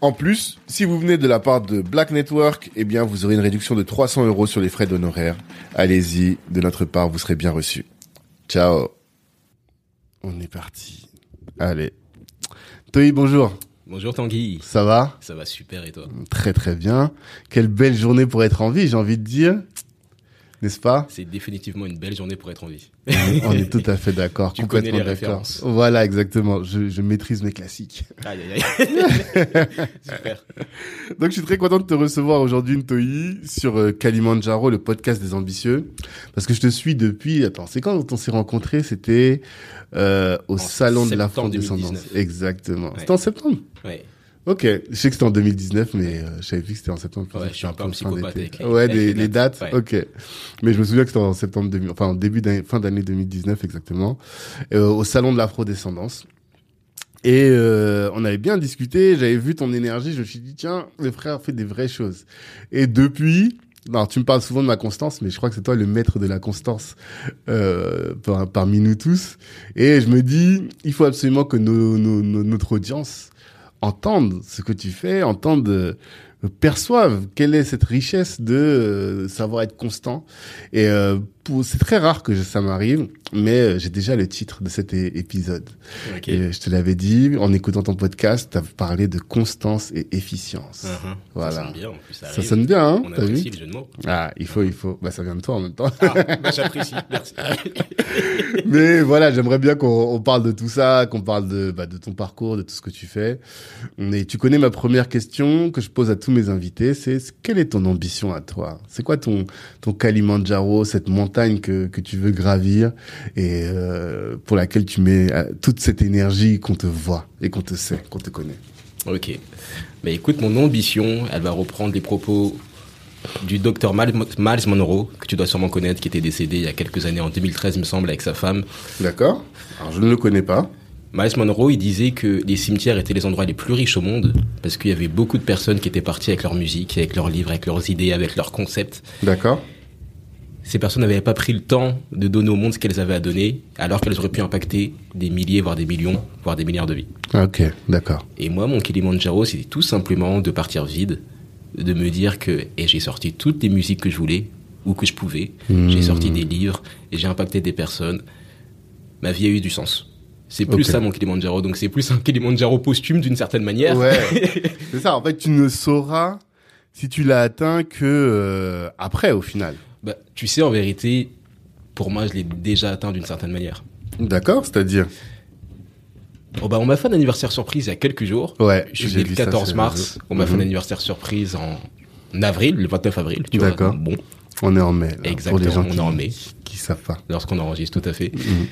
En plus, si vous venez de la part de Black Network, eh bien, vous aurez une réduction de 300 euros sur les frais d'honoraires. Allez-y, de notre part, vous serez bien reçu. Ciao. On est parti. Allez. Toi, bonjour. Bonjour Tanguy. Ça va? Ça va super et toi? Très très bien. Quelle belle journée pour être en vie, j'ai envie de dire. N'est-ce pas C'est définitivement une belle journée pour être en vie. On est tout à fait d'accord. Tu connais les références. Voilà, exactement. Je, je, maîtrise mes classiques. Aïe, aïe, aïe. Super. Donc, je suis très content de te recevoir aujourd'hui, Ntoyi, sur euh, Kalimandjaro, le podcast des ambitieux. Parce que je te suis depuis... Attends, c'est quand on s'est rencontrés? C'était euh, au En Salon de septembre l'Afro-descendance. 2019. Exactement. Ouais. C'était en septembre? Ouais. Ok, je sais que c'était en 2019, mais euh, je savais plus que c'était en septembre. Ouais, je suis un peu un psychopathe avec les- Ouais, avec des- les les dates. dates, ouais. Ok, mais je me souviens que c'était en septembre 2000, enfin en début d'année, fin d'année 2019 exactement, euh, au salon de l'afrodescendance. Et euh, on avait bien discuté. J'avais vu ton énergie. Je me suis dit tiens, le frère fait des vraies choses. Et depuis. Alors, tu me parles souvent de ma constance, mais je crois que c'est toi le maître de la constance euh, par- parmi nous tous. Et je me dis, il faut absolument que nos, nos- nos- notre audience entende ce que tu fais, entende, euh, perçoivent quelle est cette richesse de euh, savoir être constant. Et euh, c'est très rare que je- ça m'arrive, mais euh, j'ai déjà le titre de cet épisode. Et je te l'avais dit, en écoutant ton podcast, tu as parlé de constance et efficience. Mhm. Voilà. Ça sonne bien en plus. Ça, Ça sonne bien, hein On T'as apprécie vu le jeu de mots. Ah, il faut, il faut. Bah, ça vient de toi en même temps. Ah, bah, j'apprécie. Merci. Mais voilà, j'aimerais bien qu'on on parle de tout ça, qu'on parle de, bah, de ton parcours, de tout ce que tu fais. Mais tu connais ma première question que je pose à tous mes invités, c'est c'est quelle est ton ambition à toi? C'est quoi ton ton Kalimandjaro, cette montagne que que tu veux gravir et euh, pour laquelle tu mets euh, toute cette énergie qu'on te voit et qu'on te sait, qu'on te connaît. ok. Bah écoute, mon ambition, elle va reprendre les propos du docteur Miles Miles Monroe, que tu dois sûrement connaître, qui était décédé il y a quelques années, en 2013, il me semble, avec sa femme. D'accord Alors je ne le connais pas. Miles Monroe, il disait que les cimetières étaient les endroits les plus riches au monde parce qu'il y avait beaucoup de personnes qui étaient parties avec leur musique, avec leurs livres, avec leurs idées, avec leurs concepts. D'accord. Ces personnes n'avaient pas pris le temps de donner au monde ce qu'elles avaient à donner, alors qu'elles auraient pu impacter des milliers, voire des millions, voire des milliards de vies. Ok, d'accord. Et moi, mon Kilimanjaro, c'était tout simplement de partir vide, de me dire que et j'ai sorti toutes les musiques que je voulais ou que je pouvais, Hmm. j'ai sorti des livres et j'ai impacté des personnes. Ma vie a eu du sens. C'est plus ça mon Kilimanjaro, donc c'est plus un Kilimanjaro posthume d'une certaine manière. Ouais. c'est ça. En fait, tu ne sauras si tu l'as atteint que euh, après, au final. Bah, tu sais, en vérité, pour moi, je l'ai déjà atteint d'une certaine manière. D'accord, c'est-à-dire? Oh, bah, on m'a fait un anniversaire surprise il y a quelques jours. Ouais. Je suis le ça 14 sur les mars. On m'a fait un Mhm. anniversaire surprise en avril, le 29 avril. D'accord. Bon, On est en mai. là, pour Exactement, les gens on qui, est en mai. qui savent pas. lorsqu'on enregistre, tout à fait. Mhm.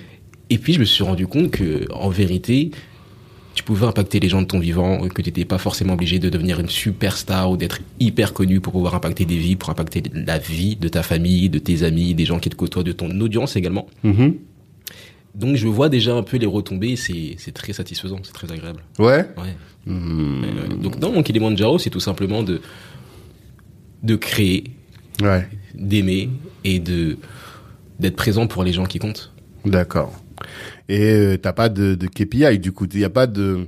Et puis, je me suis rendu compte que, en vérité, tu pouvais impacter les gens de ton vivant, que tu n'étais pas forcément obligé de devenir une superstar ou d'être hyper connu pour pouvoir impacter des vies, pour impacter la vie de ta famille, de tes amis, des gens qui te côtoient, de ton audience également. Mhm. Donc, je vois déjà un peu les retombées, c'est c'est très satisfaisant, c'est très agréable. Ouais. Ouais. Euh, donc, dans mon Kilimanjaro, c'est tout simplement de, de créer, Ouais. d'aimer et de d'être présent pour les gens qui comptent. D'accord. Et euh, t'as pas de, de KPI du coup. Il y a pas de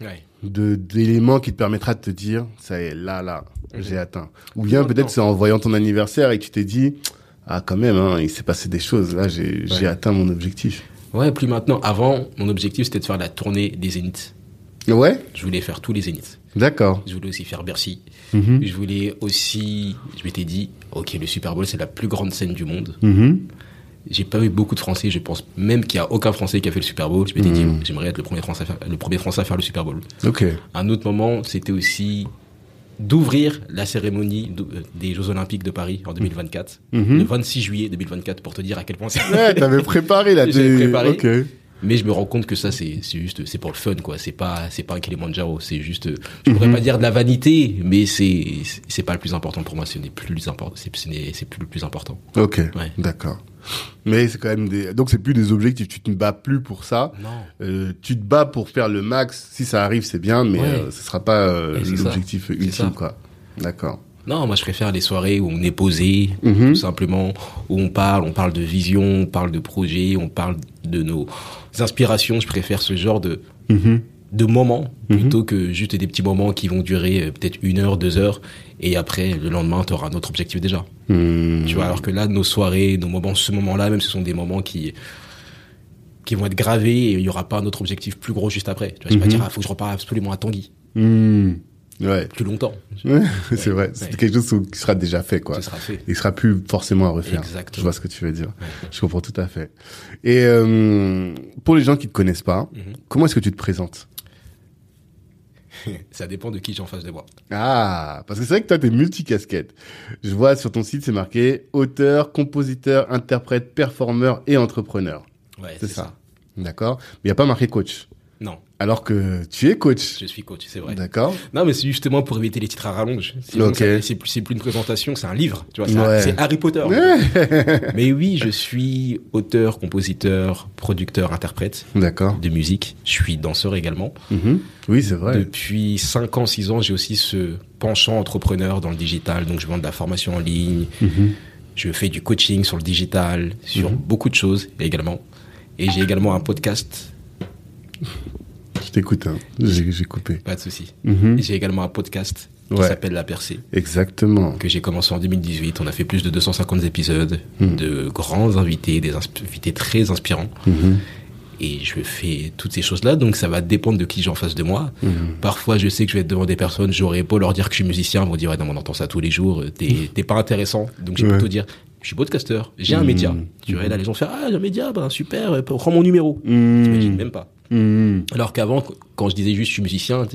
Ouais. de d'éléments qui te permettra de te dire ça y est là là j'ai atteint. Ou bien peut-être c'est en voyant ton anniversaire et que tu t'es dit Ah, quand même, hein, il s'est passé des choses. Là, j'ai j'ai Ouais. atteint mon objectif. Ouais, plus maintenant. Avant, mon objectif, c'était de faire la tournée des Zéniths. Ouais, Je voulais faire tous les Zéniths. d'accord. Je voulais aussi faire Bercy. Mhm. Je voulais aussi, je m'étais dit, ok, le Super Bowl, c'est la plus grande scène du monde. Mhm. J'ai pas eu beaucoup de Français, je pense même qu'il y a aucun Français qui a fait le Super Bowl. Je m'étais dit, Mhm. j'aimerais être le premier Français à faire, le premier Français à faire le Super Bowl. Ok. Un autre moment, c'était aussi d'ouvrir la cérémonie euh, des Jeux Olympiques de Paris en 2024, Mhm. le 26 juillet 2024, pour te dire à quel point c'est. Ouais, t'avais préparé là. J'ai t'es- préparé. Ok. Mais je me rends compte que ça, c'est juste, c'est pour le fun, quoi. C'est pas, c'est pas un Kilimanjaro. C'est juste, je pourrais pas dire de la vanité, mais c'est, c'est pas le plus important pour moi. Ce n'est plus le important. C'est, plus le plus important. Ok. Ouais. D'accord. Mais c'est quand même des. Donc c'est plus des objectifs. Tu te bats plus pour ça. Non. Euh, tu te bats pour faire le max. Si ça arrive, c'est bien, mais Ouais. euh, ce sera pas euh, l'objectif ultime, quoi. D'accord. Non, moi je préfère les soirées où on est posé, Mhm. tout simplement, où on parle, on parle de vision, on parle de projet, on parle de nos inspirations. Je préfère ce genre de, Mhm. De moments Mhm. plutôt que juste des petits moments qui vont durer euh, peut-être une heure, deux heures, et après le lendemain tu auras un autre objectif déjà. Hmm. Tu vois, alors que là, nos soirées, nos moments, ce moment-là, même ce sont des moments qui qui vont être gravés et il y aura pas un autre objectif plus gros juste après. Tu vois, je vais pas Mhm. dire, ah, faut que je reparte absolument à Tanguy Hmm. Ouais. plus longtemps. Ouais, c'est vrai. C'est Ouais. quelque chose qui sera déjà fait, quoi. Ce sera fait. Il sera plus forcément à refaire. Exactement. Je vois ce que tu veux dire. Je comprends tout à fait. Et euh, pour les gens qui te connaissent pas, Mhm. comment est-ce que tu te présentes? Ça dépend de qui j'ai en face de moi. Ah, parce que c'est vrai que toi, t'es multicasquette. Je vois sur ton site, c'est marqué auteur, compositeur, interprète, performeur et entrepreneur. Ouais, C'est ça. D'accord Mais il n'y a pas marqué coach. Non, Alors que tu es coach. je suis coach, c'est vrai. D'accord Non, mais c'est justement pour éviter les titres à rallonge. C'est plus, c'est plus une présentation, c'est un livre. Tu vois, c'est Ouais. c'est Harry Potter. mais oui, je suis auteur, compositeur, producteur, interprète D'accord. de musique. Je suis danseur également. Mhm. Oui, c'est vrai. Depuis 5 ans, 6 ans, j'ai aussi ce penchant entrepreneur dans le digital. Donc, je vends de la formation en ligne. Mhm. Je fais du coaching sur le digital, sur Mhm. beaucoup de choses également. Et j'ai également un podcast. Je t'écoute, hein. j'ai coupé. Pas de souci. Mhm. J'ai également un podcast qui Ouais. s'appelle La Percée. Exactement. que j'ai commencé en 2018. On a fait plus de 250 épisodes, Mhm. de grands invités, des invités très inspirants. Mhm. Et je fais toutes ces choses-là, donc ça va dépendre de qui j'ai en face de moi. Parfois, je sais que je vais être devant des personnes, j'aurais beau leur dire que je suis musicien, ils vont dire, ouais, non, on entend ça tous les jours, euh, t'es pas intéressant. Donc j'ai Ouais. plutôt dire, je suis podcasteur, j'ai un média. Tu vois, là, les gens font, ah, j'ai un média, ben super, euh, prends mon numéro. T'imagines même pas. Mhm. Alors qu'avant, qu- quand je disais juste je suis musicien,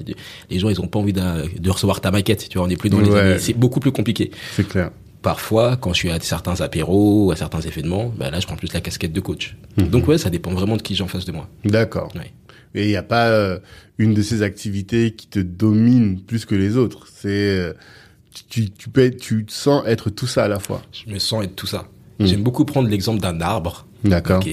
les gens ils ont pas envie de recevoir ta maquette. Tu vois, on n'est plus dans les Ouais. C'est beaucoup plus compliqué. C'est clair. Parfois, quand je suis à certains apéros, à certains événements, ben là, je prends plus la casquette de coach. Mhm. Donc ouais, ça dépend vraiment de qui j'ai en face de moi. D'accord. Ouais. Et il n'y a pas euh, une de ces activités qui te domine plus que les autres? C'est euh, tu, tu, peux être- tu te sens être tout ça à la fois? Je me sens être tout ça. Mhm. J'aime beaucoup prendre l'exemple d'un arbre. D'accord.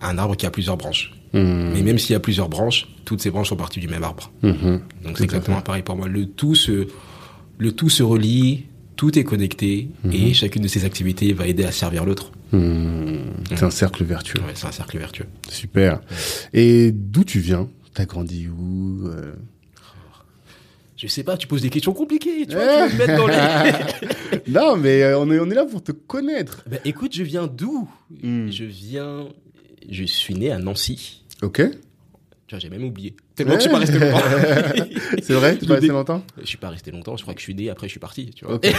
un arbre qui a plusieurs branches. Mhm. Mais même s'il y a plusieurs branches, toutes ces branches sont parties du même arbre. Mhm. Donc c'est exactement pareil pour moi. Le tout se, le tout se relie, tout est connecté Mhm. et chacune de ces activités va aider à servir l'autre. Mhm. C'est un cercle vertueux. Ouais, c'est un cercle vertueux. Super. Et d'où tu viens? T'as grandi où euh? Je sais pas, tu poses des questions compliquées. Tu, vois, tu me mettre dans les... Non, mais euh, on est, on est là pour te connaître. Ben, écoute, je viens d'où? Hmm. Je viens. Je suis né à Nancy. Ok. Tu vois, j'ai même oublié. Tellement que je suis pas resté longtemps. C'est vrai Tu pas resté longtemps? Je suis pas resté longtemps. Je crois que je suis né. Après, je suis parti. Tu vois. Ouais,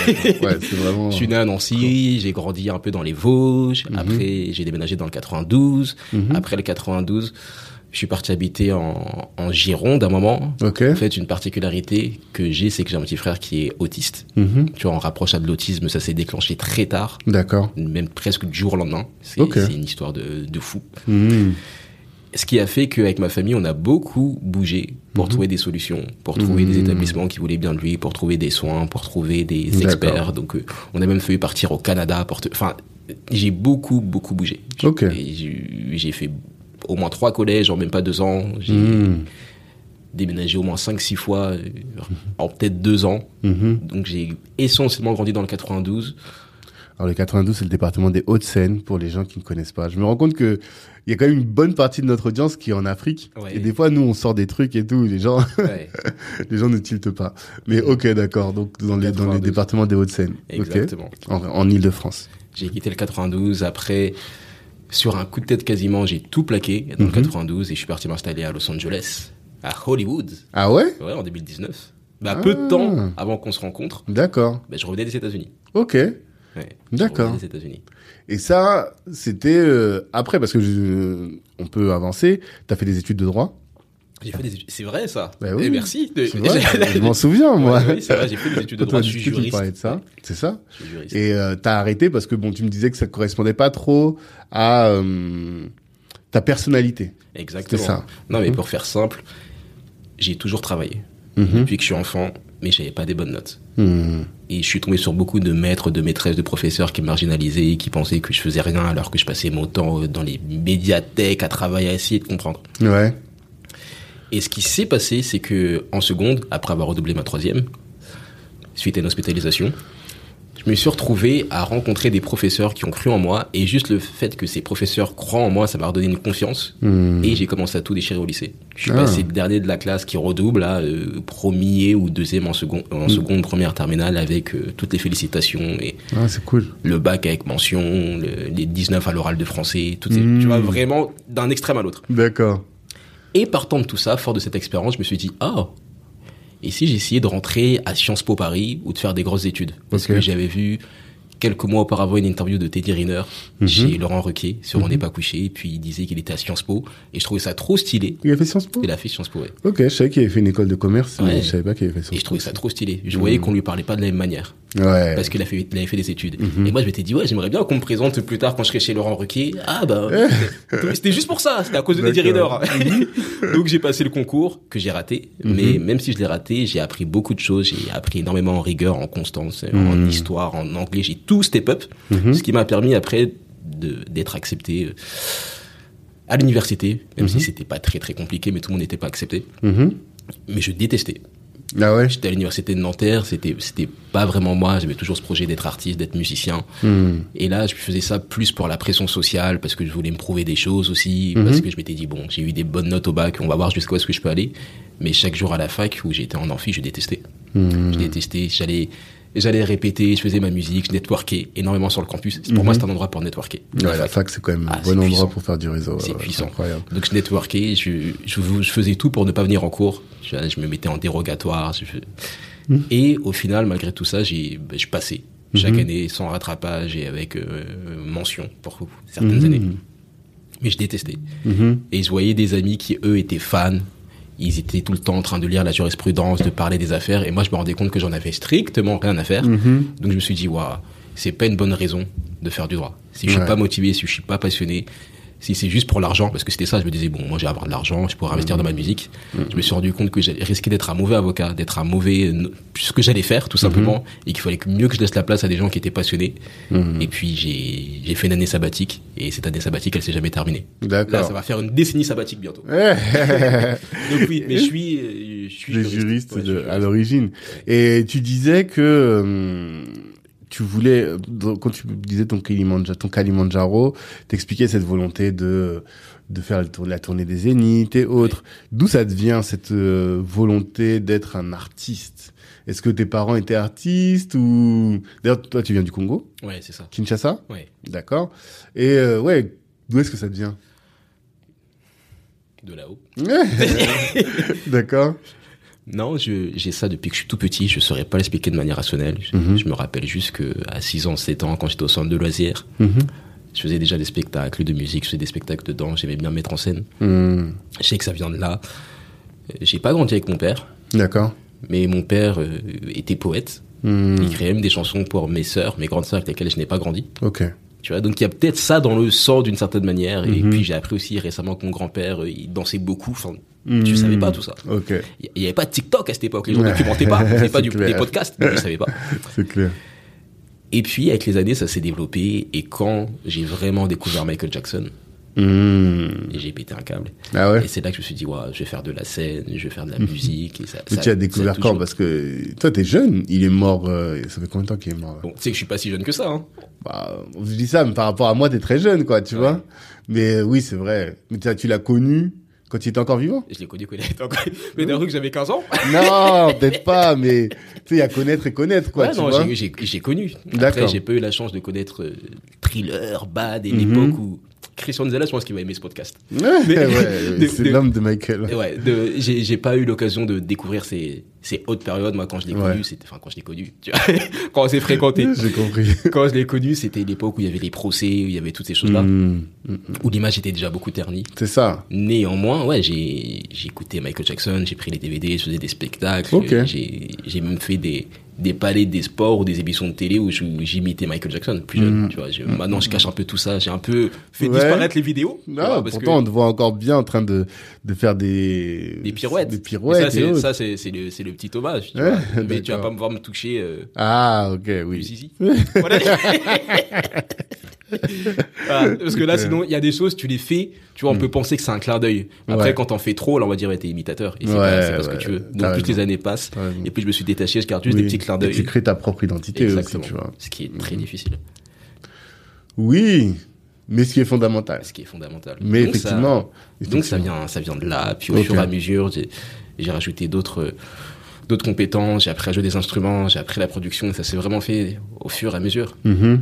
c'est vraiment. Je suis né à Nancy. J'ai grandi un peu dans les Vosges. Mhm. Après, j'ai déménagé dans le 92. Mhm. Après le 92, je suis parti habiter en, en Gironde à un moment. Ok. En fait, une particularité que j'ai, c'est que j'ai un petit frère qui est autiste. Mhm. Tu vois, on rapproche à de l'autisme. Ça s'est déclenché très tard. D'accord. Même presque du jour au lendemain. C'est une histoire de, de fou. Ce qui a fait qu'avec ma famille, on a beaucoup bougé pour Mhm. trouver des solutions, pour trouver des Mhm. établissements qui voulaient bien de lui, pour trouver des soins, pour trouver des experts. Donc, euh, on a même fait partir au Canada. Pour te- Enfin, j'ai beaucoup, beaucoup bougé. Ok. Et j'ai fait au moins trois collèges en même pas deux ans. J'ai Mhm. déménagé au moins cinq, six fois euh, en peut-être deux ans. Donc, j'ai essentiellement grandi dans le 92. Alors le 92, c'est le département des Hauts-de-Seine pour les gens qui ne connaissent pas. Je me rends compte que il y a quand même une bonne partie de notre audience qui est en Afrique. Ouais. Et des fois, nous, on sort des trucs et tout. Les gens, Ouais, les gens ne tiltent pas. Mais ok, d'accord. Donc dans les dans les 92. départements des Hauts-de-Seine. Exactement. En, en Île-de-France. J'ai quitté le 92 après, sur un coup de tête quasiment, j'ai tout plaqué dans le 92 et je suis parti m'installer à Los Angeles, à Hollywood. Ah ouais? Ouais, en 2019. Bah, peu de temps avant qu'on se rencontre, D'accord. bah, je revenais des États-Unis. Ok. Ouais, D'accord. États-Unis. Et ça, c'était euh, après, parce que je- on peut avancer. T'as fait des études de droit J'ai fait des études. C'est vrai ça. Bah oui. Eh, merci. de- C'est vrai, je m'en souviens, moi. Ouais, oui, c'est vrai, j'ai fait des études de droit, je suis tu juriste. de ça. C'est ça Je suis juriste. Et euh, t'as arrêté parce que bon, tu me disais que ça correspondait pas trop à euh, ta personnalité. Exactement. Ça. Non, mais Mhm. pour faire simple, j'ai toujours travaillé. Mhm. Depuis que je suis enfant, mais j'avais pas des bonnes notes. Hmm. Et je suis tombé sur beaucoup de maîtres, de maîtresses, de professeurs qui marginalisaient, qui pensaient que je faisais rien alors que je passais mon temps euh, dans les médiathèques à travailler, à essayer de comprendre. Ouais. Et ce qui s'est passé, c'est que en seconde, après avoir redoublé ma troisième, suite à une hospitalisation, je me suis retrouvé à rencontrer des professeurs qui ont cru en moi, et juste le fait que ces professeurs croient en moi, ça m'a redonné une confiance, Hmm. et j'ai commencé à tout déchirer au lycée. Je suis Ah. passé dernier de la classe qui redouble, là, euh, premier ou deuxième en seconde, en seconde première terminale, avec euh, toutes les félicitations et Ah, c'est cool. le bac avec mention, le- les 19 à l'oral de français, tu vois, vraiment d'un extrême à l'autre. D'accord. Et partant de tout ça, fort de cette expérience, je me suis dit, ah, et si j'essayais de rentrer à Sciences Po Paris ou de faire des grosses études Parce que j'avais vu quelques mois auparavant une interview de Teddy Riner Mhm. chez Laurent Requier sur On n'est pas couché, et puis il disait qu'il était à Sciences Po, et je trouvais ça trop stylé. Il a fait Sciences Po? Il a fait Sciences Po, ouais. Ok, je savais qu'il avait fait une école de commerce, mais je savais pas qu'il avait fait Sciences Et je trouvais Po. ça trop stylé. Je voyais qu'on lui parlait pas de la même manière. Ouais. Parce qu'il a fait, il avait fait des études. Mhm. Et moi, je m'étais dit, ouais, j'aimerais bien qu'on me présente plus tard quand je serai chez Laurent Ruquier. Ah, bah, c'était- juste pour ça. C'était à cause de Riner. D'accord. Donc, j'ai passé le concours que j'ai raté. Mhm. Mais même si je l'ai raté, j'ai appris beaucoup de choses. J'ai appris énormément en rigueur, en constance, en Mhm. histoire, en anglais. J'ai tout step up. Ce qui m'a permis après d'être accepté euh, à l'université. Même si c'était pas très, très compliqué, mais tout le monde n'était pas accepté. Mais je détestais. Ah ouais. J'étais à l'université de Nanterre, c'était c'était pas vraiment moi, j'avais toujours ce projet d'être artiste, d'être musicien. Hmm. Et là, je faisais ça plus pour la pression sociale parce que je voulais me prouver des choses aussi, Mhm. parce que je m'étais dit bon, j'ai eu des bonnes notes au bac, on va voir jusqu'où est-ce que je peux aller. Mais chaque jour à la fac où j'étais en amphi, je détestais. Hmm. Je détestais, j'allais j'allais répéter, je faisais ma musique, je networkais énormément sur le campus. Pour Mhm. moi, c'est un endroit pour networker. Ouais, la fac, c'est quand même Ah, un c'est bon endroit pour faire du réseau. C'est ouais, puissant. incroyable. Donc je networkais, je, je, je faisais tout pour ne pas venir en cours. Je, je me mettais en dérogatoire. je- Mhm. Et au final, malgré tout ça, j'ai, ben, je passais chaque Mhm. année sans rattrapage et avec euh, mention pour certaines Mhm. années. Mais je détestais. Mhm. Et je voyais des amis qui, eux, étaient fans. Ils étaient tout le temps en train de lire la jurisprudence, de parler des affaires. Et moi, je me rendais compte que j'en avais strictement rien à faire. Mhm. Donc je me suis dit, waouh, c'est pas une bonne raison de faire du droit. Si je Ouais. suis pas motivé, si je suis pas passionné, si c'est juste pour l'argent, parce que c'était ça, je me disais, bon, moi j'ai avoir de l'argent, je pourrais investir dans ma musique. Je me suis rendu compte que j'allais risquer d'être un mauvais avocat, d'être un mauvais, euh, ce que j'allais faire, tout simplement, et qu'il fallait mieux que je laisse la place à des gens qui étaient passionnés. Mhm. Et puis j'ai j'ai fait une année sabbatique, et cette année sabbatique, elle s'est jamais terminée. Là, D'accord. ça va faire une décennie sabbatique bientôt. Donc oui, mais je suis, euh, je suis juriste. Ouais, de- suis à juriste. l'origine. Et tu disais que euh, tu voulais, euh, quand tu disais ton Kalimandjaro, ton Kalimandjaro, t'expliquais cette volonté de de faire la tournée des Zéniths et autres. D'où ça te vient cette euh, volonté d'être un artiste? Est-ce que tes parents étaient artistes ou d'ailleurs toi tu viens du Congo, Ouais, c'est ça. Kinshasa, Ouais. d'accord Et euh, ouais, d'où est-ce que ça te vient De là-haut. D'accord. Non, j'ai ça depuis que je suis tout petit. Je saurais pas l'expliquer de manière rationnelle. Je, Mhm. je me rappelle juste que à 6 ans, 7 ans, quand j'étais au centre de loisirs, Mhm. je faisais déjà des spectacles de musique, je faisais des spectacles dedans. J'aimais bien me mettre en scène. Hmm. Je sais que ça vient de là. J'ai pas grandi avec mon père, D'accord. mais mon père euh, était poète. Il créait même des chansons pour mes sœurs, mes grandes sœurs avec lesquelles je n'ai pas grandi. Ok. Tu vois, donc il y a peut-être ça dans le sang d'une certaine manière. Et Mhm. puis j'ai appris aussi récemment que mon grand-père, euh, il dansait beaucoup. Enfin, Hmm. tu savais pas tout ça. Il y avait pas de TikTok à cette époque. Les gens Ouais. documentaient pas. Faisaient pas du, des podcasts, donc je savais pas. C'est clair. Et puis, avec les années, ça s'est développé. Et quand j'ai vraiment découvert Michael Jackson, Hmm. et j'ai pété un câble. Ah ouais? Et c'est là que je me suis dit, ouais, je vais faire de la scène, je vais faire de la musique. Et ça, Mais ça- tu as découvert a quand? Parce que toi, t'es jeune. Il est mort. euh, ça fait combien de temps qu'il est mort? Bon, tu sais que je suis pas si jeune que ça. Hein. bah, Je dis ça, mais par rapport à moi, t'es très jeune, quoi, tu Ouais. vois. Mais euh, oui, c'est vrai. Mais tu, tu l'as connu Quand il était encore vivant Je l'ai connu quand il était encore... Mais d'un que j'avais 15 ans. Non, peut-être pas, mais tu sais, il y a connaître et connaître, quoi. Ouais, tu non, j'ai- connu. Après, j'ai pas eu la chance de connaître euh, Thriller, Bad, et Mhm. l'époque où Christian Zella, je pense qu'il va aimer ce podcast. Ouais, ouais, c'est l'homme de Michael. Ouais, j'ai pas eu l'occasion de découvrir ces, ces hautes périodes. Moi, quand je l'ai connu, c'était, enfin, quand je l'ai connu, tu vois, quand on s'est fréquenté. J'ai compris. Quand je l'ai connu, c'était l'époque où il y avait les procès, où il y avait toutes ces choses-là, Mm, mm, où l'image était déjà beaucoup ternie. C'est ça. Néanmoins, ouais, j'ai écouté Michael Jackson, j'ai pris les DVD, je faisais des spectacles, Ok. j'ai j'ai même fait des des palais des sports ou des émissions de télé où j'imitais Michael Jackson plus jeune. Mm. Tu vois, je- maintenant je cache un peu tout ça. J'ai un peu fait Ouais. disparaître les vidéos. Non, vois, parce pourtant, que on te voit encore bien en train de, de faire des... des pirouettes. Des Et pirouettes ça, et c'est ça, le petit hommage. Tu Ouais, vois. Mais tu vas pas me voir me toucher. Euh, Ah, ok, oui. zizi. Voilà. Parce que là, sinon, il y a des choses, tu les fais, tu vois, on peut penser que c'est un clin d'œil. Après, Ouais. quand t'en fais trop, là, on va dire, ouais, t'es imitateur. Et c'est Ouais, pas, c'est pas ce ouais, que tu veux. Donc, plus les années passent, et plus je me suis détaché, je garde juste Oui. des petits clins d'œil. tu crées ta propre identité Exactement. aussi, tu vois. Ce qui est très difficile. Oui, mais ce qui est fondamental. Ce qui est fondamental. Mais Donc, ça- effectivement. Donc ça effectivement. vient, ça vient de là. Puis au fur et à mesure, j'ai rajouté d'autres d'autres compétences. J'ai appris à jouer des instruments. J'ai appris la production. Et ça s'est vraiment fait au fur et à mesure. Mhm.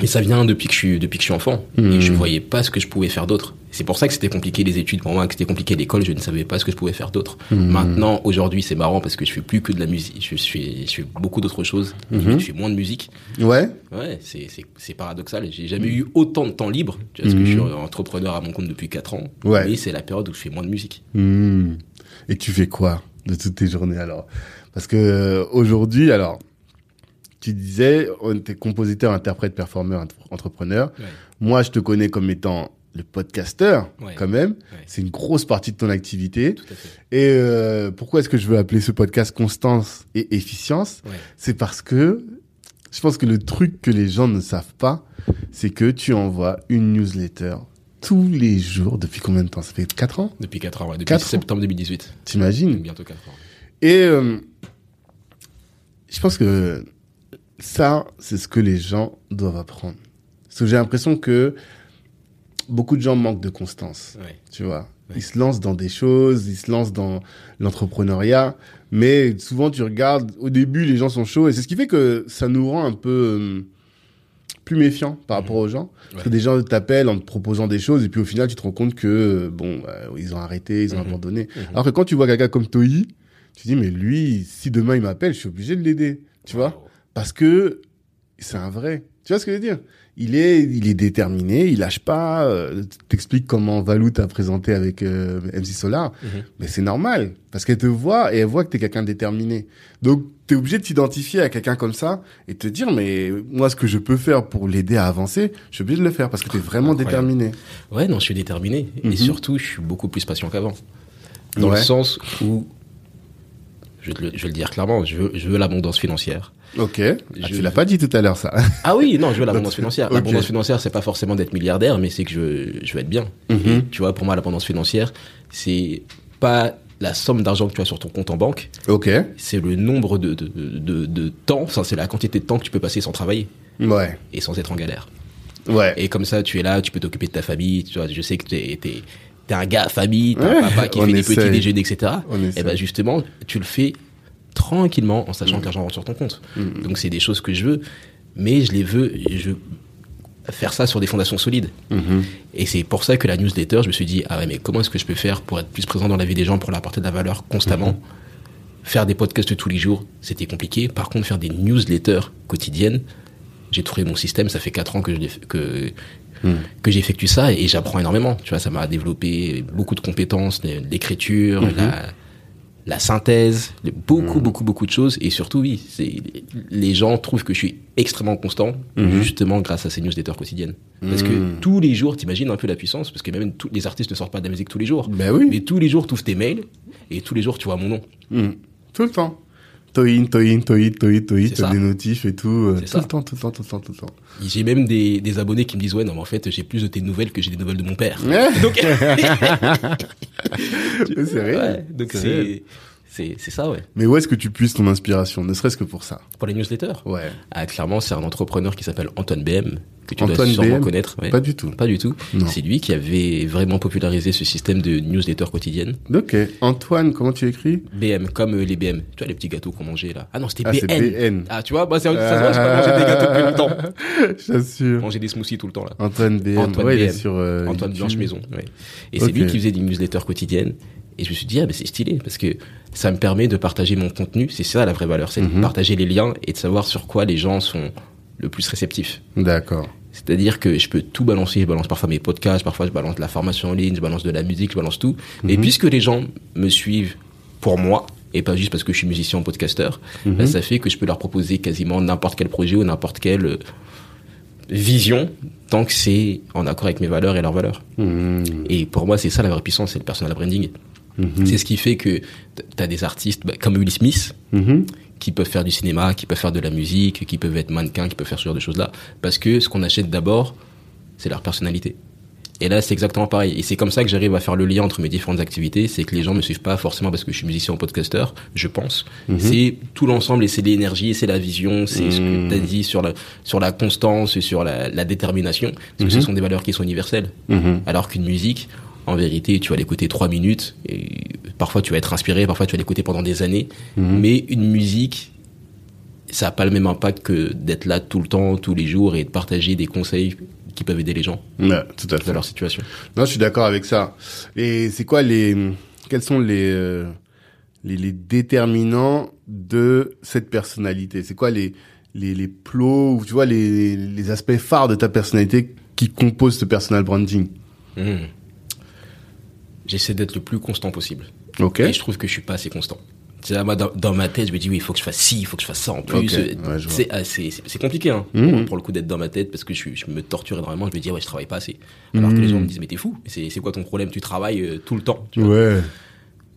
Et ça vient depuis que je suis depuis que je suis enfant. Et je voyais pas ce que je pouvais faire d'autre. C'est pour ça que c'était compliqué les études pour moi, que c'était compliqué l'école. Je ne savais pas ce que je pouvais faire d'autre. Mhm. Maintenant, aujourd'hui, c'est marrant parce que je fais plus que de la musique. Je suis, je fais beaucoup d'autres choses. Mhm. Je fais moins de musique. Ouais. Ouais, c'est c'est c'est paradoxal. J'ai jamais eu autant de temps libre. Tu vois, parce que je suis Mhm. entrepreneur à mon compte depuis 4 ans. Ouais. Mais c'est la période où je fais moins de musique. Et tu fais quoi de toutes tes journées alors? Parce que euh, aujourd'hui, alors, tu disais, on était compositeur, interprète, performeur, entre- entrepreneur. Ouais. Moi, je te connais comme étant le podcasteur, Ouais. quand même. Ouais. C'est une grosse partie de ton activité. Tout à fait. Et euh, pourquoi est-ce que je veux appeler ce podcast Constance et Efficience? C'est parce que je pense que le truc que les gens ne savent pas, c'est que tu envoies une newsletter tous les jours. Depuis combien de temps? Ça fait 4 ans? Depuis 4 ans, ouais. Depuis Quatre ans. septembre 2018. T'imagines? Bientôt 4 ans. Et euh, je pense que ça, c'est ce que les gens doivent apprendre. Parce que j'ai l'impression que beaucoup de gens manquent de constance, Ouais. tu vois. Ouais. Ils se lancent dans des choses, ils se lancent dans l'entrepreneuriat, mais souvent tu regardes, au début les gens sont chauds, et c'est ce qui fait que ça nous rend un peu euh, plus méfiants par rapport aux gens. Parce que des gens t'appellent en te proposant des choses, et puis au final tu te rends compte que, euh, bon, bah, ils ont arrêté, ils ont Mhm. abandonné. Mhm. Alors que quand tu vois quelqu'un comme Toi, tu dis, mais lui, si demain il m'appelle, je suis obligé de l'aider. Tu vois. Parce que c'est un vrai. Tu vois ce que je veux dire? Il est, il est déterminé, il lâche pas. Euh, T'expliques comment Valou t'a présenté avec euh, MC Solar. Mhm. Mais c'est normal. Parce qu'elle te voit et elle voit que t'es quelqu'un de déterminé. Donc, t'es obligé de t'identifier à quelqu'un comme ça et te dire, mais moi, ce que je peux faire pour l'aider à avancer, je suis obligé de le faire parce que t'es vraiment déterminé. Ouais, non, je suis déterminé. Mhm. Et surtout, je suis beaucoup plus patient qu'avant. Dans Ouais. le sens où, je vais, le, je vais le dire clairement, je veux, je veux l'abondance financière. Ok. Ah, tu l'as pas dit tout à l'heure, ça. Ah oui, non, je veux l'abondance financière. L'abondance financière, c'est pas forcément d'être milliardaire, mais c'est que je veux, je veux être bien. Mhm. Et tu vois, pour moi, l'abondance financière, c'est pas la somme d'argent que tu as sur ton compte en banque, ok. c'est le nombre de, de, de, de temps, c'est la quantité de temps que tu peux passer sans travailler Ouais. et sans être en galère. Ouais. Et comme ça, tu es là, tu peux t'occuper de ta famille. Tu vois, je sais que t'es t'es t'es un gars famille, t'as Ouais, un papa qui fait des petits déjeuners, etc. Et essaie. ben justement, tu le fais tranquillement en sachant Mm. que l'argent rentre sur ton compte. Mm. Donc c'est des choses que je veux, mais je les veux, je veux faire ça sur des fondations solides. Mhm. Et c'est pour ça que la newsletter, je me suis dit, ah ouais, mais comment est-ce que je peux faire pour être plus présent dans la vie des gens, pour leur apporter de la valeur constamment Faire des podcasts tous les jours, c'était compliqué. Par contre, faire des newsletters quotidiennes, j'ai trouvé mon système. Ça fait quatre ans que je que Mm. que j'effectue ça et j'apprends énormément. Tu vois, ça m'a développé beaucoup de compétences, l'écriture, Mhm. la la synthèse, beaucoup, beaucoup, beaucoup de choses. Et surtout, oui, les gens trouvent que je suis extrêmement constant, justement grâce à ces newsletters quotidiennes. Parce que tous les jours, t'imagines un peu la puissance, parce que même tous les artistes ne sortent pas de la musique tous les jours. Ben oui. Mais tous les jours, tu ouvres tes mails, et tous les jours, tu vois mon nom. Tout le temps. Toin, toin, toin, toin, toin, des notifs et tout. euh, tout ça. le temps, tout le temps, tout le temps, tout le temps. J'ai même des, des abonnés qui me disent, ouais, non, mais en fait, j'ai plus de tes nouvelles que j'ai des nouvelles de mon père. Donc, c'est. Ouais, donc C'est c'est ça, ouais. Mais où est-ce que tu puisses ton inspiration, ne serait-ce que pour ça? Pour les newsletters? Ouais. Ah, clairement, c'est un entrepreneur qui s'appelle Antoine BM, que tu dois sûrement BM? connaître. ouais. Pas du tout. Pas du tout. C'est lui qui avait vraiment popularisé ce système de newsletter quotidienne. Ok. Antoine, comment tu écris? BM, comme euh, les BM. Tu vois, les petits gâteaux qu'on mangeait là. Ah non, c'était Ah, BN. BN. Ah, tu vois, bah, c'est, ça se voit, j'ai pas mangé des gâteaux depuis longtemps. J'assure. Manger des smoothies tout le temps là. Antoine BM. Antoine ouais, il est BM. sur euh, Antoine YouTube. Blanche Maison. Ouais. Et Ok. c'est lui qui faisait des newsletters quotidiennes. Et je me suis dit, ah, mais c'est stylé, parce que ça me permet de partager mon contenu. C'est ça la vraie valeur, c'est Mhm. de partager les liens et de savoir sur quoi les gens sont le plus réceptifs. D'accord. C'est-à-dire que je peux tout balancer. Je balance parfois mes podcasts, parfois je balance de la formation en ligne, je balance de la musique, je balance tout. Et puisque les gens me suivent pour moi, et pas juste parce que je suis musicien ou podcasteur, Mhm. bah, ça fait que je peux leur proposer quasiment n'importe quel projet ou n'importe quelle euh, vision, tant que c'est en accord avec mes valeurs et leurs valeurs. Mhm. Et pour moi, c'est ça la vraie puissance, c'est le personal branding. Mhm. C'est ce qui fait que tu as des artistes bah, comme Will Smith, Mhm. qui peuvent faire du cinéma, qui peuvent faire de la musique, qui peuvent être mannequins, qui peuvent faire ce genre de choses-là. Parce que ce qu'on achète d'abord, c'est leur personnalité. Et là, c'est exactement pareil. Et c'est comme ça que j'arrive à faire le lien entre mes différentes activités. C'est que les gens me suivent pas forcément parce que je suis musicien ou podcasteur, je pense. C'est tout l'ensemble et c'est l'énergie, c'est la vision, c'est ce que Mhm. tu as dit sur la, sur la constance et sur la, la détermination. Parce que ce sont des valeurs qui sont universelles. Mhm. Alors qu'une musique, en vérité, tu vas l'écouter trois minutes et parfois tu vas être inspiré, parfois tu vas l'écouter pendant des années. Mhm. Mais une musique, ça n'a pas le même impact que d'être là tout le temps, tous les jours et de partager des conseils qui peuvent aider les gens Ouais, tout à fait. dans leur situation. Non, je suis d'accord avec ça. Et c'est quoi les, quels sont les, euh, les, les déterminants de cette personnalité? C'est quoi les, les, les plots ou tu vois les, les aspects phares de ta personnalité qui composent ce personal branding? Mhm. J'essaie d'être le plus constant possible. Ok. Et je trouve que je suis pas assez constant. C'est là, moi, dans, dans ma tête, je me dis, oui, il faut que je fasse ci, il faut que je fasse ça en plus. Ouais, c'est, ah, c'est, c'est- c'est compliqué, hein, Mhm. pour le coup, d'être dans ma tête, parce que je, me torture énormément. Je me dis, ouais, je travaille pas assez. Alors que les gens me disent, mais t'es fou. C'est, c'est quoi ton problème? Tu travailles euh, tout le temps. tu vois. Ouais.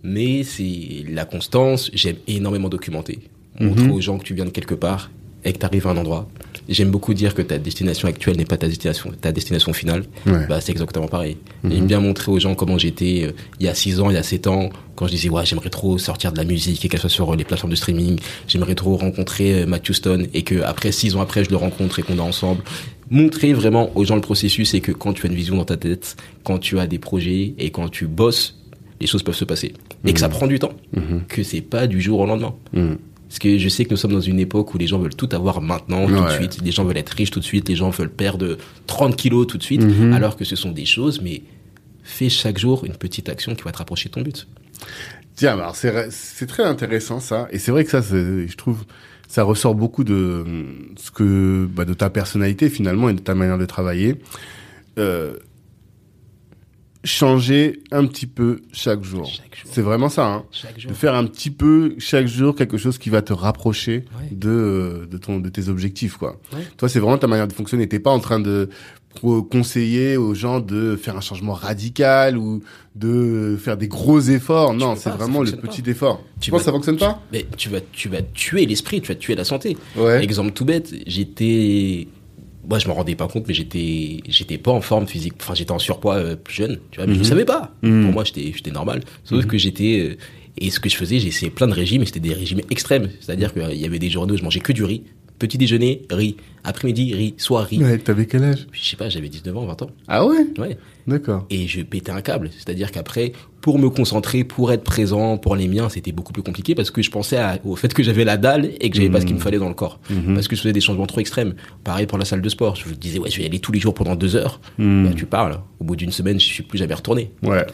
Mais c'est la constance. J'aime énormément documenter. Montrer Mhm. aux gens que tu viens de quelque part et que tu arrives à un endroit. J'aime beaucoup dire que ta destination actuelle n'est pas ta destination, ta destination finale. Ouais. Bah, c'est exactement pareil. Mhm. J'aime bien montrer aux gens comment j'étais euh, il y a 6 ans, il y a 7 ans, quand je disais, ouais, j'aimerais trop sortir de la musique et qu'elle soit sur euh, les plateformes de streaming. J'aimerais trop rencontrer euh, Matt Houston et que après 6 ans après, je le rencontre et qu'on est ensemble. Montrer vraiment aux gens le processus et que quand tu as une vision dans ta tête, quand tu as des projets et quand tu bosses, les choses peuvent se passer. Et que ça prend du temps. Mhm. Que c'est pas du jour au lendemain. Parce que je sais que nous sommes dans une époque où les gens veulent tout avoir maintenant, tout de suite. Les gens veulent être riches tout de suite. Les gens veulent perdre 30 kilos tout de suite. Mhm. Alors que ce sont des choses, mais fais chaque jour une petite action qui va te rapprocher de ton but. Tiens, alors c'est très intéressant ça, et c'est vrai que ça, je trouve, ça ressort beaucoup de ce que, bah, de ta personnalité finalement et de ta manière de travailler. Euh, changer un petit peu chaque jour. C'est vraiment ça. Hein. Chaque De faire un petit peu chaque jour quelque chose qui va te rapprocher Ouais. de euh, de ton de tes objectifs quoi. Ouais. Toi, c'est vraiment ta manière de fonctionner. T'es pas en train de conseiller aux gens de faire un changement radical ou de faire des gros efforts. Non, c'est vraiment le petit pas. effort. Tu Tu penses que ça fonctionne pas? Mais tu vas, tu vas tuer l'esprit, tu vas tuer la santé. Ouais. Exemple tout bête, j'étais, moi je me rendais pas compte, mais j'étais, j'étais pas en forme physique. Enfin, j'étais en surpoids euh, plus jeune, tu vois, mais je ne Mhm. savais pas. Mhm. Pour moi, j'étais, j'étais normal. Sauf que j'étais, euh, et ce que je faisais, essayé plein de régimes, et c'était des régimes extrêmes. C'est-à-dire qu'il y avait des journées où je mangeais que du riz. Petit déjeuner, riz. Après-midi, riz. Soir, riz. Ouais, t'avais quel âge? Je sais pas, j'avais 19 ans, 20 ans. Ah ouais? Ouais. D'accord. Et je pétais un câble. C'est-à-dire qu'après, pour me concentrer, pour être présent, pour les miens, c'était beaucoup plus compliqué parce que je pensais à- au fait que j'avais la dalle et que j'avais pas ce qu'il me fallait dans le corps. Mhm. Parce que je faisais des changements trop extrêmes. Pareil pour la salle de sport. Je me disais, ouais, je vais y aller tous les jours pendant deux heures. Mhm. Bah, tu parles. Au bout d'une semaine, je suis plus jamais retourné. Ouais.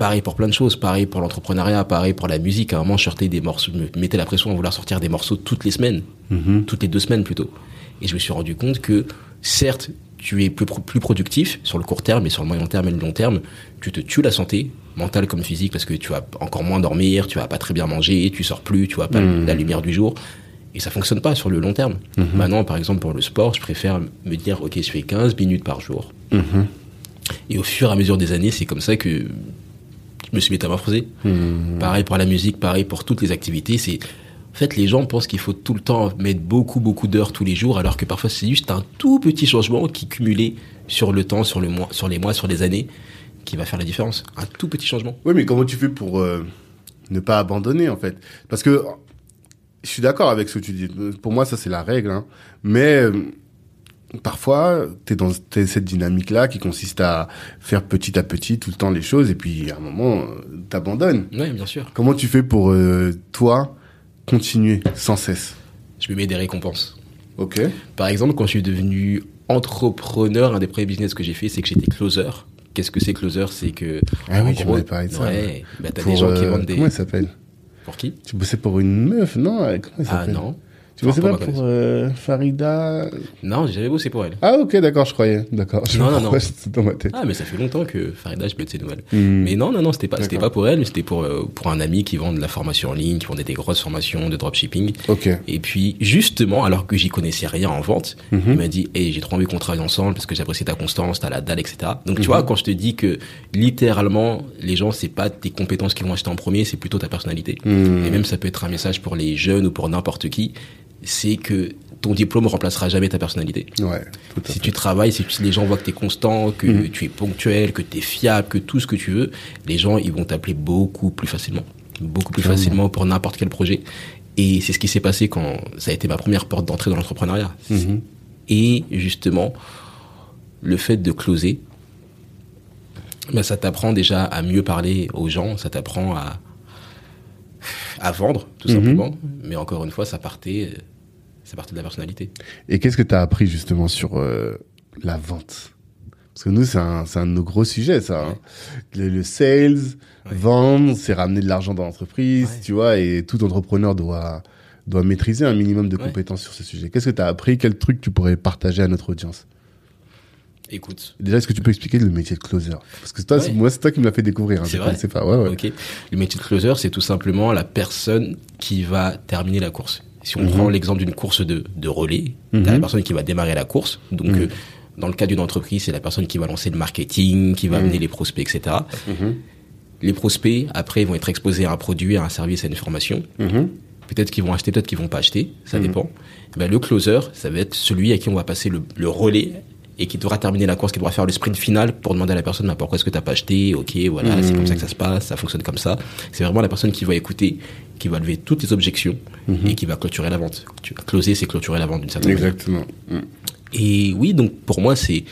Pareil pour plein de choses. Pareil pour l'entrepreneuriat. Pareil pour la musique. À un moment, je sortais des morceaux, je me mettais la pression à vouloir sortir des morceaux toutes les semaines. Mhm. Toutes les deux semaines plutôt. Et je me suis rendu compte que, certes, tu es plus, pro- plus productif sur le court terme, mais sur le moyen terme et le long terme, tu te tues la santé, mentale comme physique, parce que tu vas encore moins dormir, tu vas pas très bien manger, tu sors plus, tu vois pas Mhm. la lumière du jour. Et ça fonctionne pas sur le long terme. Mhm. Maintenant, par exemple, pour le sport, je préfère me dire, OK, je fais 15 minutes par jour. Et au fur et à mesure des années, c'est comme ça que je me suis métamorphosé. Pareil pour la musique, pareil pour toutes les activités. C'est en fait les gens pensent qu'il faut tout le temps mettre beaucoup beaucoup d'heures tous les jours, alors que parfois c'est juste un tout petit changement qui cumulé sur le temps, sur le mois, sur les mois, sur les années, qui va faire la différence. Un tout petit changement. Oui, mais comment tu fais pour euh, ne pas abandonner en fait? Parce que je suis d'accord avec ce que tu dis. Pour moi, ça c'est la règle. Hein. Mais euh, parfois, tu es dans cette dynamique-là qui consiste à faire petit à petit tout le temps les choses et puis à un moment, t'abandonnes. Oui, bien sûr. Comment tu fais pour euh, toi continuer sans cesse? Je me mets des récompenses. Ok. Par exemple, quand je suis devenu entrepreneur, un des premiers business que j'ai fait, c'est que j'étais closer. Qu'est-ce que c'est closer? C'est que. Ah oui, tu m'avais parlé de ça. Ouais, bah, t'as des gens qui euh, vendent des. Comment elle s'appelle? Pour qui? Tu bossais pour une meuf, non? Ah non. Tu bossais Enfin, pas pour euh, Farida? Non, j'ai jamais bossé pour elle. Ah ok, d'accord, je croyais. D'accord. Non, non, non. c'était dans ma tête. Ah, mais ça fait longtemps que Farida, je peux de ses nouvelles. Hmm. Mais non, non, non, c'était pas, c'était pas pour elle, mais c'était pour, euh, pour un ami qui vend de la formation en ligne, qui vendait des grosses formations de dropshipping. Ok. Et puis, justement, alors que j'y connaissais rien en vente, Mhm. il m'a dit, hey, j'ai trop envie qu'on travaille ensemble parce que j'apprécie ta constance, t'as la dalle, etc. Donc, Mhm. tu vois, quand je te dis que, littéralement, les gens, c'est pas tes compétences qui vont acheter en premier, c'est plutôt ta personnalité. Hmm. Et même, ça peut être un message pour les jeunes ou pour n'importe qui, c'est que ton diplôme remplacera jamais ta personnalité. Ouais, tout à Si fait. tu travailles, si tu- les gens voient que tu es constant, que Mhm. tu es ponctuel, que tu es fiable, que tout ce que tu veux, les gens ils vont t'appeler beaucoup plus facilement. Beaucoup plus Clairement. facilement pour n'importe quel projet. Et c'est ce qui s'est passé quand ça a été ma première porte d'entrée dans l'entrepreneuriat. Mhm. Et justement, le fait de closer, ben, ça t'apprend déjà à mieux parler aux gens, ça t'apprend à, à vendre, tout Mhm. simplement. Mais encore une fois, ça partait, ça partait de la personnalité. Et qu'est-ce que tu as appris justement sur euh, la vente? Parce que nous, c'est un, un de nos gros sujets, ça. hein. Le, le sales, Ouais. vendre, c'est ramener de l'argent dans l'entreprise, Ouais. tu vois, et tout entrepreneur doit, doit maîtriser un minimum de compétences sur ce sujet. Qu'est-ce que tu as appris? Quel truc tu pourrais partager à notre audience? Écoute, Déjà, est-ce que tu peux expliquer le métier de closer? Parce que toi, Ouais. moi, c'est toi qui me l'as fait découvrir. Hein, C'est vrai pas. Ouais, ouais. Le métier de closer, c'est tout simplement la personne qui va terminer la course. Si on Mhm. prend l'exemple d'une course de, de relais, Mhm. t'as la personne qui va démarrer la course. Donc, Mhm. euh, dans le cas d'une entreprise, c'est la personne qui va lancer le marketing, qui va Mhm. amener les prospects, etc. Mhm. Les prospects, après, vont être exposés à un produit, à un service, à une formation. Mhm. Peut-être qu'ils vont acheter, peut-être qu'ils vont pas acheter. Ça Mhm. dépend. Ben, le closer, ça va être celui à qui on va passer le, le relais et qui devra terminer la course, qui devra faire le sprint final pour demander à la personne, bah, pourquoi est-ce que t'as pas acheté? Ok, voilà, Mhm. c'est comme ça que ça se passe, ça fonctionne comme ça. C'est vraiment la personne qui va écouter, qui va lever toutes les objections Mhm. et qui va clôturer la vente. Tu- Closer, c'est clôturer la vente d'une certaine manière. Exactement. Mhm. Et oui, donc pour moi, c'est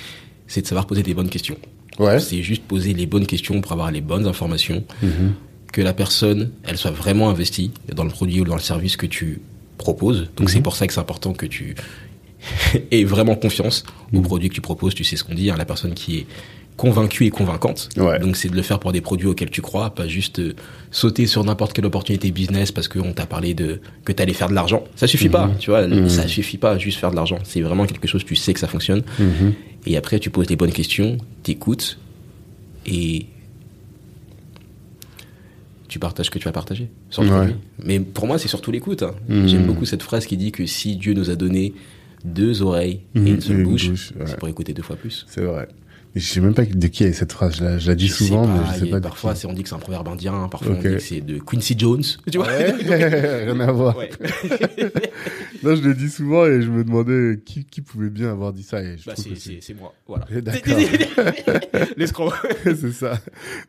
c'est de savoir poser des bonnes questions. Ouais. C'est juste poser les bonnes questions pour avoir les bonnes informations, Mhm. que la personne, elle soit vraiment investie dans le produit ou dans le service que tu proposes. Donc Mhm. c'est pour ça que c'est important que tu aies vraiment confiance au Mhm. produit que tu proposes. Tu sais ce qu'on dit, hein, la personne qui est convaincue et convaincante. Ouais. Donc c'est de le faire pour des produits auxquels tu crois, pas juste euh, sauter sur n'importe quelle opportunité business parce qu'on t'a parlé de que tu allais faire de l'argent. Ça suffit pas, tu vois, Mhm. ça suffit pas juste faire de l'argent. C'est vraiment quelque chose tu sais que ça fonctionne. Mhm. Et après, tu poses les bonnes questions, t'écoutes et tu partages ce que tu vas partager. Sans Ouais. problème. Mais pour moi, c'est surtout l'écoute. hein. Mhm. J'aime beaucoup cette phrase qui dit que si Dieu nous a donné deux oreilles Mhm. et une seule Et une bouche, bouche, ouais. c'est pour écouter deux fois plus. C'est vrai. Je sais même pas de qui est cette phrase. Je la, je la dis Je souvent, pas, mais je sais pas Parfois, on dit que c'est un proverbe indien, parfois Ok. on dit que c'est de Quincy Jones. Tu vois? Ouais, rien à voir. Ouais. Non, je le dis souvent et je me demandais qui, qui pouvait bien avoir dit ça. Et Bah, c'est- moi. Voilà. D'accord. L'escroc. c'est ça.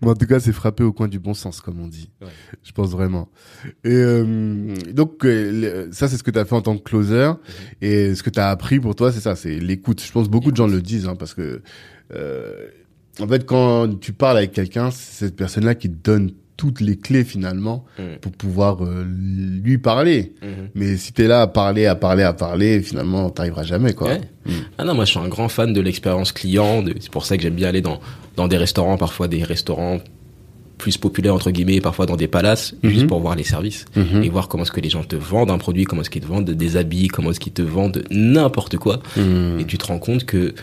Mais en tout cas, c'est frappé au coin du bon sens, comme on dit. Ouais. Je pense vraiment. Et euh, donc, euh, ça, c'est ce que tu as fait en tant que closer. Mhm. Et ce que tu as appris pour toi, c'est ça, c'est l'écoute. Je pense beaucoup de gens le disent, hein, parce que, en fait, quand tu parles avec quelqu'un, c'est cette personne-là qui te donne toutes les clés finalement Mhm. pour pouvoir euh, lui parler. Mhm. Mais si t'es là à parler, à parler, à parler, finalement, t'arriveras jamais, quoi. Ouais. Ah non, moi je suis un grand fan de l'expérience client. de- C'est pour ça que j'aime bien aller dans, dans des restaurants, parfois des restaurants plus populaires entre guillemets, parfois dans des palaces, Mhm. juste pour voir les services Mhm. et voir comment est-ce que les gens te vendent un produit, comment est-ce qu'ils te vendent des habits, comment est-ce qu'ils te vendent n'importe quoi. Mhm. Et tu te rends compte que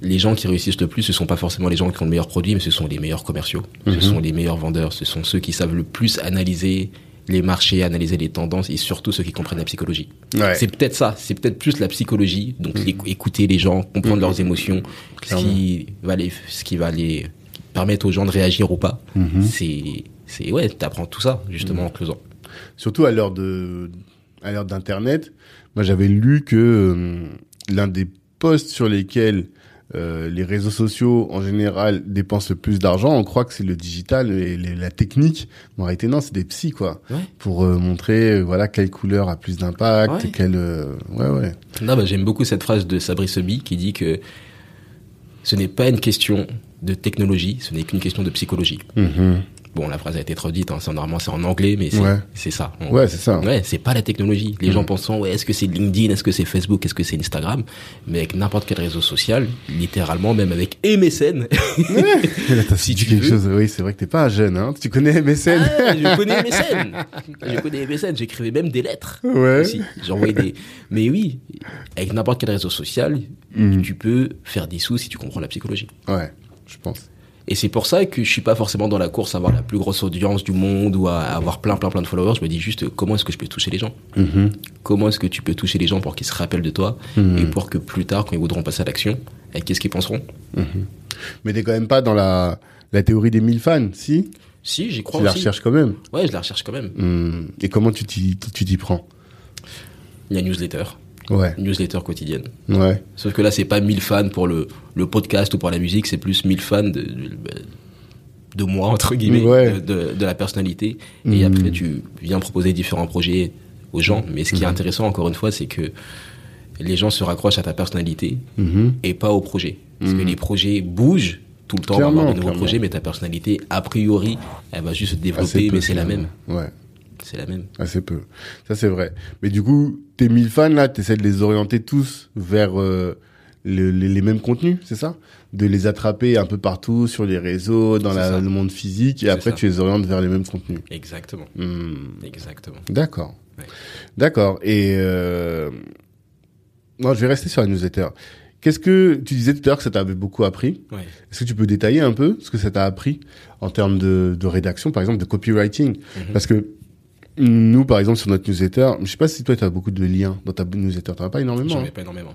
les gens qui réussissent le plus, ce sont pas forcément les gens qui ont le meilleur produit, mais ce sont les meilleurs commerciaux, Mhm. ce sont les meilleurs vendeurs, ce sont ceux qui savent le plus analyser les marchés, analyser les tendances et surtout ceux qui comprennent la psychologie. Ouais. C'est peut-être ça, c'est peut-être plus la psychologie, donc l'éc- écouter les gens, comprendre Mhm. leurs émotions, ce qui va les, ce qui va les permettre aux gens de réagir ou pas. Mhm. C'est, c'est ouais, t'apprends tout ça justement en closant. Surtout à l'heure de, à l'heure d'internet. Moi, j'avais lu que euh, l'un des posts sur lesquels euh, les réseaux sociaux en général dépensent le plus d'argent, on croit que c'est le digital et les- la technique. Mais en réalité, non, c'est des psys quoi, Ouais. pour euh, montrer euh, voilà quelle couleur a plus d'impact, Ouais. quelle euh, ouais ouais. Non, bah, j'aime beaucoup cette phrase de Sabri Sebi qui dit que ce n'est pas une question de technologie, ce n'est qu'une question de psychologie. Mhm. Bon, la phrase a été trop dite, hein, normalement c'est en anglais, mais c'est Ouais. c'est ça. On- Ouais, c'est ça. Ouais, c'est pas la technologie. Les Mhm. gens pensent, ouais, est-ce que c'est LinkedIn, est-ce que c'est Facebook, est-ce que c'est Instagram? Mais avec n'importe quel réseau social, littéralement, même avec MSN. Là, t'as Si tu quelque veux. chose. Oui, c'est vrai que t'es pas un jeune, hein. Tu connais MSN Ah, je connais MSN. Je connais MSN. J'écrivais même des lettres. Ouais. aussi. J'envoyais des. Mais oui, avec n'importe quel réseau social, Mhm. tu peux faire des sous si tu comprends la psychologie. Ouais, je pense. Et c'est pour ça que je suis pas forcément dans la course à avoir la plus grosse audience du monde ou à avoir plein, plein, plein de followers. Je me dis juste comment est-ce que je peux toucher les gens Mhm. Comment est-ce que tu peux toucher les gens pour qu'ils se rappellent de toi Mhm. et pour que plus tard, quand ils voudront passer à l'action, et qu'est-ce qu'ils penseront Mais t'es quand même pas dans la la théorie des 1000 fans, si? Si, j'y crois Tu la recherches quand même. Ouais, je la recherche quand même. Hmm. Et comment tu t'y tu t'y prends? Il y a une newsletter, Ouais, newsletter quotidienne. ouais. Sauf que là, c'est pas 1000 fans pour le, le podcast ou pour la musique, c'est plus 1000 fans de, de, de moi, entre guillemets, Ouais. de, de, la personnalité. Et Mhm. après, tu viens proposer différents projets aux gens. Mais ce qui est Mhm. intéressant, encore une fois, c'est que les gens se raccrochent à ta personnalité Mhm. et pas au projet. Parce que les projets bougent tout le temps, on va avoir de nouveaux projets, mais ta personnalité, a priori, elle va juste se développer, mais c'est la même. Ouais, C'est la même. assez peu. Ça c'est vrai. Mais du coup, tes 1000 fans là, t'essaies de les orienter tous vers euh, le- les, les mêmes contenus, c'est ça? De les attraper un peu partout sur les réseaux, dans la- le monde physique, et après ça. tu les orientes vers les mêmes contenus. Exactement. Hmm. Exactement. D'accord. Ouais. D'accord. Et euh... non, je vais rester sur la newsletter. Qu'est-ce que tu disais tout à l'heure que ça t'avait beaucoup appris? Ouais. Est-ce que tu peux détailler un peu ce que ça t'a appris en termes de, de rédaction, par exemple, de copywriting? Mhm. Parce que nous, par exemple, sur notre newsletter, je sais pas si toi, tu as beaucoup de liens dans ta newsletter. Tu as pas énormément. J'en hein. ai pas énormément.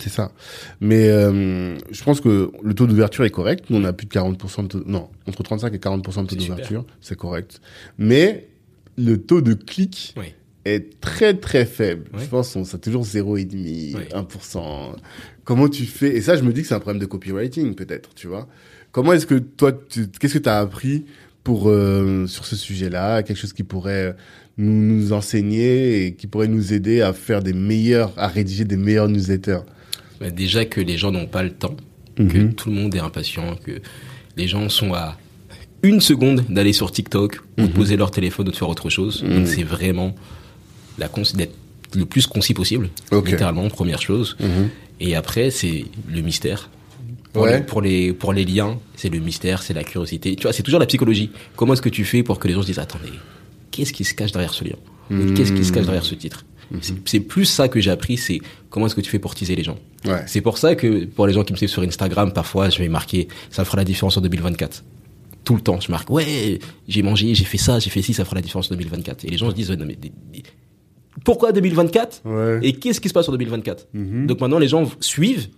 C'est ça. Mais euh, je pense que le taux d'ouverture est correct. Nous, on a plus de 40% de taux... Non, entre 35 et 40% de taux d'ouverture. C'est correct. Mais le taux de clic Oui. est très très faible. Ouais. Je pense qu'on c'est toujours 0,5, Ouais. 1%. Comment tu fais? Et ça, je me dis que c'est un problème de copywriting peut-être, tu vois. Comment est-ce que toi, tu- qu'est-ce que tu as appris pour euh, sur ce sujet-là, quelque chose qui pourrait nous, nous enseigner et qui pourrait nous aider à faire des meilleurs, à rédiger des meilleurs newsletters. Bah, déjà que les gens n'ont pas le temps, que Mhm. tout le monde est impatient, que les gens sont à une seconde d'aller sur TikTok ou de Mhm. poser leur téléphone ou de faire autre chose. Mhm. Donc c'est vraiment la cons- d'être le plus concis possible, littéralement première chose. Et après c'est le mystère. Pour, Ouais. les, pour les pour les liens, c'est le mystère, c'est la curiosité. Tu vois, c'est toujours la psychologie. Comment est-ce que tu fais pour que les gens se disent attendez, qu'est-ce qui se cache derrière ce lien Mhm. Qu'est-ce qui se cache derrière ce titre C'est- C'est plus ça que j'ai appris, c'est comment est-ce que tu fais pour teaser les gens. Ouais. C'est pour ça que pour les gens qui me suivent sur Instagram, parfois je vais marquer ça fera la différence en 2024. Tout le temps, je marque ouais, j'ai mangé, j'ai fait ça, j'ai fait ci, ça fera la différence en 2024. Et les gens se disent ouais, non mais des- des- pourquoi 2024 Ouais. Et qu'est-ce qui se passe en 2024 Mhm. Donc maintenant les gens suivent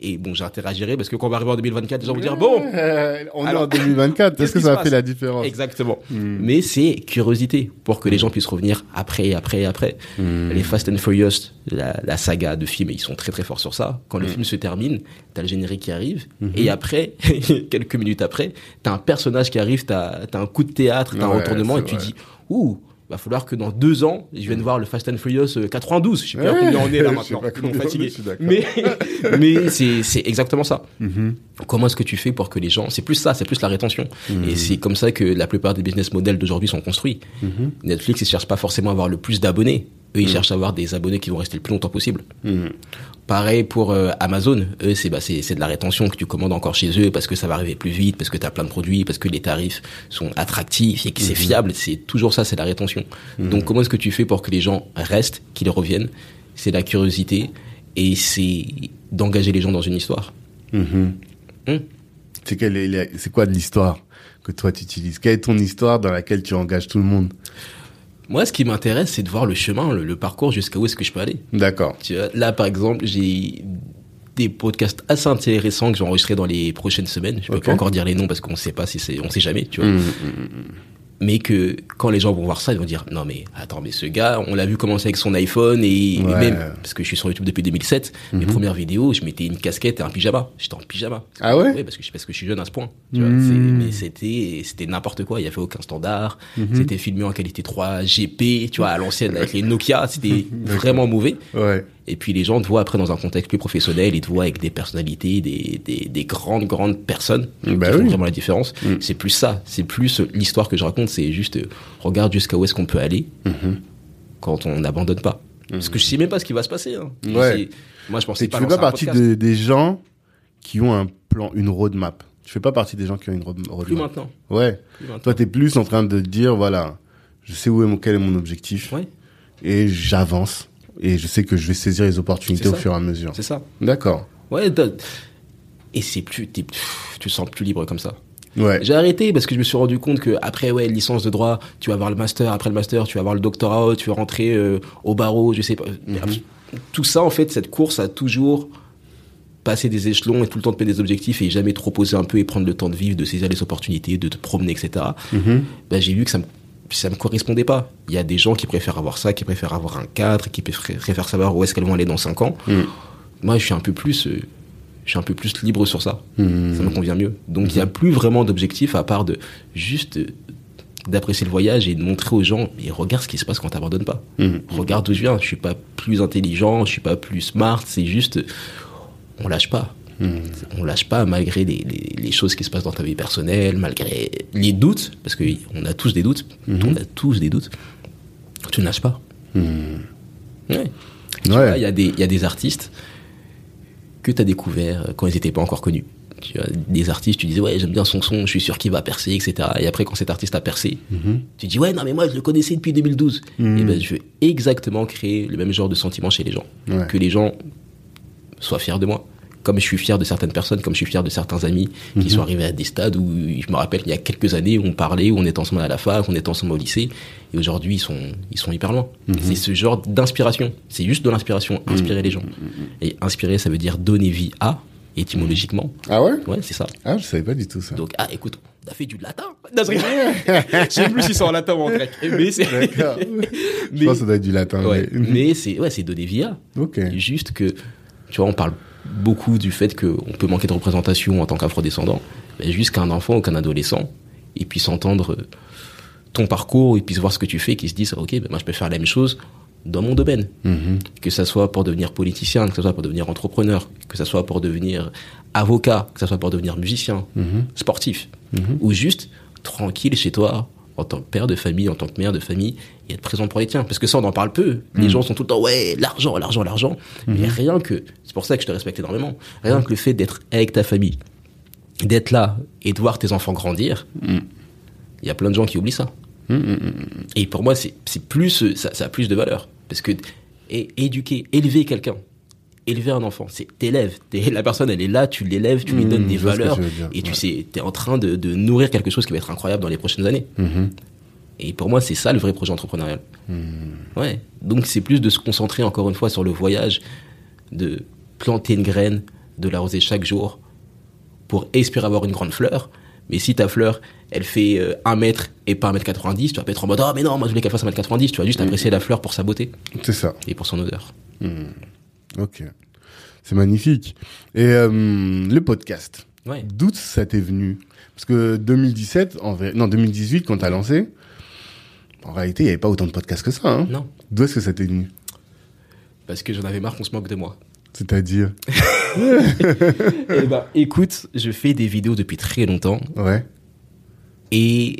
et bon, j'interagirai parce que quand on va arriver en 2024, les gens vont dire bon, Euh, on est Alors, en 2024. qu'est-ce Est-ce que ça a fait la différence? Exactement. Mhm. Mais c'est curiosité pour que les gens puissent revenir après, après, après. Mhm. Les Fast and Furious, la, la saga de films, ils sont très très forts sur ça. Quand le film se termine, t'as le générique qui arrive, et après, quelques minutes après, t'as un personnage qui arrive, t'as as un coup de théâtre, t'as un Ouais, retournement, c'est et tu vrai. dis, ouh, va falloir que dans deux ans, je vienne voir le Fast and Furious euh, 92. Je sais plus à Ouais. combien on est là maintenant. pas fatigué. je suis d'accord. Mais, mais c'est exactement ça. Mhm. Comment est-ce que tu fais pour que les gens, c'est plus ça, c'est plus la rétention. Et c'est comme ça que la plupart des business models d'aujourd'hui sont construits. Mhm. Netflix, ils cherchent pas forcément à avoir le plus d'abonnés. Eux, ils cherchent à avoir des abonnés qui vont rester le plus longtemps possible. Mhm. Pareil pour euh, Amazon. Eux, c'est bah, c'est de la rétention que tu commandes encore chez eux parce que ça va arriver plus vite, parce que tu as plein de produits, parce que les tarifs sont attractifs et que c'est fiable. C'est toujours ça, c'est la rétention. Donc, comment est-ce que tu fais pour que les gens restent, qu'ils reviennent? C'est la curiosité et c'est d'engager les gens dans une histoire. Mhm. Hum. C'est quelle est la- c'est quoi de l'histoire que toi tu utilises? Quelle est ton histoire dans laquelle tu engages tout le monde? Moi, ce qui m'intéresse, c'est de voir le chemin, le, le parcours jusqu'à où est-ce que je peux aller. D'accord. Tu vois, là, par exemple, j'ai des podcasts assez intéressants que je vais enregistrer dans les prochaines semaines. Je peux pas encore dire les noms parce qu'on sait pas si c'est, on sait jamais, tu vois. Mhm. Mais que quand les gens vont voir ça, ils vont dire non mais attends mais ce gars, on l'a vu commencer avec son iPhone et, même parce que je suis sur YouTube depuis 2007, mes premières vidéos, je mettais une casquette et un pyjama. J'étais en pyjama. Ah ouais? Oui, parce que je parce que je suis jeune à ce point. Tu vois, Mhm. mais c'était c'était n'importe quoi. Il y avait aucun standard. C'était filmé en qualité 3 GP, tu vois, à l'ancienne avec les Nokia. C'était vraiment mauvais. Ouais. Et puis les gens te voient après dans un contexte plus professionnel, ils te voient avec des personnalités, des, des, des grandes, grandes personnes qui Bah font vraiment la différence. Mm. C'est plus ça, c'est plus euh, l'histoire que je raconte, c'est juste euh, regarde jusqu'à où est-ce qu'on peut aller Mhm. quand on n'abandonne pas. Parce que je sais même pas ce qui va se passer. Hein. Ouais. Moi je pensais Et tu pas fais lancer pas partie des gens qui ont un plan, une roadmap. Tu fais pas partie des gens qui ont une road- Plus roadmap. maintenant. Ouais. Plus maintenant. Toi, t'es plus en train de dire, voilà, je sais où est mon, quel est mon objectif Ouais, et j'avance et je sais que je vais saisir les opportunités au fur et à mesure. c'est ça. D'accord. Ouais, et c'est plus, tu te sens plus libre comme ça. Ouais. J'ai arrêté parce que je me suis rendu compte que après ouais licence de droit, tu vas avoir le master, après le master, tu vas avoir le doctorat, tu vas rentrer euh, au barreau, je sais pas. Tout ça en fait, cette course a toujours passé des échelons et tout le temps de des objectifs et jamais trop poser un peu et prendre le temps de vivre, de saisir les opportunités, de te promener, etc. Mhm. Ben, j'ai vu que ça me ça me correspondait pas. Il y a des gens qui préfèrent avoir ça, qui préfèrent avoir un cadre, qui préfèrent savoir où est-ce qu'elles vont aller dans 5 ans. Mm. Moi, je suis un peu plus, euh, je suis un peu plus libre sur ça Mhm. ça me convient mieux. Donc il n'y a plus vraiment d'objectif à part de juste euh, d'apprécier le voyage et de montrer aux gens, mais regarde ce qui se passe quand t'abandonnes pas. Mhm. Regarde d'où je viens. Je suis pas plus intelligent, je suis pas plus smart. C'est juste, on lâche pas. Mhm. On lâche pas malgré les, les, les choses qui se passent dans ta vie personnelle, malgré les doutes, parce que on a tous des doutes. On a tous des doutes. Tu ne lâches pas. Ouais. Tu Ouais. Il y, a des- il y a des artistes que tu as découvert quand ils n'étaient pas encore connus. Tu des artistes, tu disais, ouais, j'aime bien son son, je suis sûr qu'il va percer, etc. Et après, quand cet artiste a percé, tu dis, ouais, non, mais moi, je le connaissais depuis 2012. Mhm. Et ben, je veux exactement créer le même genre de sentiment chez les gens. Ouais. Que les gens soient fiers de moi. Comme je suis fier de certaines personnes, comme je suis fier de certains amis qui sont arrivés à des stades où je me rappelle il y a quelques années où on parlait, où on était ensemble à la fac, on était ensemble au lycée, et aujourd'hui ils sont ils sont hyper loin. C'est ce genre d'inspiration. C'est juste de l'inspiration, inspirer les gens. Et inspirer, ça veut dire donner vie à, étymologiquement. Ah ouais? Ouais, c'est ça. Ah, je savais pas du tout ça. Donc ah écoute, on a fait du latin. Non, je sais plus si c'est en latin ou en grec, mais c'est. D'accord. Je Mais- pense que ça doit être du latin. Ouais, mais- mais c'est ouais, donner vie à. Ok. Juste que, tu vois, on parle beaucoup du fait qu'on peut manquer de représentation en tant qu'afrodescendant. Mais juste qu'un enfant ou qu'un adolescent, il puisse entendre euh, ton parcours, il puisse voir ce que tu fais, qu'il se dise, ok, ben moi je peux faire la même chose dans mon domaine. Mhm. Que ça soit pour devenir politicien, que ça soit pour devenir entrepreneur, que ça soit pour devenir avocat, que ça soit pour devenir musicien, Mhm. sportif, ou juste tranquille chez toi en tant que père de famille, en tant que mère de famille, et être présent pour les tiens. Parce que ça, on en parle peu. Les gens sont tout le temps, ouais, l'argent, l'argent, l'argent. Mais rien que, c'est pour ça que je te respecte énormément, rien que le fait d'être avec ta famille, d'être là et de voir tes enfants grandir, il y a plein de gens qui oublient ça. Et pour moi, c'est c'est plus, ça, ça a plus de valeur. Parce que éduquer, élever quelqu'un, élever un enfant, c'est t'élèves. La personne, elle est là, tu l'élèves, tu lui donnes des ce que valeurs. Et tu ouais. sais, t'es en train de, de nourrir quelque chose qui va être incroyable dans les prochaines années. Et pour moi, c'est ça le vrai projet entrepreneurial. Mmh. Ouais. Donc c'est plus de se concentrer encore une fois sur le voyage, de planter une graine, de l'arroser chaque jour pour espérer avoir une grande fleur. Mais si ta fleur, elle fait euh, 1 mètre et pas 1 mètre 90, tu vas pas être en mode, ah mais non, moi je voulais qu'elle fasse 1 mètre 90. Tu vas juste apprécier la fleur pour sa beauté C'est ça. et pour son odeur. Ok. C'est magnifique. Et euh, le podcast, Ouais. d'où ça t'est venu? Parce que 2017, en vrai, non 2018, quand t'as lancé, en réalité, il n'y avait pas autant de podcasts que ça. Hein Non. D'où est-ce que ça t'est venu? Parce que j'en avais marre qu'on se moque de moi. C'est-à-dire eh ben, écoute, je fais des vidéos depuis très longtemps Ouais. et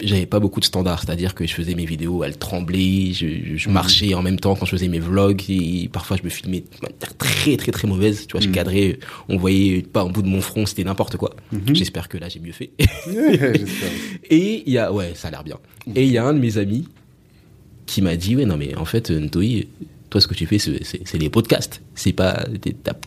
j'avais pas beaucoup de standards, c'est-à-dire que je faisais mes vidéos, elles tremblaient, je, je- je marchais en même temps quand je faisais mes vlogs et parfois je me filmais de manière très très très mauvaise, tu vois, je cadrais, on voyait pas au bout de mon front, c'était n'importe quoi. J'espère que là j'ai mieux fait. Et il y a, ouais, ça a l'air bien. Et il y a un de mes amis qui m'a dit, ouais, non mais en fait, euh, Ntoi, toi ce que tu fais, c'est- les podcasts. C'est pas,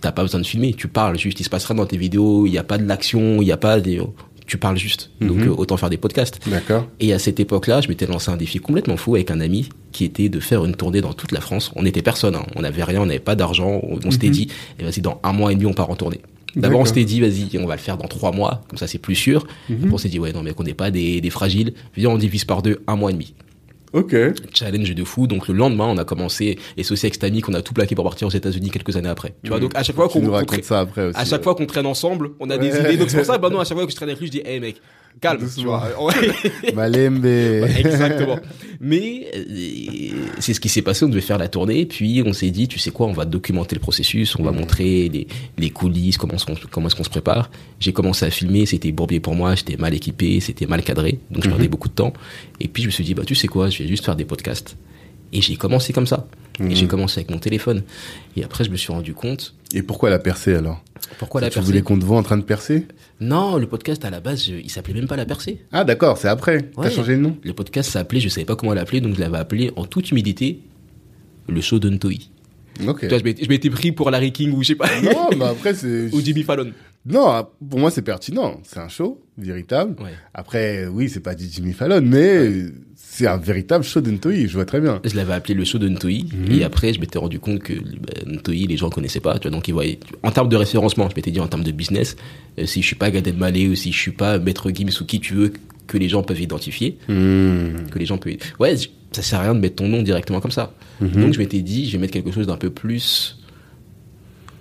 t'as pas besoin de filmer, tu parles juste, il se passe rien dans tes vidéos, il y a pas de l'action, il y a pas des, tu parles juste. Donc Mhm. euh, autant faire des podcasts. D'accord. Et à cette époque-là, je m'étais lancé un défi complètement fou avec un ami qui était de faire une tournée dans toute la France. On n'était personne, hein. on n'avait rien, on n'avait pas d'argent. On, on s'était dit, eh, vas-y, dans un mois et demi, on part en tournée. D'abord, on s'était dit, vas-y, on va le faire dans trois mois, comme ça c'est plus sûr. Mhm. Après, on s'est dit, ouais, non, mais qu'on n'est pas des, des fragiles. Viens, on divise par deux, un mois et demi. Ok. Challenge de fou. Donc le lendemain, on a commencé, et c'est aussi avec qu'on a tout plaqué pour partir aux États-Unis quelques années après. Tu vois, donc à chaque fois qu'on traîne- à chaque fois qu'on traîne ensemble, on a des idées. Donc c'est pour ça, bah non, à chaque fois que je traîne avec lui, je dis, hey mec, calme, tu vois. Malembe. Exactement. Mais euh, c'est ce qui s'est passé. On devait faire la tournée, puis on s'est dit, tu sais quoi, on va documenter le processus, on va montrer les, les coulisses, comment est-ce qu'on comment est-ce qu'on se prépare. J'ai commencé à filmer, c'était bourbier pour moi, j'étais mal équipé, c'était mal cadré, donc je perdais beaucoup de temps. Et puis je me suis dit, bah tu sais quoi, je vais juste faire des podcasts. Et j'ai commencé comme ça. Et j'ai commencé avec mon téléphone. Et après, je me suis rendu compte. Et pourquoi la percée alors Pourquoi la Tu percée voulais qu'on te voit en train de percer Non, le podcast à la base, je- il s'appelait même pas la percée. Ah d'accord, c'est après. T'as Ouais. changé le nom Le podcast s'appelait, je savais pas comment l'appeler, donc je l'avais appelé en toute humilité le show d'Untoi. Ok. Tu vois, je m'étais- pris pour Larry King ou je sais pas. Non, mais après c'est. ou Jimmy Fallon. Non, pour moi c'est pertinent. C'est un show véritable. Ouais. Après, oui, c'est pas du Jimmy Fallon, mais c'est un véritable show d'Untoi. Je vois très bien. Je l'avais appelé le show de Ntoi. Mhm. Et après, je m'étais rendu compte que bah, Ntoi, les gens connaissaient pas. Tu vois, donc ils voyaient. En termes de référencement, je m'étais dit en termes de business, euh, si je suis pas Gad Elmaleh ou si je suis pas Maître Gims ou qui tu veux que les gens peuvent identifier, Hmm. que les gens peuvent. Ouais, ça sert à rien de mettre ton nom directement comme ça. Mhm. Donc je m'étais dit, je vais mettre quelque chose d'un peu plus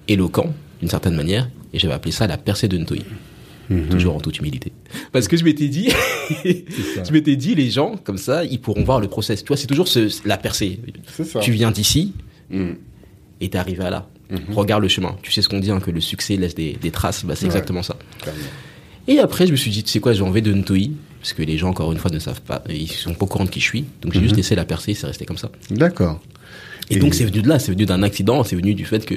éloquent, d'une certaine manière, et j'avais appelé ça la percée de Ntoi. Mhm. Toujours en toute humilité. Parce que je m'étais dit, je m'étais dit, les gens, comme ça, ils pourront voir le process. Tu vois, c'est toujours ce, la percée. Ça. Tu viens d'ici Hmm. et t'es arrivé à là. Mhm. Regarde le chemin. Tu sais ce qu'on dit, hein, que le succès laisse des, des traces. Bah, c'est Ouais. exactement ça. Carrément. Et après, je me suis dit, tu sais quoi, j'ai envie de Ntoi. Parce que les gens, encore une fois, ne savent pas, ils sont pas au courant de qui je suis. Donc j'ai Mhm. juste laissé la percée, c'est resté comme ça. D'accord. Et, Et- donc c'est venu de là, c'est venu d'un accident, c'est venu du fait que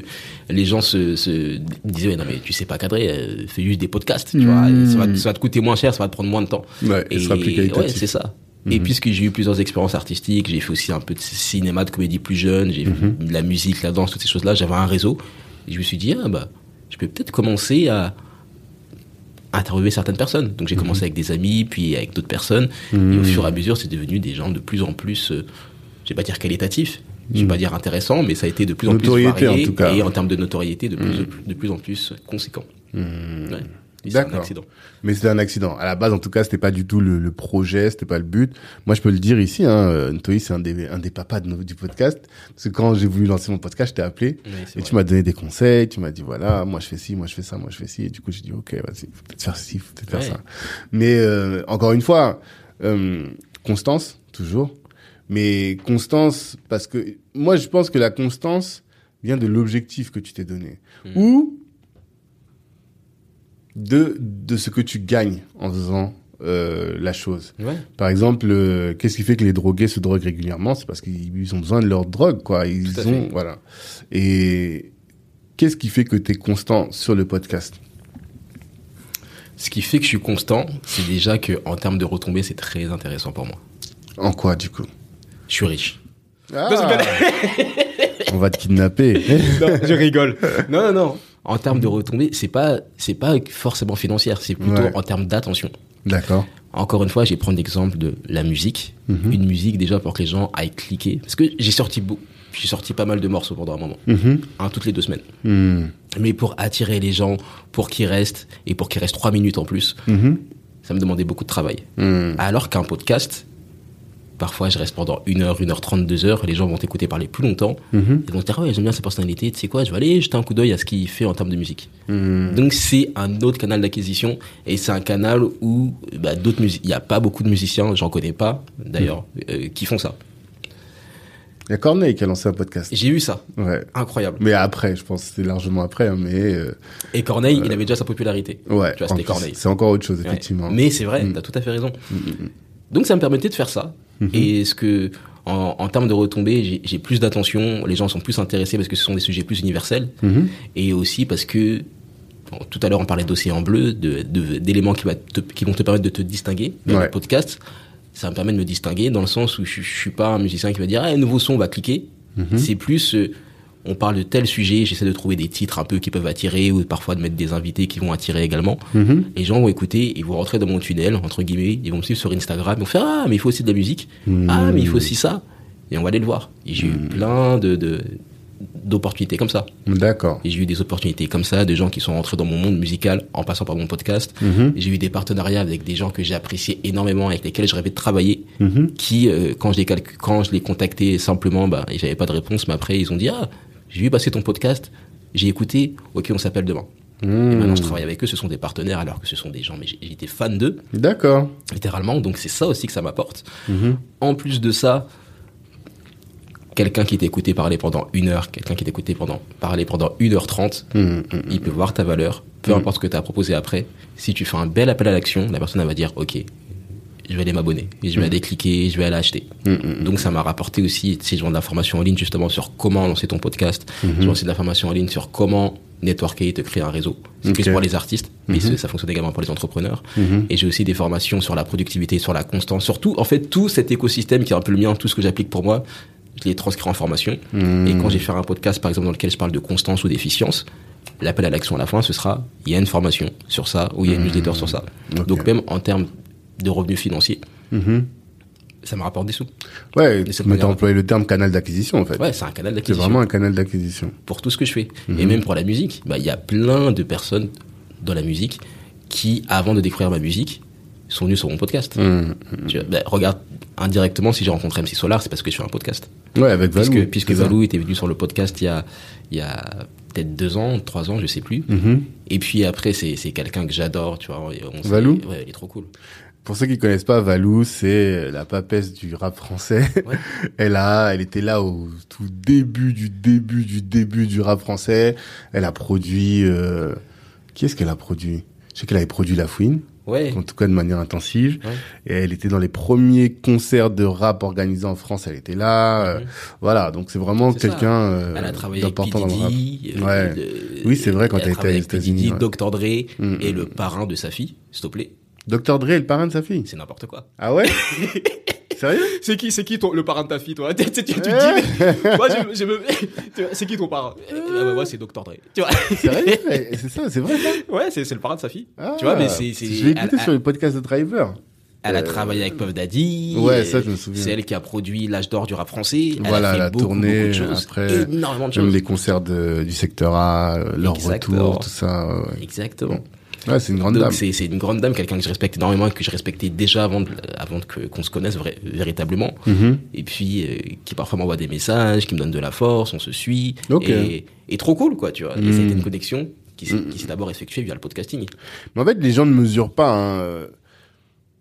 les gens se, se disaient ouais, non mais tu sais pas cadrer, euh, fais juste des podcasts, tu vois, Mmh. ça va, ça va te coûter moins cher, ça va te prendre moins de temps. Ouais, et ce sera plus ouais, qualitatif. c'est ça. Et Mhm. puisque j'ai eu plusieurs expériences artistiques, j'ai fait aussi un peu de cinéma, de comédie plus jeune, j'ai Mhm. fait de la musique, la danse, toutes ces choses-là, j'avais un réseau. Et je me suis dit, ah bah, je peux peut-être commencer à interviewer certaines personnes. Donc j'ai commencé avec des amis, puis avec d'autres personnes. Et au fur et à mesure, c'est devenu des gens de plus en plus, euh, je vais pas dire qualitatifs, je vais pas dire intéressants, mais ça a été de plus en Notoriété, plus varié en tout cas. et en termes de notoriété de plus, Mhm. de plus en plus conséquent. Hmm. Ouais. Et c'est un D'accord. accident. Mais c'était un accident. À la base, en tout cas, c'était pas du tout le, le projet, c'était pas le but. Moi, je peux le dire ici, hein, euh, c'est un des, un des papas de nos- du podcast. Parce que quand j'ai voulu lancer mon podcast, je t'ai appelé. Et vrai. tu m'as donné des conseils, tu m'as dit voilà, moi je fais ci, moi je fais ça, moi je fais ci. Et du coup, j'ai dit ok, vas-y, faut peut-être faire ci, faut peut-être faire ça. Mais euh, encore une fois, euh, constance, toujours. Mais constance, parce que moi je pense que la constance vient de l'objectif que tu t'es donné. Mhm. Ou de, de ce que tu gagnes en faisant euh, la chose. Ouais. Par exemple, euh, qu'est-ce qui fait que les drogués se droguent régulièrement? C'est parce qu'ils ont besoin de leur drogue, quoi. Ils ont, fait. voilà. Et qu'est-ce qui fait que tu es constant sur le podcast? Ce qui fait que je suis constant, c'est déjà que en termes de retombées, c'est très intéressant pour moi. En quoi, du coup? Je suis riche. Ah On va te kidnapper. non, je rigole. Non, non, non. En termes de retombées, c'est pas, c'est pas forcément financière, c'est plutôt Ouais. en termes d'attention. D'accord. Encore une fois, je vais prendre l'exemple de la musique. Mhm. Une musique déjà pour que les gens aillent cliquer. Parce que j'ai sorti beau, j'ai sorti pas mal de morceaux pendant un moment, Mhm. un toutes les deux semaines. Hmm. Mais pour attirer les gens, pour qu'ils restent et pour qu'ils restent trois minutes en plus, Mhm. ça me demandait beaucoup de travail. Alors qu'un podcast, parfois je reste pendant une heure, une heure trente, deux heures, et les gens vont t'écouter parler plus longtemps. Mhm. Ils vont se dire, ah ouais, j'aime bien sa personnalité, tu sais quoi, je vais aller jeter un coup d'œil à ce qu'il fait en termes de musique. Hmm. Donc c'est un autre canal d'acquisition, et c'est un canal où bah, d'autres il n'y a pas beaucoup de musiciens, j'en connais pas d'ailleurs, euh, qui font ça. Il y a Corneille qui a lancé un podcast. J'ai eu ça, Ouais. incroyable. Mais après, je pense que c'était largement après, hein, mais euh, Et Corneille, il avait déjà sa popularité. ouais. Tu vois, c'était Corneille. C'est encore autre chose, Ouais. effectivement. Mais c'est vrai, Mm. t'as tout à fait raison. Mm, mm, Donc ça me permettait de faire ça. Mhm. Et ce que, en, en termes de retombées, j'ai- plus d'attention, les gens sont plus intéressés parce que ce sont des sujets plus universels. Mhm. et aussi parce que bon, tout à l'heure on parlait d'océan bleu, de- de- d'éléments qui, vont te permettre de te distinguer dans Ouais. le podcast. Ça me permet de me distinguer dans le sens où je, je suis pas un musicien qui va dire ah nouveau son on va cliquer. Mhm. C'est plus euh, on parle de tel sujet, j'essaie de trouver des titres un peu qui peuvent attirer ou parfois de mettre des invités qui vont attirer également. Mhm. Les gens vont écouter, ils vont rentrer dans mon tunnel, entre guillemets, ils vont me suivre sur Instagram, ils vont faire Ah, mais il faut aussi de la musique. Mhm. Ah, mais il faut aussi ça. Et on va aller le voir. Et j'ai eu plein de, de, d'opportunités comme ça. D'accord. J'ai eu des opportunités comme ça, de gens qui sont rentrés dans mon monde musical en passant par mon podcast. Mhm. J'ai eu des partenariats avec des gens que j'ai appréciés énormément, avec lesquels je rêvais de travailler, Mhm. qui, euh, quand je les quand je les contactais simplement, bah, j'avais pas de réponse, mais après, ils ont dit, ah, j'ai vu passer ton podcast, j'ai écouté, ok, on s'appelle demain. Et maintenant, je Mhm. travaille avec eux, ce sont des partenaires, alors que ce sont des gens, mais j'étais fan d'eux, D'accord. littéralement, donc c'est ça aussi que ça m'apporte. Mhm. En plus de ça, quelqu'un qui t'écoutait parler pendant une heure, quelqu'un qui t'écoutait pendant, parler pendant une heure trente. Mhm. il peut voir ta valeur, peu importe ce que tu as proposé après. Si tu fais un bel appel à l'action, la personne elle va dire OK, je vais aller m'abonner, et je vais Mm. aller cliquer, je vais aller acheter. Mhm. Donc ça m'a rapporté aussi ces genre d'informations en ligne justement sur comment lancer ton podcast. Mhm. J'ai lancé de l'information en ligne sur comment networker et te créer un réseau. C'est plus pour les artistes, mais ça fonctionne également pour les entrepreneurs. Et j'ai aussi des formations sur la productivité, sur la constance, surtout en fait tout cet écosystème qui est un peu le mien, tout ce que j'applique pour moi, je l'ai transcrit en formation. Et quand j'ai fait un podcast, par exemple, dans lequel je parle de constance ou d'efficience, l'appel à l'action à la fin, ce sera il y a une formation sur ça ou il y a une newsletter sur ça. Donc même en termes de revenus financiers, Mhm. ça me rapporte des sous. Ouais, c'est mais t'as employé le terme canal d'acquisition en fait. Ouais, c'est un canal c'est d'acquisition vraiment un canal d'acquisition. pour tout ce que je fais. Mhm. Et même pour la musique, bah, il y a plein de personnes dans la musique qui, avant de découvrir ma musique, sont venus sur mon podcast. Mhm. Tu vois, bah, regarde, indirectement, si j'ai rencontré MC Solar, c'est parce que je fais un podcast. Ouais, avec Valou. puisque c'est. Valou était venu sur le podcast il y a, il y a peut-être deux ans, trois ans, je sais plus. Mhm. Et puis après, c'est c'est quelqu'un que j'adore, tu vois. on Valou Ouais, il est trop cool. Pour ceux qui connaissent pas Valou, c'est la papesse du rap français. Ouais. Elle a, elle était là au tout début du début du début du rap français. Elle a produit, euh, qui est-ce qu'elle a produit? Je sais qu'elle avait produit La Fouine, Ouais. en tout cas de manière intensive. Ouais. Et elle était dans les premiers concerts de rap organisés en France. Elle était là. euh, Mhm. Voilà, donc c'est vraiment quelqu'un euh, d'important dans le rap. Euh, Ouais. Oui, c'est vrai, quand elle était aux. États-Unis, ouais. Dr. Dre Mm, et mm, le parrain de sa fille, s'il te plaît. Dr. Dre est le parrain de sa fille. C'est n'importe quoi. Ah ouais? Sérieux? C'est qui, c'est qui ton, le parrain de ta fille, toi? Tu, tu, tu, tu Ouais. dis, moi, je, je me, tu vois, c'est qui ton parrain? Ouais, ouais, ouais, c'est Dr. Dre. Tu vois Sérieux? C'est ça, c'est vrai ça? Ouais, c'est, le parrain de sa fille. Ah, tu vois, mais c'est, Je l'ai écouté sur le podcast de Driver. Elle a Euh, travaillé avec Puff Daddy. Ouais, euh, ça, je me souviens. C'est elle qui a produit l'âge d'or du rap français. Elle Voilà, a fait elle a beaucoup, de choses. après, énormément de Même choses. les concerts de, du secteur A, euh, leur retour, tout ça. ouais. Exactement. Ouais, c'est une grande Donc dame. c'est, c'est une grande dame, quelqu'un que je respecte énormément et que je respectais déjà avant, de- avant que, qu'on se connaisse vrai- véritablement. Mhm. Et puis euh, qui parfois m'envoie des messages, qui me donne de la force, on se suit. Et, et trop cool, quoi, tu vois. Et Mhm. a été une connexion qui s'est, qui s'est d'abord effectuée via le podcasting. Mais en fait, les gens ne mesurent pas. hein,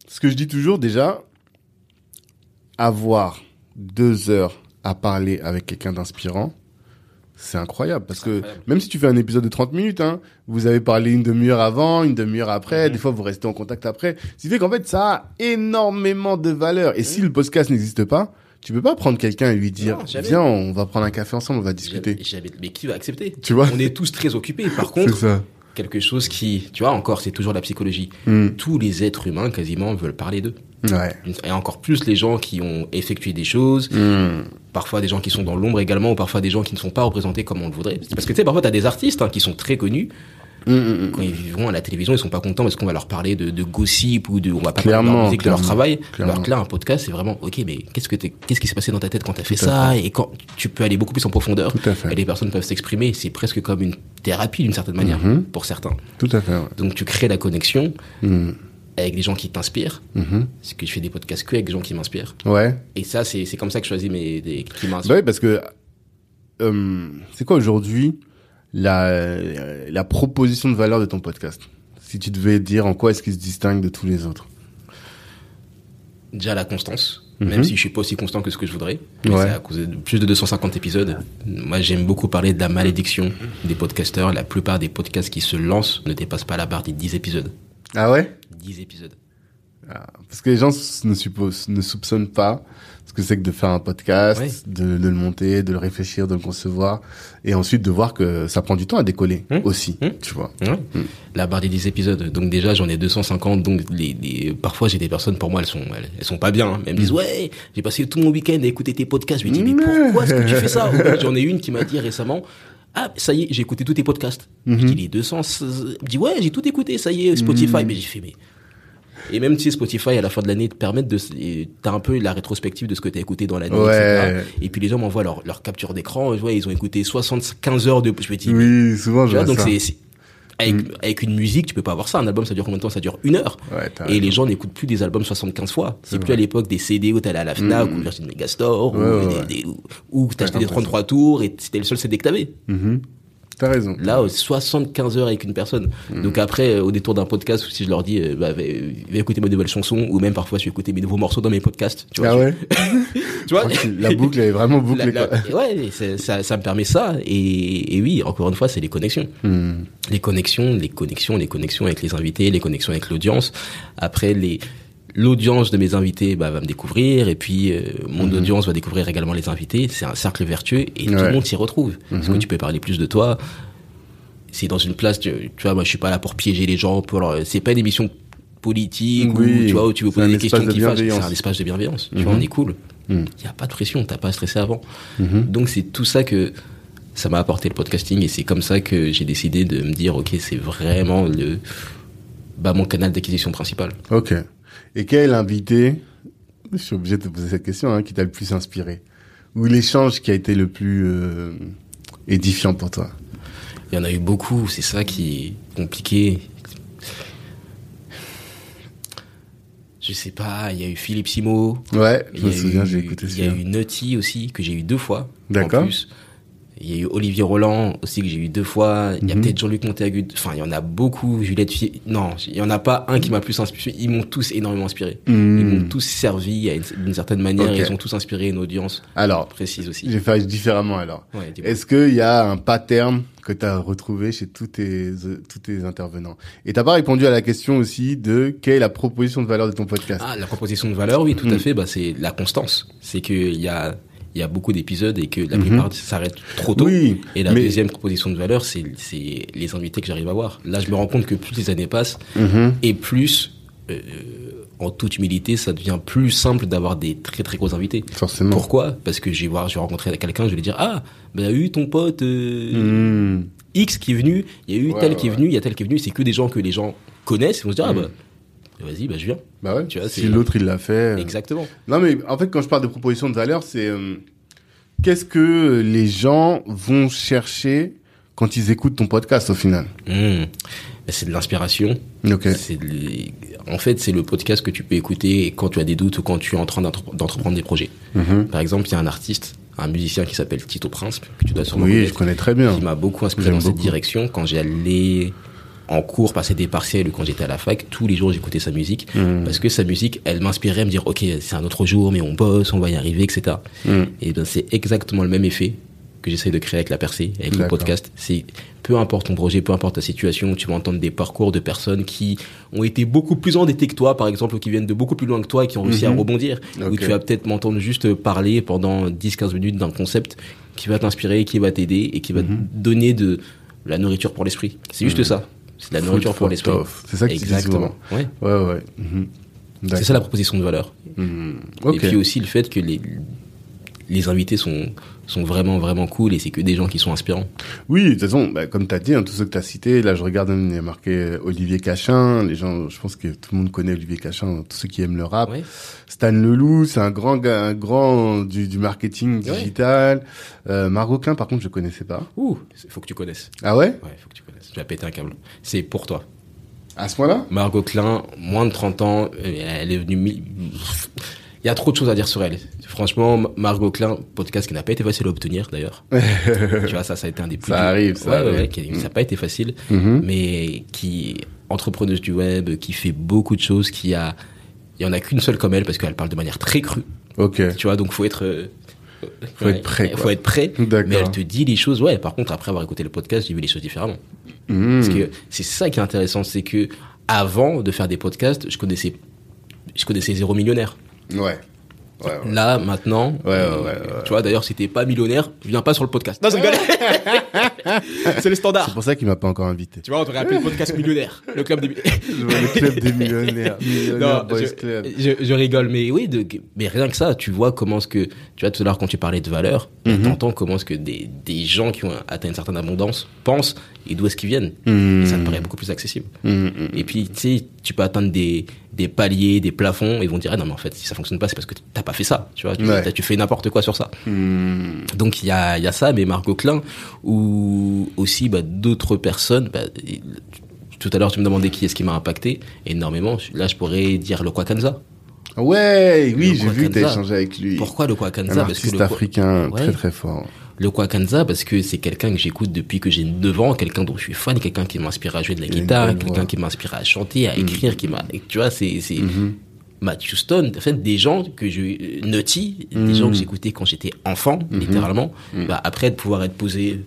Ce que je dis toujours, déjà, avoir deux heures à parler avec quelqu'un d'inspirant, c'est incroyable. Parce que incroyable. même si tu fais un épisode de 30 minutes, hein, vous avez parlé une demi-heure avant, une demi-heure après, Mhm. des fois vous restez en contact après. Ce qui fait qu'en fait, ça a énormément de valeur. Et si le podcast n'existe pas, tu peux pas prendre quelqu'un et lui dire, Non, viens, on va prendre un café ensemble, on va discuter. Mais qui va accepter? Tu vois On est tous très occupés. Par contre, ça. quelque chose qui, tu vois, encore, c'est toujours la psychologie. Mm. Tous les êtres humains, quasiment, veulent parler d'eux. Ouais. Et encore plus les gens qui ont effectué des choses, Mm. Parfois des gens qui sont dans l'ombre également, ou parfois des gens qui ne sont pas représentés comme on le voudrait. Parce que tu sais, parfois, tu as des artistes hein, qui sont très connus. Mm, mm, mm. Quand ils vont à la télévision, ils sont pas contents parce qu'on va leur parler de, de gossip ou de, on va pas parler de leur musique, de leur travail. clairement. Alors que là, un podcast, c'est vraiment, ok, mais qu'est-ce que qu'est-ce qui s'est passé dans ta tête quand t'as fait Tout ça? Et quand tu peux aller beaucoup plus en profondeur. Tout à fait. Et les personnes peuvent s'exprimer. C'est presque comme une thérapie d'une certaine manière, Mhm. pour certains. Tout à fait, ouais. Donc, tu crées la connexion. Avec des gens qui t'inspirent. Mhm. C'est que je fais des podcasts que avec des gens qui m'inspirent. Ouais. Et ça, c'est c'est comme ça que je choisis mes, des, qui Bah m'inspirent. oui, parce que euh, c'est quoi aujourd'hui la, la proposition de valeur de ton podcast? Si tu devais dire en quoi est-ce qu'il se distingue de tous les autres? Déjà, la constance. Mhm. Même si je suis pas aussi constant que ce que je voudrais. Ouais. C'est à cause de plus de 250 épisodes. Moi, j'aime beaucoup parler de la malédiction des podcasteurs. La plupart des podcasts qui se lancent ne dépassent pas la barre des 10 épisodes. Ah ouais? 10 épisodes. Ah, Parce que les gens ne, supposent, ne soupçonnent pas ce que c'est que de faire un podcast, de, de le monter, de le réfléchir, de le concevoir, et ensuite de voir que ça prend du temps à décoller Hum. aussi, Hum. tu vois. Ouais. La barre des 10 épisodes. Donc déjà, j'en ai 250. Donc les, les- parfois, j'ai des personnes, pour moi, elles sont, elles, elles sont pas bien. hein. Elles me disent, ouais, j'ai passé tout mon week-end à écouter tes podcasts. Je lui dis, mais pourquoi est-ce que tu fais ça? J'en ai une qui m'a dit récemment, ah, ça y est, j'ai écouté tous tes podcasts. Je dis, les 200, elle me dit, ouais, j'ai tout écouté, ça y est, Spotify. Mais j'ai fait, mais Et même si Spotify à la fin de l'année te permettent de, t'as un peu la rétrospective de ce que t'as écouté dans l'année, Ouais. etc. Et puis les gens m'envoient leur, leur capture d'écran, ouais, ils ont écouté 75 heures de, je me dis, Oui, souvent, je vois, donc c'est, c'est- avec, avec une musique, tu peux pas avoir ça. Un album, ça dure combien de temps? Ça dure une heure. Ouais, Et raison. les gens n'écoutent plus des albums 75 fois. C'est plus vrai. à l'époque des CD où t'allais à la Fnac ou Virgin Megastore Ouais, ou, ouais, des- des- t'achetais des t'as 33 tours et c'était le seul CD que t'avais. Mhm. T'as raison. Là, euh, 75 heures avec une personne. Mm. Donc après, euh, au détour d'un podcast, si je leur dis, euh, bah, va, va écouter mes nouvelles chansons, ou même parfois, je vais écouter mes nouveaux morceaux dans mes podcasts. Tu vois, ah ouais tu vois? La boucle elle est vraiment bouclée, la- ouais, ça, ça me permet ça. Et, et oui, encore une fois, c'est les connexions. Hmm. Les connexions, les connexions, les connexions avec les invités, les connexions avec l'audience. Après, les l'audience de mes invités bah, va me découvrir et puis euh, mon audience va découvrir également les invités. C'est un cercle vertueux et tout le monde s'y retrouve. Parce que tu peux parler plus de toi. C'est dans une place, tu, tu vois, moi je suis pas là pour piéger les gens. Pour leur- c'est pas une émission politique Oui, où tu vois où tu veux poser des questions de qui fâchent. C'est un espace de bienveillance. Tu vois, on est cool. Il Mhm. y a pas de pression, t'as pas à stresser avant. Mhm. Donc c'est tout ça que ça m'a apporté le podcasting et c'est comme ça que j'ai décidé de me dire ok c'est vraiment le bah mon canal d'acquisition principal. Ok. Et quel invité, je suis obligé de te poser cette question, hein, qui t'a le plus inspiré Ou l'échange qui a été le plus euh, édifiant pour toi? Il y en a eu beaucoup, c'est ça qui est compliqué. Je sais pas, il y a eu Philippe Simo. Ouais, je me souviens, j'ai écouté Il y a eu Nutty aussi, que j'ai eu deux fois. D'accord. En plus. Il y a eu Olivier Roland aussi que j'ai eu deux fois. Il y a Mhm. peut-être Jean-Luc Montéagut. Enfin, il y en a beaucoup. Juliette Fi- Non, il y en a pas un qui m'a plus inspiré. Ils m'ont tous énormément inspiré. Ils Hmm. m'ont tous servi d'une certaine manière. Ils ont tous inspiré une audience Alors, précise aussi. j'ai fait différemment alors. Ouais. Est-ce qu'il y a un pattern que tu as retrouvé chez tous tes, tous tes intervenants? Et t'as pas répondu à la question aussi de quelle est la proposition de valeur de ton podcast? Ah, la proposition de valeur, oui, tout Mm. à fait. Bah, c'est la constance. C'est qu'il y a, il y a beaucoup d'épisodes et que la Mhm. plupart s'arrêtent trop tôt. Oui, Et la mais- deuxième proposition de valeur, c'est, c'est les invités que j'arrive à voir. Là, je me rends compte que plus les années passent Mhm. et plus, euh, en toute humilité, ça devient plus simple d'avoir des très très gros invités. Forcément. Pourquoi? Parce que je vais voir, je vais rencontrer quelqu'un, je vais lui dire ah, ben, il y a eu ton pote euh, Hmm. X qui est venu, il y a eu Ouais, tel ouais, qui est venu, il y a tel qui est venu. C'est que des gens que les gens connaissent. Ils vont se dire ah Mm. Bah vas-y, bah je viens. Bah ouais. Tu vois, si c'est- l'autre il l'a fait. euh, Exactement. Non, mais en fait, quand je parle de proposition de valeur, c'est euh, qu'est-ce que les gens vont chercher quand ils écoutent ton podcast au final? Hmm. Ben, C'est de l'inspiration. Ok. C'est de les- En fait, c'est le podcast que tu peux écouter quand tu as des doutes ou quand tu es en train d'entre- d'entreprendre des projets. Mhm. Par exemple, il y a un artiste, un musicien qui s'appelle Tito Prince, que tu dois sûrement Oui, je connaître, connais très bien. qui m'a beaucoup inspiré dans cette direction. Quand j'allais en cours, passer des partiels ou quand j'étais à la fac, tous les jours j'écoutais sa musique. Mhm. Parce que sa musique, elle m'inspirait à me dire, ok, c'est un autre jour, mais on bosse, on va y arriver, etc. Et ben c'est exactement le même effet que j'essaie de créer avec la percée, avec le podcast. C'est peu importe ton projet, peu importe ta situation, tu vas entendre des parcours de personnes qui ont été beaucoup plus endettées que toi, par exemple, ou qui viennent de beaucoup plus loin que toi et qui ont réussi à rebondir. Ou tu vas peut-être m'entendre juste parler pendant 10-15 minutes d'un concept qui va t'inspirer, qui va t'aider et qui va te donner de la nourriture pour l'esprit. C'est juste ça. C'est de la nourriture pour l'esprit. C'est ça que tu dis Exactement. Ouais. Ouais, ouais. Mhm. C'est ça la proposition de valeur. Mhm. Et puis aussi le fait que les, les invités sont, sont vraiment, vraiment cool et c'est que des gens qui sont inspirants. Oui, de toute façon, bah, comme tu as dit, hein, tous ceux que tu as cités, là je regarde, il y a marqué euh, Olivier Cachin, les gens, je pense que tout le monde connaît Olivier Cachin, tous ceux qui aiment le rap. Ouais. Stan Leloup, c'est un grand un grand du, du marketing Ouais. digital. Euh, Margot Klein, par contre, je connaissais pas. Ouh, il faut que tu connaisses. Ah ouais? Ouais, faut que tu connaisses. Tu vas péter un câble. C'est pour toi. À ce point-là? Margot Klein, moins de 30 ans, euh, elle est venue... Il y a trop de choses à dire sur elle. Franchement, Margot Klein, podcast qui n'a pas été facile à obtenir d'ailleurs. tu vois, ça, ça a été un des plus... Ça arrive, ça Ouais, ouais, arrive. ouais, qui- ça n'a pas été facile. Mhm. mais qui est entrepreneuse du web, qui fait beaucoup de choses, qui a... Il y en a qu'une seule comme elle parce qu'elle parle de manière très crue. Ok. Tu vois, donc faut être... Faut être prêt, quoi. Faut être prêt. D'accord. Mais elle te dit les choses. Ouais, par contre, après avoir écouté le podcast, j'ai vu les choses différemment. Mhm. Parce que c'est ça qui est intéressant, c'est que avant de faire des podcasts, je connaissais, je connaissais zéro millionnaire. Ouais. Ouais, ouais. Là, maintenant, Ouais, ouais, euh, ouais, ouais. tu vois, d'ailleurs, si t'es pas millionnaire, viens pas sur le podcast. Non, c'est. c'est le standard. C'est pour ça qu'il m'a pas encore invité. Tu vois, on devrait appeler le podcast millionnaire. Le club des, le club des millionnaires. Non, je, Club. je- je rigole, mais oui, de, mais rien que ça, tu vois comment est-ce que, tu vois, tout à l'heure quand tu parlais de valeur, Mhm. t'entends comment est-ce que des, des gens qui ont atteint une certaine abondance pensent et d'où est-ce qu'ils viennent. Mhm. Et ça me paraît beaucoup plus accessible. Mm, mm. Et puis, tu sais, tu peux atteindre des, des paliers, des plafonds, et ils vont dire, ah non, mais en fait, si ça fonctionne pas, c'est parce que t'as pas fait ça, tu vois, tu, Ouais. t'as- tu fais n'importe quoi sur ça. Mm. Donc il y a, y a ça, mais Margot Klein, ou aussi bah, d'autres personnes. Bah, tout à l'heure, tu me demandais qui est-ce qui m'a impacté énormément. Là, je pourrais dire le Kwakanza. Ouais, oui, j'ai vu que t'as échangé avec lui. Pourquoi le Un Kwakanza Parce que le, africain Ouais. très très fort. le Kwakanza, parce que c'est quelqu'un que j'écoute depuis que j'ai 9 ans, quelqu'un dont je suis fan, quelqu'un qui m'inspire à jouer de la guitare, quelqu'un qui m'inspire à chanter, à écrire, qui m'a, tu vois, c'est, c'est, Mhm. Matt Houston, en fait, des gens que je, Nutty, Mhm. des gens que j'écoutais quand j'étais enfant, littéralement. Mhm. Bah, après, de pouvoir être posé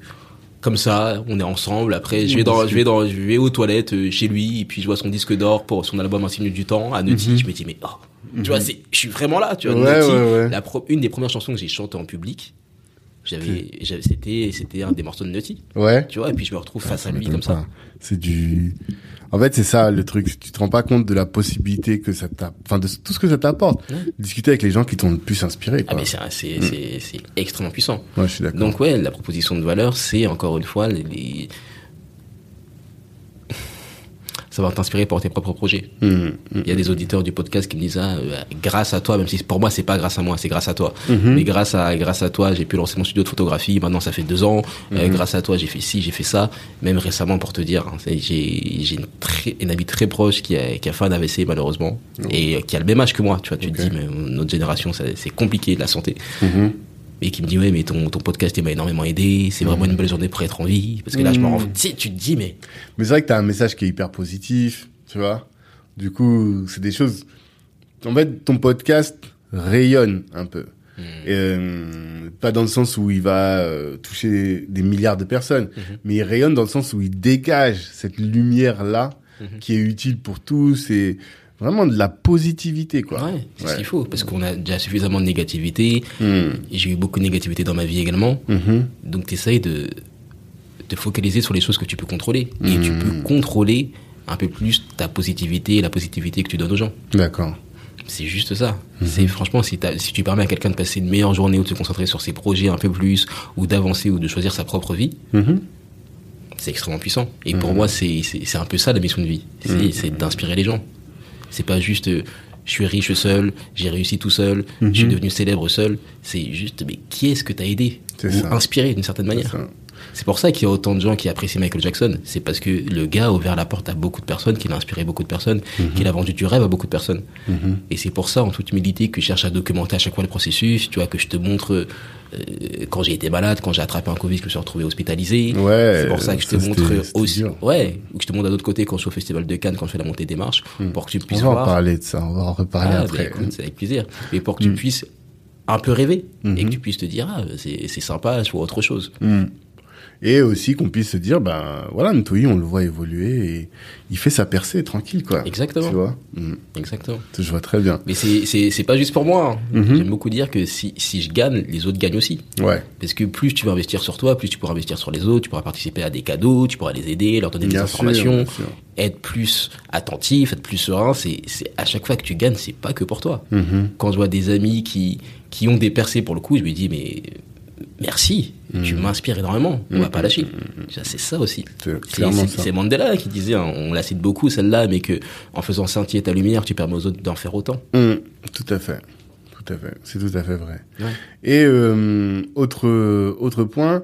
comme ça, on est ensemble. Après, je vais dans, je vais dans, je vais aux toilettes euh, chez lui, et puis je vois son disque d'or pour son album Un signe du temps à Nutty. Je me dis, mais oh, tu vois, c'est, je suis vraiment là, tu vois. Mhm. Ouais, Nutty, ouais, ouais. La pro- une des premières chansons que j'ai chantées en public, j'avais, j'avais, c'était, c'était un des morceaux de Nutty, Ouais. tu vois, et puis je me retrouve face à lui comme ça. C'est du. En fait, c'est ça le truc. Tu te rends pas compte de la possibilité que ça t'a, enfin, de tout ce que ça t'apporte. Ouais. Discuter avec les gens qui t'ont le plus inspiré. Ah, Quoi. mais c'est, c'est, c'est, c'est extrêmement puissant. Ouais, je suis d'accord. Donc ouais, la proposition de valeur, c'est encore une fois les, les- ça va t'inspirer pour tes propres projets. Mm, mm. Il y a des auditeurs du podcast qui me disent ah, euh, grâce à toi, même si pour moi c'est pas grâce à moi, c'est grâce à toi. Mhm. Mais grâce à grâce à toi, j'ai pu lancer mon studio de photographie. Maintenant ça fait deux ans. Mhm. Euh, grâce à toi, j'ai fait ci, j'ai fait ça. Même récemment pour te dire, hein, j'ai j'ai une très une amie très proche qui a qui a fait un AVC malheureusement et euh, qui a le même âge que moi. Tu vois, tu te Oh. Dis mais notre génération c'est compliqué la santé Mhm. Et qui me dit ouais mais ton, ton podcast il m'a énormément aidé c'est vraiment une belle journée pour être en vie parce que là je me rends tu sais tu te dis mais Mais c'est vrai que t'as un message qui est hyper positif, tu vois. Du coup, c'est des choses. En fait, ton podcast rayonne un peu. Et, euh, pas dans le sens où il va euh, toucher des milliards de personnes, mais il rayonne dans le sens où il dégage cette lumière-là qui est utile pour tous et vraiment de la positivité, quoi. ouais c'est ce qu'il faut parce qu'on a déjà suffisamment de négativité et j'ai eu beaucoup de négativité dans ma vie également Mhm. donc tu essayes de te focaliser sur les choses que tu peux contrôler et tu Mhm. peux contrôler un peu plus ta positivité et la positivité que tu donnes aux gens D'accord. c'est juste ça. Mhm. C'est franchement si, si tu permets à quelqu'un de passer une meilleure journée ou de se concentrer sur ses projets un peu plus ou d'avancer ou de choisir sa propre vie, Mhm. c'est extrêmement puissant. Et pour moi, c'est un peu ça la mission de vie. C'est d'inspirer les gens. C'est pas juste euh, je suis riche seul, j'ai réussi tout seul, je suis devenu célèbre seul. C'est juste mais qui est-ce que t'as aidé ou ça. inspiré d'une certaine manière. C'est pour ça qu'il y a autant de gens qui apprécient Michael Jackson. C'est parce que le gars a ouvert la porte à beaucoup de personnes, qu'il a inspiré beaucoup de personnes, qu'il a vendu du rêve à beaucoup de personnes. Mhm. Et c'est pour ça, en toute humilité, que je cherche à documenter à chaque fois le processus. Tu vois, que je te montre euh, quand j'ai été malade, quand j'ai attrapé un Covid, que je me suis retrouvé hospitalisé. Ouais, C'est pour ça que je te montre aussi. dur. Ouais, ou que je te montre d'un autre côté quand je suis au Festival de Cannes, quand je fais la montée des marches, pour que tu Hmm. On puisses va en parler de ça, on va en reparler Ah, bah, après. écoute, c'est avec plaisir. Et pour que tu puisses un peu rêver et Mhm. que tu puisses te dire, ah, c'est c'est sympa, je vois autre chose. Et aussi qu'on puisse se dire, ben voilà, Ntoyi, on le voit évoluer et il fait sa percée tranquille, quoi. Exactement. Tu vois Mm. Exactement. Je vois très bien. Mais c'est c'est c'est pas juste pour moi. hein. Mhm. J'aime beaucoup dire que si si je gagne, les autres gagnent aussi. Ouais. Parce que plus tu vas investir sur toi, plus tu pourras investir sur les autres, tu pourras participer à des cadeaux, tu pourras les aider, leur donner des Bien sûr, informations, bien sûr. être plus attentif, être plus serein. C'est c'est à chaque fois que tu gagnes, c'est pas que pour toi. Mhm. Quand je vois des amis qui qui ont des percées pour le coup, je me dis mais merci, tu m'inspires énormément. On va pas lâcher. Ça, C'est ça aussi. C'est Mandela qui disait, hein, on la cite beaucoup celle-là, mais que en faisant scintiller ta lumière, tu permets aux autres d'en faire autant. Mm. Tout à fait. Tout à fait. C'est tout à fait vrai. Ouais. Et euh, autre autre point,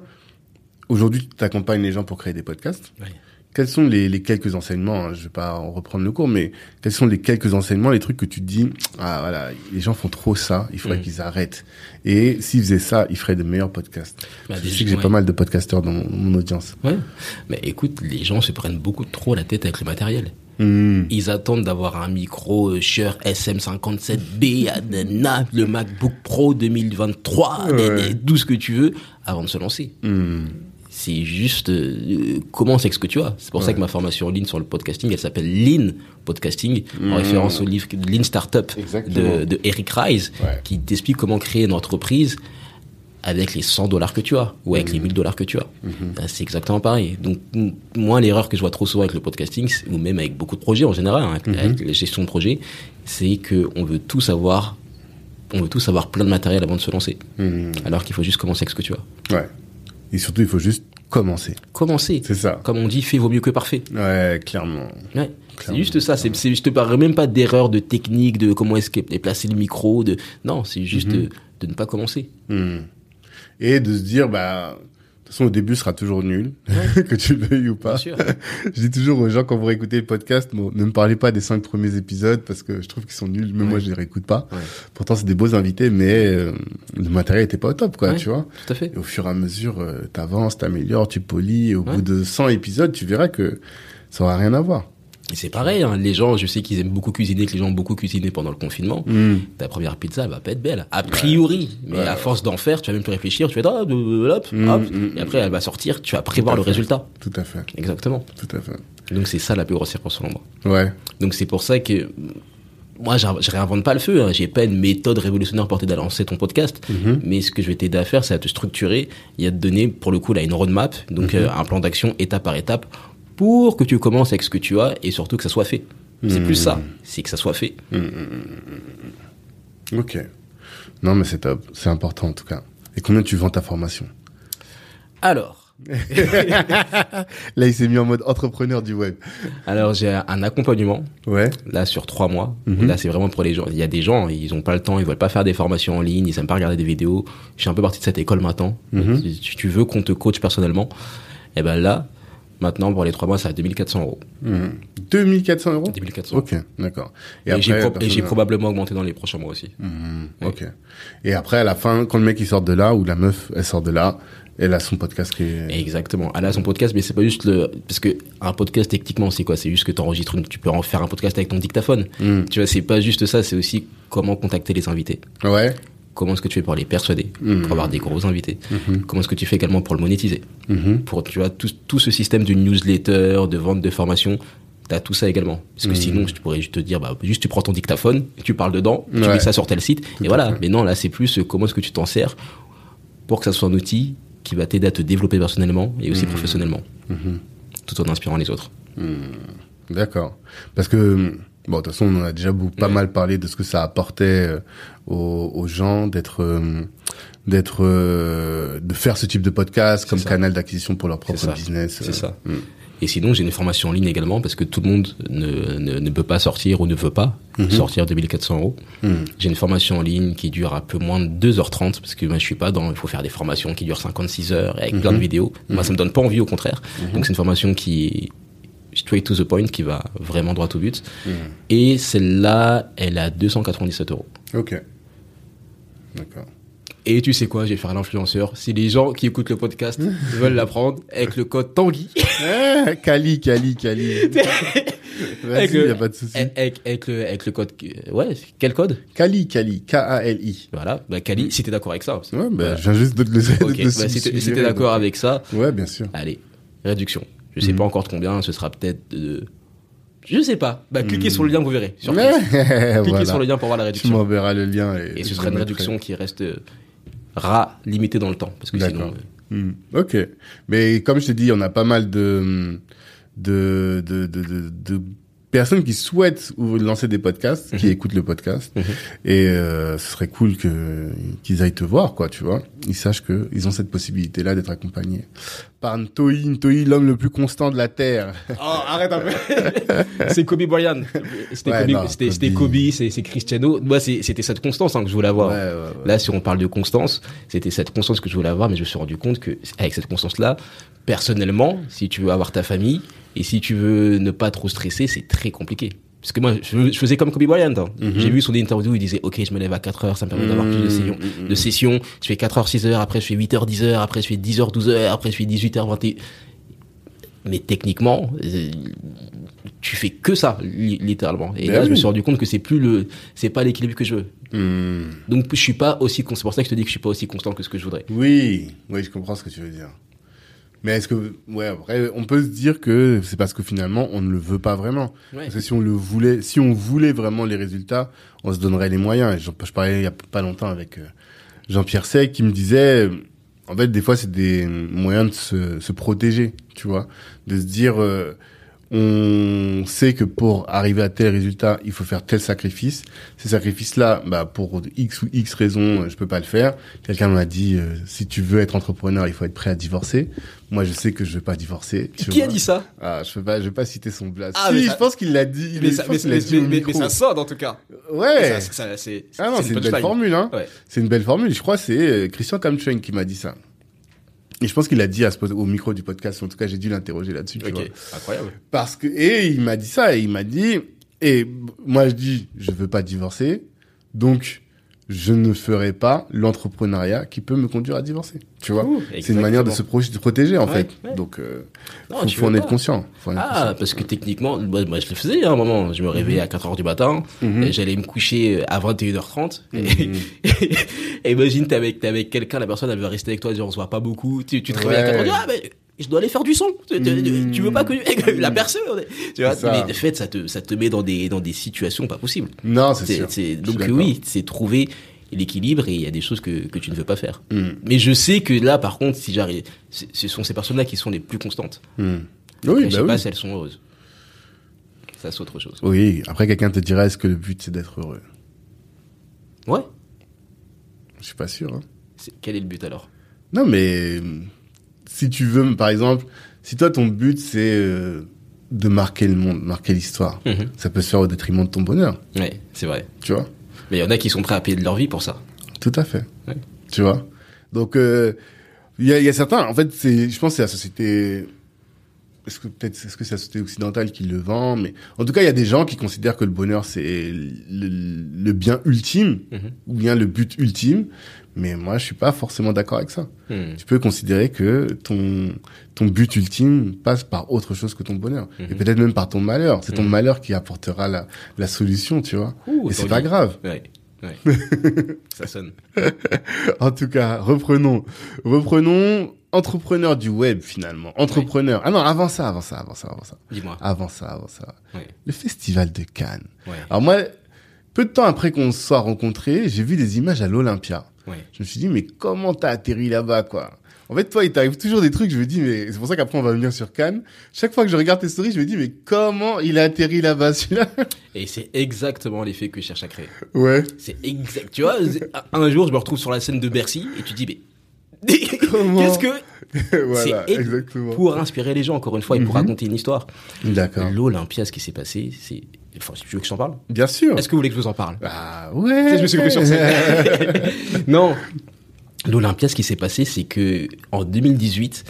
aujourd'hui, tu accompagnes les gens pour créer des podcasts. Ouais. Quels sont les, les quelques enseignements hein, Je vais pas en reprendre le cours, mais quels sont les quelques enseignements, les trucs que tu te dis ah voilà, les gens font trop ça, il faudrait Mm. qu'ils arrêtent. Et s'ils faisaient ça, ils feraient de meilleurs podcasts. Bah, je sais que j'ai ouais. pas mal de podcasteurs dans mon, mon audience. Ouais. Mais écoute, les gens se prennent beaucoup trop la tête avec le matériel. Mm. Ils attendent d'avoir un micro euh, Shure SM57B, à nana, le MacBook Pro 2023, Ouais. des- des- tout ce que tu veux, avant de se lancer. Mm. C'est juste euh, commence avec ce que tu as. C'est pour ça que ma formation en ligne sur le podcasting, elle s'appelle Lean Podcasting, en référence au livre Lean Startup de, de Eric Rise, Ouais. qui t'explique comment créer une entreprise avec les 100 dollars que tu as ou avec les 1000 dollars que tu as. Ben, c'est exactement pareil. Donc moi l'erreur que je vois trop souvent avec le podcasting c'est- ou même avec beaucoup de projets en général, hein, avec, avec les gestions de projets, c'est que on veut tout savoir, on veut tout savoir plein de matériel avant de se lancer, alors qu'il faut juste commencer avec ce que tu as. Ouais. Et surtout, il faut juste commencer. Commencer. C'est ça. Comme on dit, fait vaut mieux que parfait. Ouais, clairement. Ouais. C'est juste ça. C'est, c'est, je te parle même pas d'erreur de technique, de comment est-ce qu'est placé le micro, de non, c'est juste Mhm. de, de ne pas commencer. Hmm. Et de se dire, bah, toute façon, au début, ce sera toujours nul, que tu le veuilles ou pas. Bien sûr. Je dis toujours aux gens, quand vous réécoutez le podcast, bon, ne me parlez pas des cinq premiers épisodes parce que je trouve qu'ils sont nuls. Même moi, je les réécoute pas. Ouais. Pourtant, c'est des beaux invités, mais euh, le matériel était pas au top, quoi, Ouais. tu vois. Tout à fait. Et au fur et à mesure, euh, t'avances, t'améliores, tu polis. Et au Ouais. bout de 100 épisodes, tu verras que ça aura rien à voir. C'est pareil, hein, les gens, je sais qu'ils aiment beaucoup cuisiner, que les gens ont beaucoup cuisiné pendant le confinement. Hmm. Ta première pizza, elle va pas être belle, a priori. Mais Ouais. à force d'en faire, tu vas même plus réfléchir, tu vas dire, ah, hop, hop. mm, et après, elle va sortir, tu vas prévoir le fait. résultat. Tout à fait, Exactement. tout à fait. Donc c'est ça la plus grosse erreur selon moi. Ouais. Donc c'est pour ça que moi, je je réinvente pas le feu. Hein. J'ai pas une méthode révolutionnaire pour t'aider à lancer ton podcast. Mhm. Mais ce que je vais t'aider à faire, c'est à te structurer et à te donner, pour le coup, là, une roadmap, donc Mhm. euh, un plan d'action étape par étape, pour que tu commences avec ce que tu as et surtout que ça soit fait. C'est Mhm. plus ça, c'est que ça soit fait. Ok. Non, mais c'est top. C'est important, en tout cas. Et combien tu vends ta formation? Alors, Là, il s'est mis en mode entrepreneur du web. alors j'ai un accompagnement Ouais. là sur trois mois. Mhm. Là, c'est vraiment pour les gens. Il y a des gens, ils ont pas le temps, ils veulent pas faire des formations en ligne, ils aiment pas regarder des vidéos. Je suis un peu parti de cette école maintenant. Mhm. Si tu- tu veux qu'on te coach personnellement, et ben là, maintenant pour les trois mois, c'est à 2400 euros. Mhm. 2400 euros 2400. Ok, d'accord. Et, j'ai après, pro- et j'ai personne- probablement augmenté dans les prochains mois aussi. Mhm, Ok. Et après, à la fin, quand le mec il sort de là, ou la meuf, elle sort de là, elle a son podcast qui est... Exactement. Elle a son podcast, mais c'est pas juste le, parce que un podcast techniquement, c'est quoi? C'est juste que t'enregistres une, tu peux en faire un podcast avec ton dictaphone. Mhm. Tu vois, c'est pas juste ça, c'est aussi comment contacter les invités. Ouais. Comment est-ce que tu fais pour les persuader, Mhm. pour avoir des gros invités? Mhm. Comment est-ce que tu fais également pour le monétiser? Mhm. Pour, tu vois, tout, tout ce système de newsletter, de vente de formation, t'as tout ça également. Parce que Mhm. sinon, je pourrais juste te dire, bah, juste tu prends ton dictaphone, tu parles dedans, tu Ouais. mets ça sur tel site, Tout et voilà. fait. Mais non, là, c'est plus euh, comment est-ce que tu t'en sers pour que ça soit un outil qui va t'aider à te développer personnellement et aussi professionnellement, Mhm. tout en inspirant les autres. D'accord. Parce que, bon, de toute façon, on en a déjà beaucoup, pas Ouais. mal parlé de ce que ça apportait euh, aux, aux gens d'être, euh, d'être, euh, de faire ce type de podcast comme ça. canal d'acquisition pour leur propre business. C'est ça. Mm. Et sinon, j'ai une formation en ligne également parce que tout le monde ne, ne, ne peut pas sortir ou ne veut pas Mhm. sortir de 1400 euros. Mm. J'ai une formation en ligne qui dure un peu moins de 2h30 parce que moi je suis pas dans, il faut faire des formations qui durent 56 heures avec plein de Mhm. vidéos. Moi ça me donne pas envie au contraire. Donc c'est une formation qui straight to the point, qui va vraiment droit au but. Mm. Et celle-là, elle a 297 euros. Ok. D'accord. Et tu sais quoi, je vais faire l'influenceur. Si les gens qui écoutent le podcast veulent l'apprendre, avec le code Tanguy, Eh, Kali, Kali, Kali. Avec Vas-y, y a pas de souci. avec, avec le, avec le code, euh, ouais, quel code? Kali, Kali, K-A-L-I. Voilà, bah Kali, si t'es d'accord avec ça. Ouais, bah, viens juste de te le Ok, de te bah, si t'es d'accord avec ça, Ouais, bien sûr. Allez, réduction. Je sais Mhm. pas encore de combien, ce sera peut-être de... Je sais pas. Bah, cliquez sur le lien, vous verrez. Sur Cliquez voilà. sur le lien pour voir la Tu réduction. m'enverras le lien. Et, Et ce sera une réduction qui reste euh, ra limitée dans le temps. Parce que sinon... Euh, Hmm, Ok. Mais comme je t'ai dit, on a pas mal de, de, de, de personnes qui souhaitent ou lancer des podcasts, qui Mhm. écoutent le podcast. Mhm. Et euh, ce serait cool que qu'ils aillent te voir, quoi, tu vois. Ils sachent que ils ont cette possibilité-là d'être accompagnés par Ntoi, Ntoi, l'homme le plus constant de la Terre. Oh, arrête un peu. c'est Kobe Bryant. C'était Ouais, Kobe, c'était, Kobe. c'était Kobe, c'est, c'est Cristiano. Moi, c'est- c'était cette constance hein, que je voulais avoir. Ouais, ouais, ouais. Là, si on parle de constance, c'était cette constance que je voulais avoir, mais je me suis rendu compte que avec cette constance-là, personnellement, si tu veux avoir ta famille et si tu veux ne pas trop stresser, c'est très compliqué. Parce que moi, je, je faisais comme Kobe Bryant. hein. Mhm. J'ai vu son interview, il disait, OK, je me lève à 4 heures, ça me permet d'avoir plus de sessions. Mhm, De sessions, je fais 4 heures, 6 heures, après je fais 8 heures, 10 heures, après je fais 10 heures, 12 heures, après je fais 18 heures, 21 mais techniquement, euh, tu fais que ça, li- littéralement. Et Ben là, je me suis rendu compte que c'est plus le, c'est pas l'équilibre que je veux. Hmm. Donc, je suis pas aussi, c'est pour ça que je te dis que je suis pas aussi constant que ce que je voudrais. Oui, oui, je comprends ce que tu veux dire. Mais est-ce que, ouais, après, on peut se dire que c'est parce que finalement, on ne le veut pas vraiment. Ouais. Parce que si on le voulait, si on voulait vraiment les résultats, on se donnerait les moyens. Et je parlais il y a pas longtemps avec, euh, Jean-Pierre Sec qui me disait, en fait, des fois, c'est des moyens de se, se protéger, tu vois, de se dire, euh, on sait que pour arriver à tel résultat, il faut faire tel sacrifice. Ces sacrifices-là, bah, pour X ou X raisons, je peux pas le faire. Quelqu'un m'a dit, euh, si tu veux être entrepreneur, il faut être prêt à divorcer. Moi, je sais que je vais pas divorcer. tu Qui a dit ça? Ah, je peux pas, je vais pas citer son blast. Ah, si, mais je ça- pense qu'il l'a dit. mais ça, mais, l'a mais- dit mais- ça sonne en tout cas. Ouais. Ça, ça, c'est, Ah non, c'est une belle formule, hein. Ouais. C'est une belle formule. Je crois que c'est euh, Christian Kamchen qui m'a dit ça. Et je pense qu'il a dit à ce, pod- au micro du podcast. En tout cas, j'ai dû l'interroger là-dessus. tu vois. Ok, incroyable. Parce que et il m'a dit ça. Et il m'a dit. Et moi, je dis, je veux pas divorcer. Donc, je ne ferai pas l'entrepreneuriat qui peut me conduire à divorcer. Tu vois. C'est une manière de se exactement. pro- de protéger en Ouais, fait. ouais. Donc, euh, Non, faut, en être pas. conscient. Faut en être Ah, conscient. parce que techniquement, moi, moi, je le faisais à un moment. Je me réveillais à 4 heures du matin, Mhm. j'allais me coucher à 21h30. Mhm. Et, imagine, t'es avec, avec quelqu'un, la personne, elle veut rester avec toi, dire on se voit pas beaucoup. Tu, tu te réveilles à Ouais. 4 heures, tu dis, ah, mais je dois aller faire du son. Tu, tu- veux pas que la personne, tu vois. Ça. Mais de fait, ça te, ça te met dans des, dans des situations pas possibles. Non, c'est sûr. donc oui, c'est trouver l'équilibre et il y a des choses que, que tu ne veux pas faire. Mhm. Mais je sais que là, par contre, si j'arrive, ce sont ces personnes-là qui sont les plus constantes. Mhm. Après, Oui, je sais bah pas oui. si elles sont heureuses. Ça, c'est autre chose. Oui. Après, quelqu'un te dira, est-ce que le but c'est d'être heureux? Ouais. Je suis pas sûr. Hein. Quel est le but alors? Non, mais si tu veux, par exemple, si toi ton but c'est euh, de marquer le monde, marquer l'histoire, ça peut se faire au détriment de ton bonheur, Ouais, c'est vrai. tu vois? Mais il y en a qui sont prêts à payer de leur vie pour ça. Tout à fait. Ouais. Tu vois? Donc, euh, il y, a, il y a certains, en fait, c'est, je pense que c'est la société. Est-ce que peut-être est-ce que c'est la société occidentale qui le vend Mais en tout cas, il y a des gens qui considèrent que le bonheur c'est le, le bien ultime Mhm. ou bien le but ultime. Mais moi, je suis pas forcément d'accord avec ça. Hmm. tu peux considérer que ton ton but ultime passe par autre chose que ton bonheur et peut-être même par ton malheur. C'est ton Mhm. malheur qui apportera la, la solution, tu vois. Ouh, et c'est pas grave. Ouais. ouais. ça sonne. En tout cas, reprenons, reprenons entrepreneur du web finalement. Entrepreneur. Ah non, avant ça, avant ça, avant ça, avant ça, Dis-moi. avant ça, avant ça. Ouais. Le festival de Cannes. Ouais. Alors moi, peu de temps après qu'on se soit rencontrés, j'ai vu des images à l'Olympia. Je me suis dit, mais comment t'as atterri là-bas, quoi? En fait, toi, il t'arrive toujours des trucs, je me dis, mais c'est pour ça qu'après, on va venir sur Cannes. Chaque fois que je regarde tes stories, je me dis, mais comment il a atterri là-bas, celui-là? Et c'est exactement l'effet que je cherche à créer. Ouais. C'est exact. Tu vois, un jour, je me retrouve sur la scène de Bercy et tu dis, mais. Comment Qu'est-ce que. voilà, c'est ex- exactement. Pour inspirer les gens, encore une fois, et pour Mhm. raconter une histoire. D'accord. L'Olympia, ce qui s'est passé, c'est. Enfin, tu veux que je t'en parle? Bien sûr. Est-ce que vous voulez que je vous en parle? Ah ouais. Je me suis coupé sur non. L'Olympia, ce qui s'est passé, c'est que en 2018,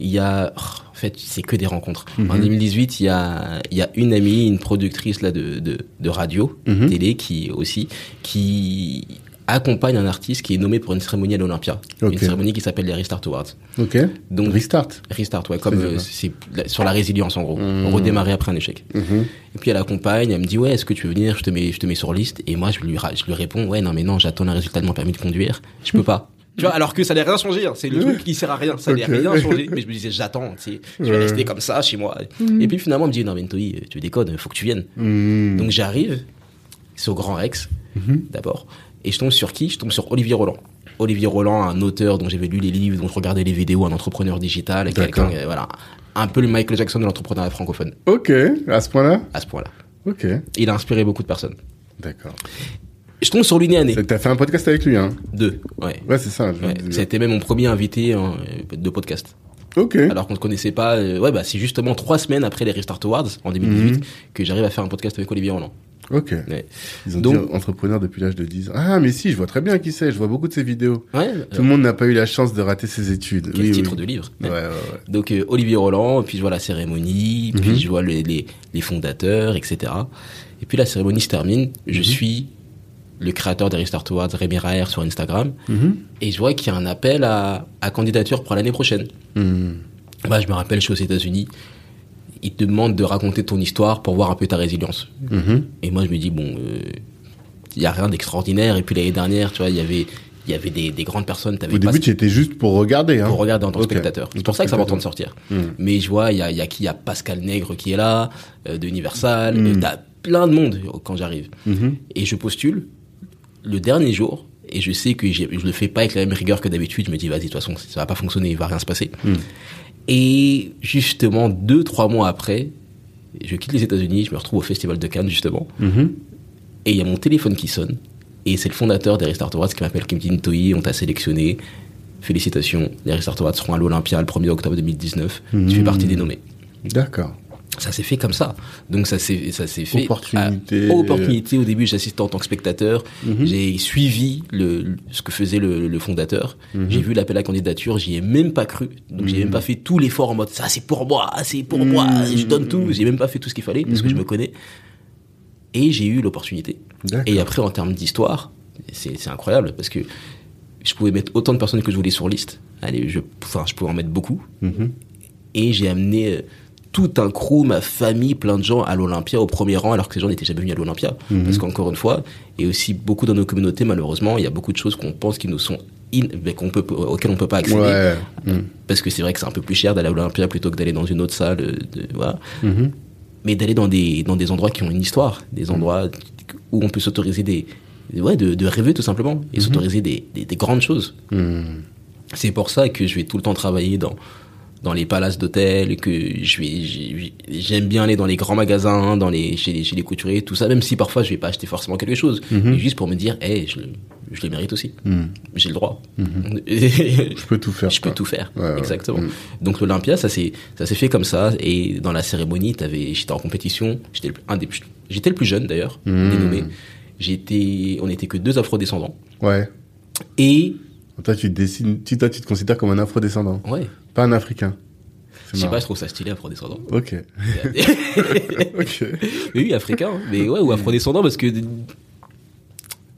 il y a, oh, en fait, c'est que des rencontres. En Mhm. 2018, il y a, il y a une amie, une productrice là de, de, de radio, Mhm. télé, qui aussi, qui accompagne un artiste qui est nommé pour une cérémonie à l'Olympia. Une cérémonie qui s'appelle les Restart Awards. Ok. Donc, Restart. Restart, ouais, comme C'est euh, c'est sur la résilience en gros. Mhm. Redémarrer après un échec. Mhm. Et puis elle accompagne, elle me dit ouais, est-ce que tu veux venir? Je te mets, je te mets sur liste. Et moi je lui, je lui réponds ouais, non mais non, j'attends le résultat de mon permis de conduire. Je peux pas. Tu vois, alors que ça n'allait rien changer. hein. C'est le truc qui sert à rien. Ça n'allait rien changer. Mais je me disais j'attends. Tu sais, je vais Ouais. rester comme ça chez moi. Et puis finalement elle me dit non mais Ntoyi, tu déconnes, faut que tu viennes. Mhm. Donc j'arrive, c'est au Grand Rex Mhm. d'abord, et je tombe sur qui? Je tombe sur Olivier Roland. Olivier Roland, un auteur dont j'avais lu les livres, dont je regardais les vidéos, un entrepreneur digital, quelqu'un, euh, voilà, un peu le Michael Jackson de l'entrepreneuriat francophone Ok. À ce point-là? à ce point-là. Ok. Il a inspiré beaucoup de personnes. D'accord. Je tombe sur lui nez. T'as fait un podcast avec lui, hein? Deux, ouais. Ouais, c'est ça. Ouais. C'était même mon premier invité euh, de podcast. Ok. Alors qu'on ne connaissait pas. euh, ouais, bah c'est justement trois semaines après les Restart Awards en 2018 Mhm. que j'arrive à faire un podcast avec Olivier Roland. Ok. Ouais. Ils ont Donc- dit entrepreneur depuis l'âge de 10 ans. Ah, mais si, je vois très bien qui c'est. Je vois beaucoup de ses vidéos. Ouais. Tout le monde n'a pas eu la chance de rater ses études. Quel oui, titre oui. de livre. Ouais. Donc euh, Olivier Roland, puis je vois la cérémonie, puis Mhm. je vois les, les, les fondateurs, etc. Et puis la cérémonie se termine. Je Mhm. suis le créateur des Restart Awards, Rémi Raer, sur Instagram, Mhm. et je vois qu'il y a un appel à, à candidature pour l'année prochaine. Bah, je me rappelle, je suis aux États-Unis. Ils te demandent de raconter ton histoire pour voir un peu ta résilience. Mhm. Et moi, je me dis, bon, il y a rien d'extraordinaire. Et puis l'année dernière, tu vois, il y avait, il y avait des, des grandes personnes. T'avais Au début, tu étais juste pour regarder. Hein. pour regarder en tant que spectateur. C'est pour ça que ça va de sortir. Mhm. Mais je vois, il y a, y a qui Il y a Pascal Nègre qui est là, euh, de Universal. Mm. euh, T'as plein de monde quand j'arrive. Mhm. Et je postule le dernier jour. et je sais que je le fais pas avec la même rigueur que d'habitude. Je me dis, vas-y, de toute façon, ça va pas fonctionner, il va rien se passer. Et justement, deux, trois mois après, je quitte les États-Unis, je me retrouve au Festival de Cannes, justement, Mhm. et il y a mon téléphone qui sonne, et c'est le fondateur des Restart Awards qui m'appelle, qui me dit, Ntoyi, on t'a sélectionné, félicitations, les Restart Awards seront à l'Olympia le 1er octobre 2019, tu fais partie des nommés. D'accord. Ça s'est fait comme ça. Donc ça s'est ça s'est fait Opportunité. à- opportunité au début j'assistais en tant que spectateur, Mhm. j'ai suivi le, ce que faisait le, le fondateur, Mhm. j'ai vu l'appel à candidature, j'y ai même pas cru. Donc j'ai même pas fait tout l'effort en mode ça c'est pour moi, c'est pour moi, Mhm. je donne tout, j'ai même pas fait tout ce qu'il fallait parce que je me connais. Et j'ai eu l'opportunité. Et après en termes d'histoire, c'est incroyable parce que je pouvais mettre autant de personnes que je voulais sur liste. Allez, je enfin je pouvais en mettre beaucoup Mhm. et j'ai amené euh, tout un crew, ma famille, plein de gens à l'Olympia au premier rang, alors que ces gens n'étaient jamais venus à l'Olympia. Mhm. Parce qu'encore une fois, et aussi beaucoup dans nos communautés, malheureusement, il y a beaucoup de choses qu'on pense qui nous sont in, qu'on peut, auxquelles on peut pas accéder. Ouais. Mhm. Parce que c'est vrai que c'est un peu plus cher d'aller à l'Olympia plutôt que d'aller dans une autre salle. euh, De, voilà. Mhm. Mais d'aller dans des, dans des endroits qui ont une histoire, des endroits où on peut s'autoriser des, ouais, de, de rêver tout simplement, et s'autoriser des, des, des grandes choses. C'est pour ça que je vais tout le temps travailler dans dans les palaces d'hôtel, que je vais j'ai- j'aime bien aller dans les grands magasins, dans les chez les chez les couturiers, tout ça. Même si parfois je vais pas acheter forcément quelque chose, mais juste pour me dire, hey, je le je le mérite aussi. Mhm. J'ai le droit. Je peux tout faire. Je peux tout faire, Ouais, ouais. exactement. Donc l'Olympia, ça s'est ça s'est fait comme ça. Et dans la cérémonie, t'avais, j'étais en compétition. J'étais le, un des, plus- j'étais le plus jeune d'ailleurs, Mm. dénommé. J'étais, on était que deux Afro-descendants. Ouais. Et Toi, tu, décides, tu, toi, tu te considères comme un afro-descendant, ouais, pas un africain. je sais pas, je trouve ça stylé Afro-descendant. Ok. ok. Mais oui, africain, hein. mais ouais, ou afro-descendant parce que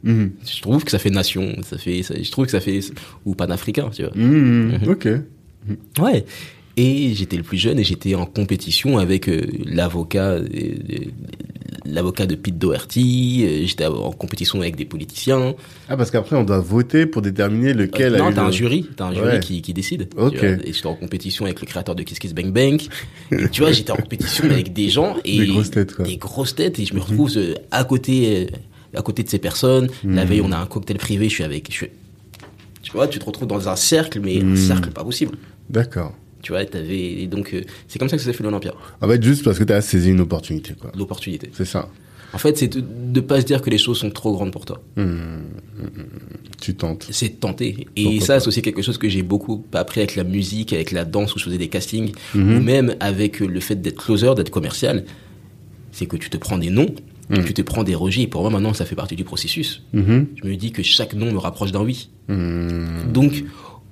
Mhm. je trouve que ça fait nation, ça fait, ça- je trouve que ça fait ou panafricain, tu vois. Mhm. Mhm. Ok. Ouais. Et j'étais le plus jeune et j'étais en compétition avec euh, l'avocat, euh, l'avocat de Pete Doherty. euh, j'étais en compétition avec des politiciens. Ah, parce qu'après, on doit voter pour déterminer lequel a non, t'as le- un jury, t'as un jury Ouais. qui, qui décide. tu Ok. vois. Et j'étais en compétition avec le créateur de Kiss Kiss Bang Bang. Et tu vois, j'étais en compétition avec des gens et Des grosses têtes, quoi. des grosses têtes et je me retrouve euh, à côté, euh, à côté de ces personnes. La Mhm. veille, on a un cocktail privé. Je suis avec, je suis- tu vois, tu te retrouves dans un cercle, mais Mhm. un cercle pas possible. D'accord. Tu vois, t'avais et donc euh, c'est comme ça que ça s'est fait l'Olympia, En fait, juste parce que tu as saisi une opportunité, quoi. l'opportunité. C'est ça. En fait, c'est de, de pas se dire que les choses sont trop grandes pour toi. Mhm. Tu tentes. C'est de tenter. Et Pourquoi ça, c'est aussi quelque chose que j'ai beaucoup appris avec la musique, avec la danse où je faisais des castings, ou même avec le fait d'être closer, d'être commercial. C'est que tu te prends des noms, tu te prends des rejets. Et pour moi, maintenant, ça fait partie du processus. Je me dis que chaque nom me rapproche d'un oui. Donc,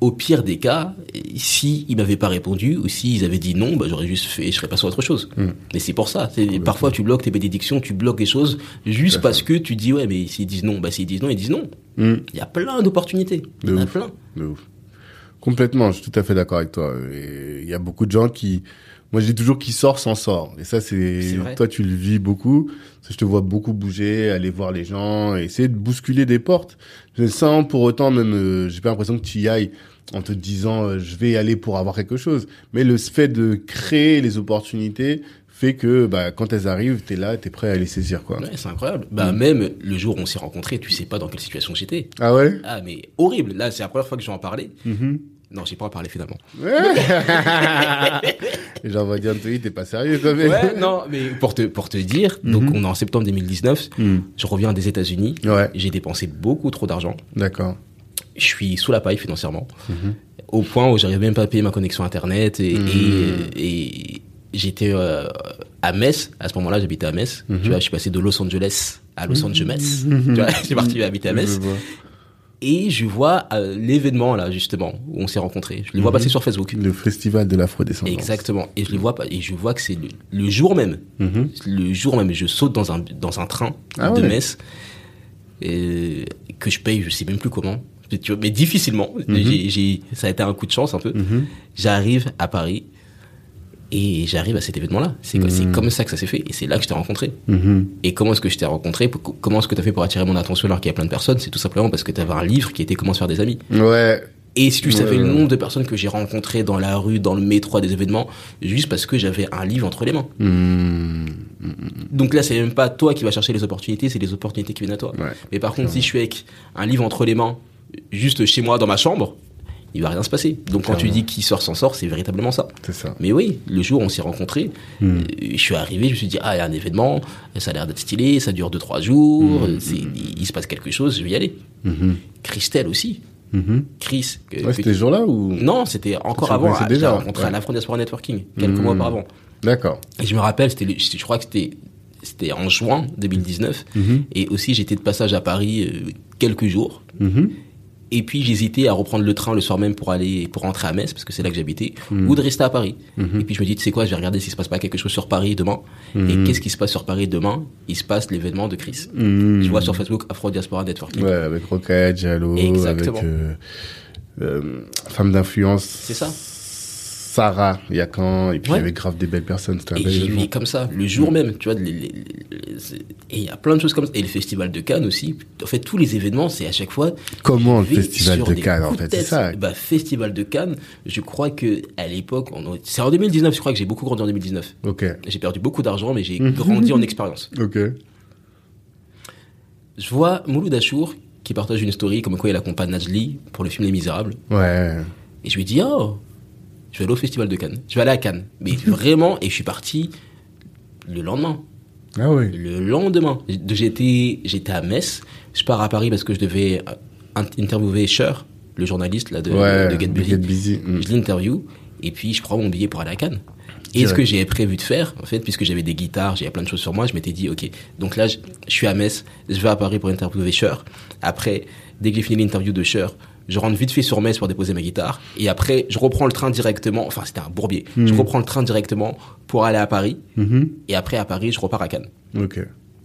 au pire des cas, si ils m'avaient pas répondu ou s'ils avaient dit non, bah, j'aurais juste fait, je serais passé à autre chose. Mm. Mais c'est pour ça. C'est- Parfois, tu bloques tes bénédictions, tu bloques des choses juste Tout parce que tu dis ouais, mais s'ils disent non, bah s'ils disent non, ils disent non. Mhm. Il y a plein d'opportunités. Il y en a plein. De ouf. Complètement, je suis tout à fait d'accord avec toi. Il y a beaucoup de gens qui, moi je dis toujours qui sort s'en sort. Et ça c'est, toi tu le vis beaucoup. Parce que je te vois beaucoup bouger, aller voir les gens, essayer de bousculer des portes. Sans pour autant même, euh, j'ai pas l'impression que tu y ailles en te disant euh, je vais y aller pour avoir quelque chose. Mais le fait de créer les opportunités fait que bah, quand elles arrivent, t'es là, t'es prêt à les saisir quoi. Ouais, c'est incroyable. Bah, même le jour où on s'est rencontrés, tu sais pas dans quelle situation j'étais. Ah ouais? Ah, mais horrible. Là, c'est la première fois que je vais en parler. Mhm. Non, j'ai pas en parlé finalement. On va dire, Anthony, t'es pas sérieux quand même. Ouais, non, mais pour te, pour te dire, donc on est en septembre 2019. Mhm. Je reviens des États-Unis. Ouais, J'ai dépensé beaucoup trop d'argent. d'accord. Je suis sous la paille financièrement. Au point où j'arrive même pas à payer ma connexion internet et, et, et j'étais euh, à Metz. À ce moment-là, j'habitais à Metz. Tu vois, je suis passé de Los Angeles à Los Angeles. Tu vois, suis parti habiter à Metz. Vois. Et je vois euh, l'événement là justement où on s'est rencontrés. Je les vois passer sur Facebook. Le festival de l'afrodescendance. Exactement. Et je les vois pas. Et je vois que c'est le, le jour même. Mhm. Le jour même, je saute dans un dans un train Ah de ouais. Metz et que je paye, je sais même plus comment. Vois, Mais difficilement. Mhm. Ça a été un coup de chance un peu. Mhm. J'arrive à Paris et j'arrive à cet événement-là. C'est c'est comme ça que ça s'est fait. Et c'est là que je t'ai rencontré. Mhm. Et comment est-ce que je t'ai rencontré Comment est-ce que tu as fait pour attirer mon attention alors qu'il y a plein de personnes? C'est tout simplement parce que tu avais un livre qui était Comment se faire des amis. Ouais. Et si tu savais Ouais, le nombre de personnes que j'ai rencontrées dans la rue, dans le métro, à des événements, juste parce que j'avais un livre entre les mains. Hmm. Donc là, c'est même pas toi qui vas chercher les opportunités, c'est les opportunités qui viennent à toi. Ouais. Mais par contre, si je suis avec un livre entre les mains, juste chez moi, dans ma chambre, il va rien se passer. Donc quand tu dis qui sort s'en sort, c'est véritablement ça. Mais oui, le jour où on s'est rencontrés, Hmm. euh, je suis arrivé, je me suis dit, ah, il y a un événement, ça a l'air d'être stylé, ça dure 2-3 jours, Hmm. il, se passe quelque chose, je vais y aller. Mhm. Christelle aussi. Chris. que- Ouais, c'était tu- ce jour-là ou Non, c'était encore avant. ah, Déjà, déjà, rencontré ouais. à l'Afro Diaspora Networking, quelques Hmm. mois auparavant. D'accord. Et je me rappelle, c'était, je crois que c'était, c'était en juin 2019. Mhm. Et aussi, j'étais de passage à Paris euh, quelques jours. Et puis, j'hésitais à reprendre le train le soir même pour aller, pour rentrer à Metz, parce que c'est là que j'habitais, Mhm. ou de rester à Paris. Mhm. Et puis, je me dis, tu sais quoi, je vais regarder s'il se passe pas quelque chose sur Paris demain. Mhm. Et qu'est-ce qui se passe sur Paris demain? Il se passe l'événement de Chris. Mhm. Je vois sur Facebook Afro Diaspora Networking. Ouais, avec Rocket, Jalo, Exactement. avec euh, euh, femme d'influence. C'est ça. Sarah, Yakan, et puis il Ouais. y avait grave des belles personnes. C'était un bel événement. comme ça, le jour même, tu vois. les- les- les- c'est- et il y a plein de choses comme ça. Et le festival de Cannes aussi. En fait, tous les événements, c'est à chaque fois. Comment le festival de Cannes, en fait, c'est ça. Bah, festival de Cannes, je crois que à l'époque, on- c'est en 2019, je crois que j'ai beaucoup grandi en 2019. Ok, J'ai perdu beaucoup d'argent, mais j'ai Mhm. grandi en expérience. ok. Je vois Mouloud Achour qui partage une story comme quoi il accompagne Najli pour le film Les Misérables. Ouais. Et je lui dis, oh, je vais aller au festival de Cannes. Je vais aller à Cannes. Mais vraiment, et je suis parti le lendemain. Ah ouais. Le lendemain, j'étais, j'étais à Metz. Je pars à Paris parce que je devais euh, int- interviewer Cher, le journaliste là, de, ouais, de Get Busy. Get Busy. Mm. Je l'interview et puis je prends mon billet pour aller à Cannes. Et ce que j'ai prévu de faire, en fait, puisque j'avais des guitares, j'avais plein de choses sur moi, je m'étais dit, ok, donc là, je, je suis à Metz, je vais à Paris pour interviewer Cher. Après, dès que j'ai fini l'interview de Cher, je rentre vite fait sur Metz pour déposer ma guitare. Et après, je reprends le train directement, enfin, c'était un bourbier. Je Mhm. reprends le train directement pour aller à Paris. Mhm. Et après, à Paris, je repars à Cannes. Ok.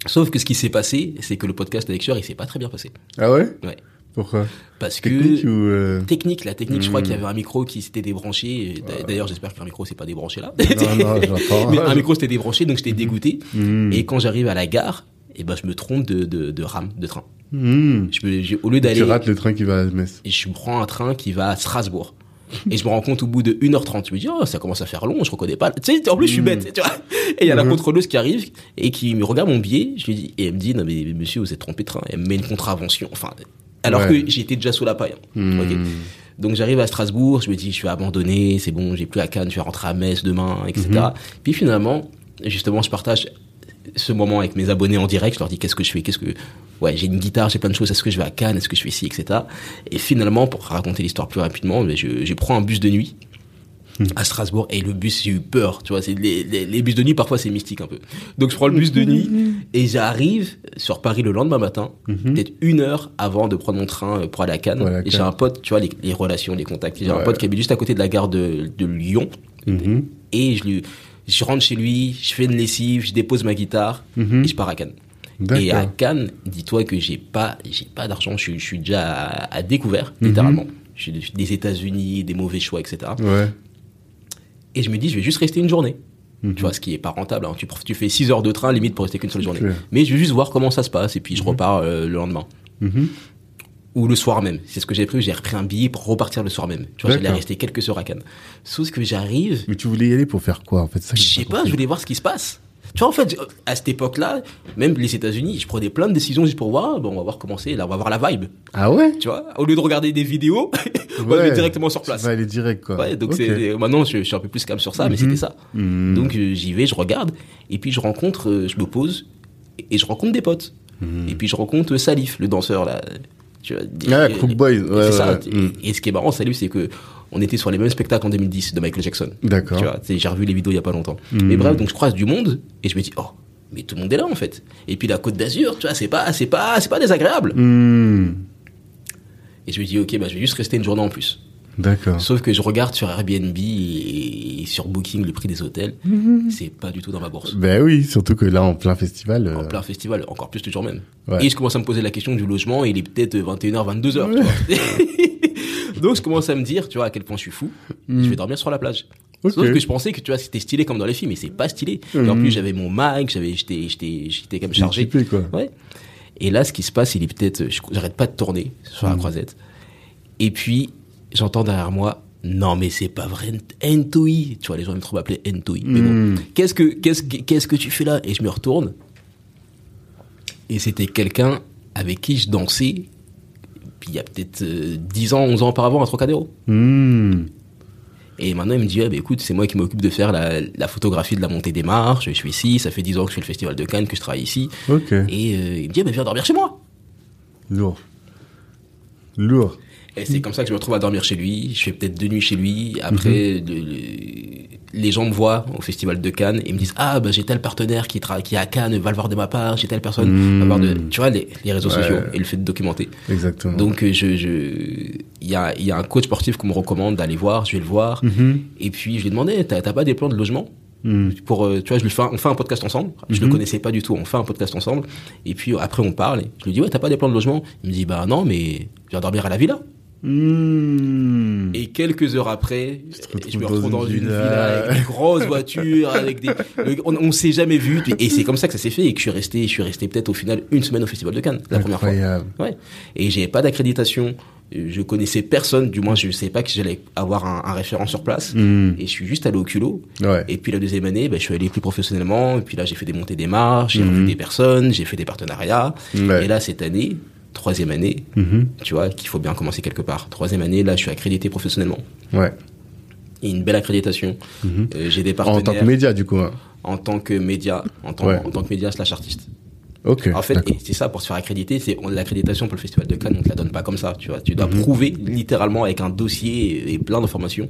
Sauf que ce qui s'est passé, c'est que le podcast avec Cher, il s'est pas très bien passé. Ah ouais? Ouais. Pourquoi? Parce que. Ou... euh, Technique, la technique, je crois Hmm. qu'il y avait un micro qui s'était débranché. D'a- D'ailleurs, j'espère qu'un micro s'est pas débranché là. Non, non. Mais un micro s'était débranché, donc j'étais dégoûté. Et quand j'arrive à la gare, et ben, je me trompe de, de, de rame, de train. Mhm. Je me, au lieu d'aller, Tu rates le train qui va à Metz. et je prends un train qui va à Strasbourg. Et je me rends compte au bout de 1h30, je me dis, oh, ça commence à faire long, je reconnais pas. Tu sais, en plus, je suis Mm. bête, tu vois. Et il y a la contrôleuse qui arrive et qui me regarde mon billet, je lui dis, et elle me dit, non, mais monsieur, vous êtes trompé de train. Elle me met une contravention. Enfin, alors Ouais. que j'étais déjà sous la paille. hein. Ok. Donc j'arrive à Strasbourg, je me dis, je vais abandonner, c'est bon, j'ai plus à Cannes, je vais rentrer à Metz demain, etc. Mhm. Puis finalement, justement, je partage ce moment avec mes abonnés en direct, je leur dis qu'est-ce que je fais, qu'est-ce que, ouais, j'ai une guitare, j'ai plein de choses, est-ce que je vais à Cannes, est-ce que je fais ci, etc. Et finalement, pour raconter l'histoire plus rapidement, mais je, je prends un bus de nuit à Strasbourg et le bus j'ai eu peur tu vois c'est les, les, les bus de nuit parfois c'est mystique un peu. Donc je prends le bus de nuit et j'arrive sur Paris le lendemain matin Mhm. peut-être une heure avant de prendre mon train pour aller à Cannes. Et j'ai un pote tu vois les, les relations les contacts j'ai un pote qui habite juste à côté de la gare de, de Lyon. Et je lui je rentre chez lui je fais une lessive je dépose ma guitare Mhm. et je pars à Cannes et à. Cannes, dis-toi que j'ai pas, j'ai pas d'argent. Je, suis- je suis déjà à, à découvert, Mhm. littéralement. Je suis des- États-Unis, des mauvais choix, etc. Ouais. Et je me dis, je vais juste rester une journée. Mhm. Tu vois, ce qui est pas rentable. hein. Tu, fais 6 heures de train, limite, pour rester qu'une seule journée. Mais je vais juste voir comment ça se passe. Et puis, je repars euh, le lendemain. Ou le soir même. C'est ce que j'ai prévu. J'ai repris un billet pour repartir le soir même. Tu vois, j'allais rester quelques heures à Cannes. Sauf que j'arrive, Mais tu voulais y aller pour faire quoi en fait? Je sais pas, compris. je voulais voir ce qui se passe. Tu vois, en fait, à cette époque-là, même les États-Unis, je prenais plein de décisions juste pour voir, bon, on va voir comment c'est, là, on va voir la vibe. Ah ouais? Tu vois, au lieu de regarder des vidéos, on va Ouais. aller directement sur place. vas aller direct quoi. Ouais, donc Ok. c'est maintenant je, je suis un peu plus calme sur ça, mais Mhm. c'était ça. Mhm. Donc euh, j'y vais, je regarde, et puis je rencontre, euh, je me pose, et, et je rencontre des potes. Mhm. Et puis je rencontre euh, Salif, le danseur là. Tu vois, Ah, et- Crook Boys, ouais, c'est ça. ouais, ouais. Et, ce qui est marrant, Salif, c'est que on était sur les mêmes spectacles en 2010 de Michael Jackson. D'accord. Tu vois, j'ai revu les vidéos il y a pas longtemps. Mhm. Mais bref, donc je croise du monde et je me dis oh, mais tout le monde est là en fait. Et puis la Côte d'Azur, tu vois, c'est pas, c'est pas, c'est pas désagréable. Mhm. Et je me dis ok, bah je vais juste rester une journée en plus. D'accord. Sauf que je regarde sur Airbnb et sur Booking le prix des hôtels, Mhm. c'est pas du tout dans ma bourse. Ben oui, surtout que là en plein festival. euh, En plein festival, encore plus le jour même. Ouais. Et je commence à me poser la question du logement, et il est peut-être 21h, 22h, tu vois. Donc je commence à me dire, tu vois, à quel point je suis fou, je vais dormir sur la plage. Ok. Sauf que je pensais que tu vois, c'était stylé comme dans les films, mais c'est pas stylé. Et en Mhm. plus, j'avais mon mic, j'avais, j'étais, j'étais, j'étais quand même t'es chargé. équipé, quoi. Ouais. Et là, ce qui se passe, il est peut-être, j'arrête pas de tourner sur la Mhm. croisette. Et puis, j'entends derrière moi, non mais c'est pas vrai, Entoi. Tu vois, les gens me trouvent m'appeler Entoi. Mais bon, Hmm. qu'est-ce que, qu'est-ce, que- qu'est-ce que tu fais là? Et je me retourne. Et c'était quelqu'un avec qui je dansais, puis il y a peut-être euh, 10 ans, 11 ans auparavant à Trocadéro. Hmm. Et maintenant, il me dit, ah, bah, écoute, c'est moi qui m'occupe de faire la, la photographie de la montée des marches. Je suis ici, ça fait 10 ans que je fais le festival de Cannes, que je travaille ici. Et euh, il me dit, ah, bah, viens dormir chez moi. Lourd. Lourd. Et c'est comme ça que je me retrouve à dormir chez lui. Je fais peut-être deux nuits chez lui. Après, le- le- les gens me voient au festival de Cannes et me disent, ah, bah, j'ai tel partenaire qui, tra- qui est à Cannes, va le voir de ma part. J'ai telle personne, va le voir de, tu vois, les, les réseaux Ouais. sociaux et le fait de documenter. Exactement. Donc, euh, je, je, il y a, il y a un coach sportif qu'on me recommande d'aller voir. Je vais le voir. Mhm. Et puis, je lui ai demandé, t'as pas des plans de logement? Pour euh, tu vois je lui fais un- on fait un podcast ensemble je le Mhm. connaissais pas du tout on fait un podcast ensemble et puis après on parle et je lui dis ouais t'as pas des plans de logement? Il me dit bah non mais je viens dormir à la villa Hmm. et quelques heures après je me retrouve une dans une villa avec des grosses voitures avec des le- on, on s'est jamais vu et c'est comme ça que ça s'est fait et que je suis resté je suis resté peut-être au final une semaine au festival de Cannes la première fois. Ouais. Et j'avais pas d'accréditation. Je connaissais personne, du moins je savais pas que j'allais avoir un, un référent sur place. Hmm. Et je suis juste allé au culot. Ouais. Et puis la deuxième année, ben, je suis allé plus professionnellement. Et puis là, j'ai fait des montées des marches, j'ai Mhm. revu des personnes, j'ai fait des partenariats. Ouais. Et là, cette année, troisième année, Mhm. tu vois, qu'il faut bien commencer quelque part. Troisième année, là, je suis accrédité professionnellement. Ouais. Et une belle accréditation. Mhm. Euh, j'ai des En partenaires tant que média, du coup. hein. en tant que média, en tant, Ouais. en tant que média slash artiste. Ok. En fait, c'est ça, pour se faire accréditer, c'est on- l'accréditation pour le Festival de Cannes, on te la donne pas comme ça, tu vois. Tu dois Mhm. prouver littéralement avec un dossier et, et plein d'informations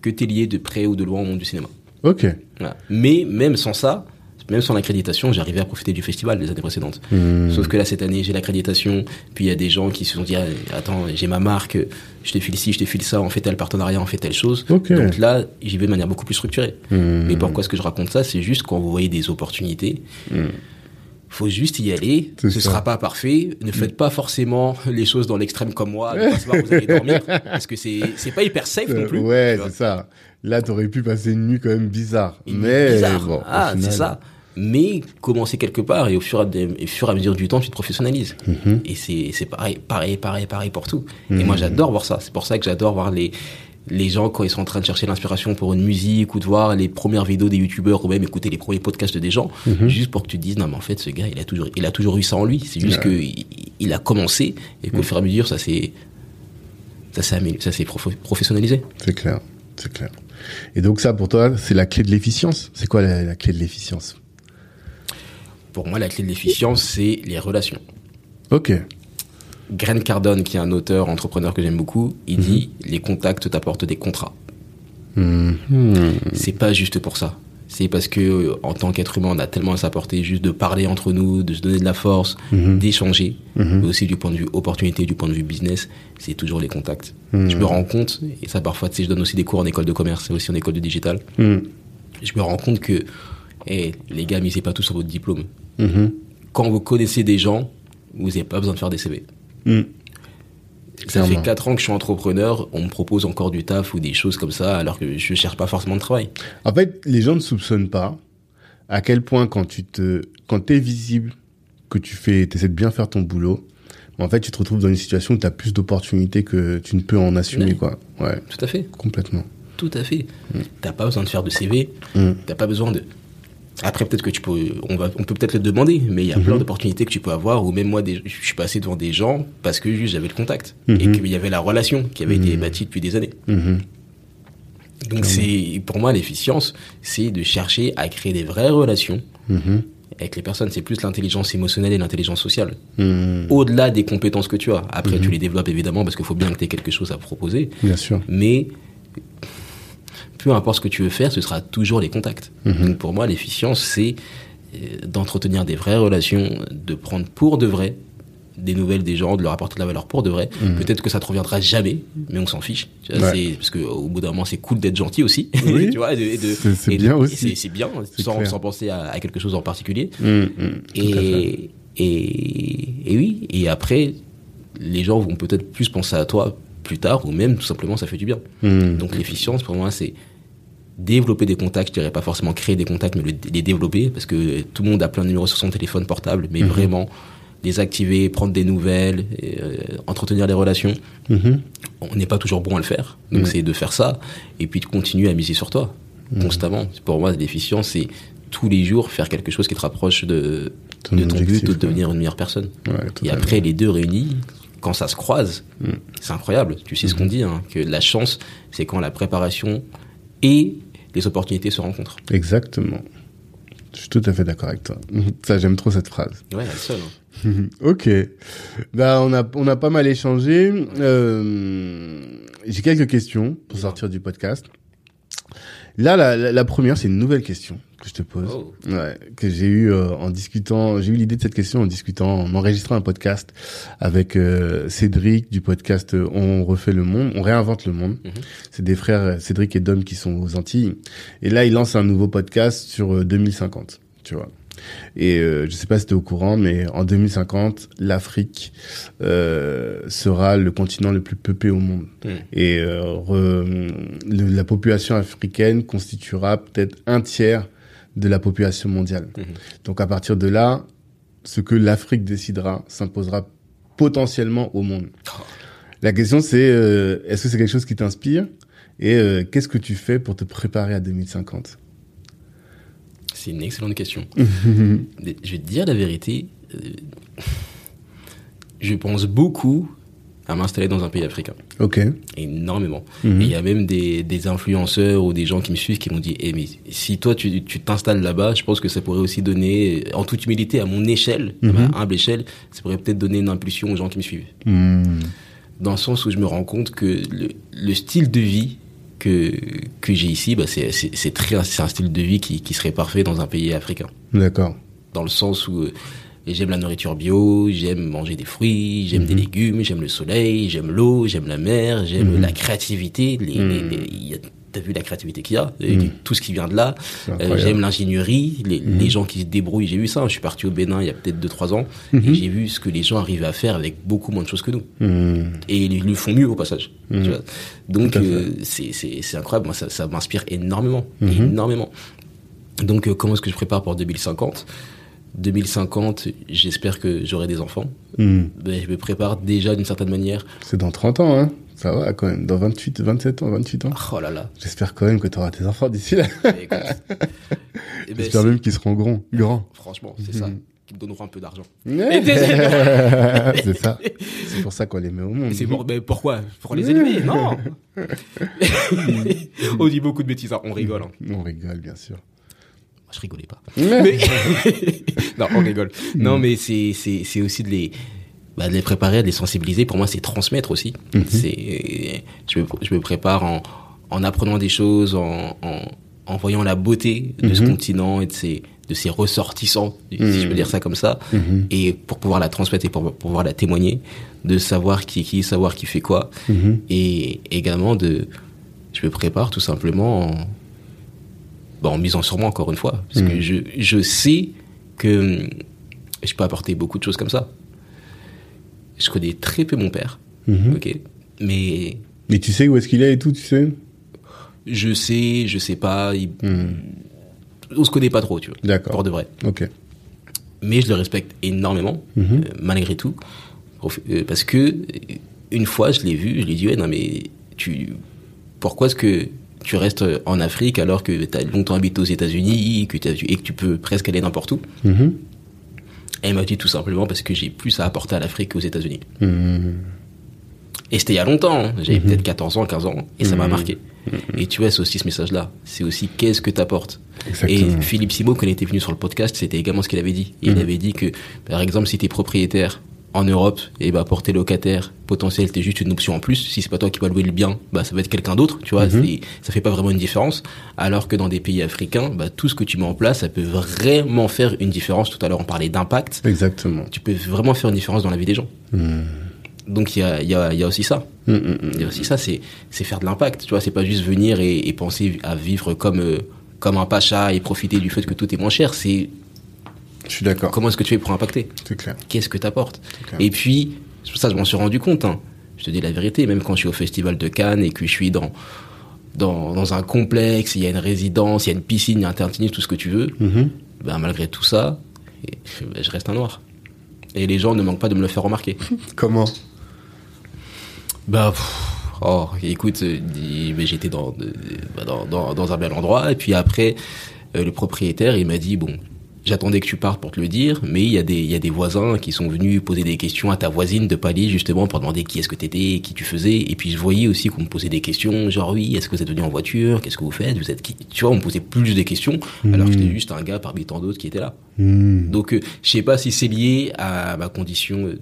que tu es lié de près ou de loin au monde du cinéma. Ok. Voilà. Mais même sans ça, même sans l'accréditation, j'arrivais à profiter du festival les années précédentes. Hmm. Sauf que là, cette année, j'ai l'accréditation. Puis il y a des gens qui se sont dit, ah, attends, j'ai ma marque, je te file ci, je te file ça, on fait tel partenariat, on fait telle chose. Donc là, j'y vais de manière beaucoup plus structurée. Hmm. Mais pourquoi est-ce que je raconte ça? C'est juste quand vous voyez des opportunités, Hmm. faut juste y aller. Ce ça. sera pas parfait. Ne faites pas forcément les choses dans l'extrême comme moi, pas savoir où vous allez dormir, parce que c'est c'est pas hyper safe non plus. Ouais, c'est ça. Là, t'aurais pu passer une nuit quand même bizarre. Mais bizarre. bon. ah, c'est ça. Mais commencer quelque part et au fur et à, des- et au fur et à mesure du temps, tu te professionnalises. Mhm. Et c'est c'est pareil, pareil, pareil, pareil pour tout. Et moi, j'adore voir ça. C'est pour ça que j'adore voir les les gens quand ils sont en train de chercher l'inspiration pour une musique ou de voir les premières vidéos des youtubeurs ou même écouter les premiers podcasts des gens Mhm. juste pour que tu te dises non mais en fait ce gars il a toujours il a toujours eu ça en lui c'est juste que il, il a commencé et qu'au fur et à mesure ça s'est ça s'est ça s'est professionnalisé C'est clair. C'est clair. Et donc, ça, pour toi, c'est la clé de l'efficience. C'est quoi la, la clé de l'efficience? Pour moi la clé de l'efficience c'est les relations Ok. Grant Cardone, qui est un auteur, entrepreneur que j'aime beaucoup, il dit les contacts t'apportent des contrats. Hmm. C'est pas juste pour ça. C'est parce que euh, en tant qu'être humain, on a tellement à s'apporter juste de parler entre nous, de se donner de la force, Mhm. d'échanger, Mhm. mais aussi du point de vue opportunité, du point de vue business, c'est toujours les contacts. Mhm. Je me rends compte, et ça parfois, tu sais, je donne aussi des cours en école de commerce et aussi en école de digital. Je me rends compte que, eh, les gars, misez pas tout sur votre diplôme. Mhm. Quand vous connaissez des gens, vous n'avez pas besoin de faire des CV. Hmm. Ça Clairement. fait 4 ans que je suis entrepreneur, on me propose encore du taf ou des choses comme ça, alors que je cherche pas forcément de travail. En fait, les gens ne soupçonnent pas à quel point quand tu te, quand t'es visible, que tu fais, t'essaies de bien faire ton boulot, en fait, tu te retrouves dans une situation où t'as plus d'opportunités que tu ne peux en assumer, quoi. Ouais, Tout à fait, complètement. tout à fait. T'as pas besoin de faire de CV, Hmm. t'as pas besoin de. Après, peut-être que tu peux, on va, on peut peut-être le demander, mais il y a plein d'opportunités que tu peux avoir, ou même moi, des, je suis passé devant des gens parce que juste j'avais le contact et Mhm. qu'il y avait la relation qui avait été bâtie depuis des années. Mhm. Donc c'est, pour moi, l'efficience, c'est de chercher à créer des vraies relations Mhm. avec les personnes. C'est plus l'intelligence émotionnelle et l'intelligence sociale. Au-delà des compétences que tu as. Après, Mhm. tu les développes évidemment parce qu'il faut bien que tu aies quelque chose à proposer. Bien sûr. Mais peu importe ce que tu veux faire, ce sera toujours les contacts. Mhm. Donc pour moi, l'efficience, c'est euh, d'entretenir des vraies relations, de prendre pour de vrai des nouvelles des gens, de leur apporter de la valeur pour de vrai. Mhm. Peut-être que ça te reviendra jamais, mais on s'en fiche. Tu vois, Ouais. c'est- parce qu'au bout d'un moment, c'est cool d'être gentil aussi. Oui. tu vois, C'est- bien aussi. c'est- bien, sans, penser à, à quelque chose en particulier. À fait. Et, et, et oui, et après, les gens vont peut-être plus penser à toi plus tard, ou même tout simplement ça fait du bien. Hmm. Donc l'efficience pour moi c'est développer des contacts, je dirais pas forcément créer des contacts, mais le- les développer, parce que tout le monde a plein de numéros sur son téléphone portable, mais Mhm. vraiment désactiver, prendre des nouvelles, et, euh, entretenir des relations. Mhm. On n'est pas toujours bon à le faire, donc c'est de faire ça et puis de continuer à miser sur toi Mm. constamment. Pour moi, la déficience, c'est tous les jours faire quelque chose qui te rapproche de, Ton de ton objectif, but, de devenir une meilleure personne. Ouais, Et après, les deux réunis, quand ça se croise, Mm. c'est incroyable. Tu sais ce qu'on dit, hein, que la chance, c'est quand la préparation et les opportunités se rencontrent. Exactement. Je suis tout à fait d'accord avec toi. Ça, j'aime trop cette phrase. Ouais, la seule. hein. ok. Bah, on a, on a pas mal échangé. Euh, J'ai quelques questions pour sortir du podcast. Là, la, la, la première, c'est une nouvelle question que je te pose. Oh. Ouais, que j'ai eu euh, en discutant, j'ai eu l'idée de cette question en discutant, en enregistrant un podcast avec euh, Cédric du podcast euh, On refait le monde, on réinvente le monde. Mhm. C'est des frères euh, Cédric et Dom qui sont aux Antilles. Et là, ils lancent un nouveau podcast sur euh, 2050, tu vois. Et euh, je sais pas si tu es au courant, mais en 2050, l'Afrique euh, sera le continent le plus peuplé au monde. Mm. Et euh, re- le- la population africaine constituera peut-être un tiers de la population mondiale. Mhm. Donc à partir de là, ce que l'Afrique décidera s'imposera potentiellement au monde. La question c'est euh, est-ce que c'est quelque chose qui t'inspire? Et euh, qu'est-ce que tu fais pour te préparer à 2050 C'est une excellente question. Je vais te dire la vérité. euh, je pense beaucoup à m'installer dans un pays africain. Ok. Énormément. Mhm. Et il y a même des, des influenceurs ou des gens qui me suivent qui m'ont dit Eh, mais si toi tu t'installes là-bas, je pense que ça pourrait aussi donner, en toute humilité, à mon échelle, à ma Mhm. humble échelle, ça pourrait peut-être donner une impulsion aux gens qui me suivent. Hmm. Dans le sens où je me rends compte que le, le style de vie que, que j'ai ici, bah, c'est c'est- très- c'est un style de vie qui, qui serait parfait dans un pays africain. D'accord. Dans le sens où euh, j'aime la nourriture bio, j'aime manger des fruits, j'aime des légumes, j'aime le soleil, j'aime l'eau, j'aime la mer, j'aime Mhm. la créativité. Il y a- T'as vu la créativité qu'il y a, et Mhm. tout ce qui vient de là. Euh, j'aime l'ingénierie, les, les gens qui se débrouillent. J'ai vu ça. Je suis parti au Bénin il y a peut-être 2-3 ans et j'ai vu ce que les gens arrivaient à faire avec beaucoup moins de choses que nous. Hmm. Et ils le font mieux au passage. Tu vois. Donc euh, c'est c'est c'est incroyable. Moi ça, ça m'inspire énormément, énormément. Donc euh, comment est-ce que je prépare pour 2050 2050, j'espère que j'aurai des enfants. Hmm. Ben, je me prépare déjà d'une certaine manière. C'est dans 30 ans, hein Ça va quand même. Dans 28, 27 ans, 28 ans. Oh là là. J'espère quand même que tu auras tes enfants d'ici là. Eh. Eh ben, J'espère même qu'ils seront grands. Grands. Franchement, c'est ça. Mhm. Qui me donneront un peu d'argent. c'est ça. C'est pour ça qu'on les met au monde. Mais c'est pour, mais pourquoi? Pour les élever? Non On dit beaucoup de bêtises, hein. on rigole. hein. On rigole, bien sûr. Moi, je rigolais pas. Mais... non, on rigole. Non, mais c'est, c'est, c'est aussi de les, bah, de les préparer, de les sensibiliser. Pour moi, c'est transmettre aussi. Mhm. C'est, je me, je me prépare en, en apprenant des choses, en, en, en voyant la beauté de ce Mhm. continent et de ses, de ses ressortissants, si Mhm. je peux dire ça comme ça. Mhm. Et pour pouvoir la transmettre et pour, pour pouvoir la témoigner, de savoir qui est qui, savoir qui fait quoi. Mhm. Et également de, je me prépare tout simplement en, bah, en misant sur moi encore une fois, parce Mhm. que je, je sais que je peux apporter beaucoup de choses comme ça. Je connais très peu mon père, Mhm. ok, mais Mais tu sais où est-ce qu'il est et tout, tu sais je sais, je sais pas, il- Mhm. on se connaît pas trop, tu vois, D'accord. pour de vrai. Ok. Mais je le respecte énormément, Mhm. euh, malgré tout, euh, parce que euh, une fois je l'ai vu, je lui ai dit ouais non mais tu, pourquoi est-ce que tu restes en Afrique alors que tu as longtemps habité aux États-Unis que et que tu peux presque aller n'importe où Il m'a dit tout simplement parce que j'ai plus à apporter à l'Afrique qu'aux États-Unis. Mhm. Et c'était il y a longtemps, hein. j'avais peut-être 14 ans, 15 ans, et ça m'a Mhm. marqué. Et tu vois, c'est aussi ce message-là. C'est aussi qu'est-ce que tu apportes. Exactement. Et Philippe Simo, quand il était venu sur le podcast, c'était également ce qu'il avait dit. Il avait dit que, par exemple, si tu es propriétaire en Europe, et bah, pour tes locataires potentiels, t'es juste une option en plus. Si c'est pas toi qui vas louer le bien, bah, ça va être quelqu'un d'autre, tu vois. Mhm. Ça fait pas vraiment une différence. Alors que dans des pays africains, bah, tout ce que tu mets en place, ça peut vraiment faire une différence. Tout à l'heure, on parlait d'impact. Exactement. Tu peux vraiment faire une différence dans la vie des gens. Mhm. Donc, il y a, il y, a, il y a aussi ça. Mhm, mhm. Il y a aussi ça, c'est c'est faire de l'impact. Tu vois, c'est pas juste venir et, et penser à vivre comme euh, comme un pacha et profiter du fait que tout est moins cher. C'est Je suis d'accord. comment est-ce que tu fais pour impacter? C'est clair. Qu'est-ce que tu apportes. Et puis, c'est pour ça que je m'en suis rendu compte. hein. Je te dis la vérité, même quand je suis au festival de Cannes et que je suis dans dans, dans un complexe, il y a une résidence, il y a une piscine, il y a un tennis, tout ce que tu veux. Mhm. Ben, malgré tout ça, ben, je reste un noir. Et les gens ne manquent pas de me le faire remarquer. Comment? Bah, pff, oh, écoute, euh, mais j'étais dans, euh, dans, dans, dans un bel endroit. Et puis après, euh, le propriétaire, il m'a dit, bon, j'attendais que tu partes pour te le dire, mais il y, a des, il y a des voisins qui sont venus poser des questions à ta voisine de palier, justement, pour demander qui est-ce que t'étais, qui tu faisais. Et puis je voyais aussi qu'on me posait des questions, genre, oui, est-ce que vous êtes venu en voiture? Qu'est-ce que vous faites? Vous êtes qui? Tu vois, on me posait plus des questions, alors que j'étais juste un gars parmi tant d'autres qui étaient là. Hmm. Donc, euh, je sais pas si c'est lié à ma condition de,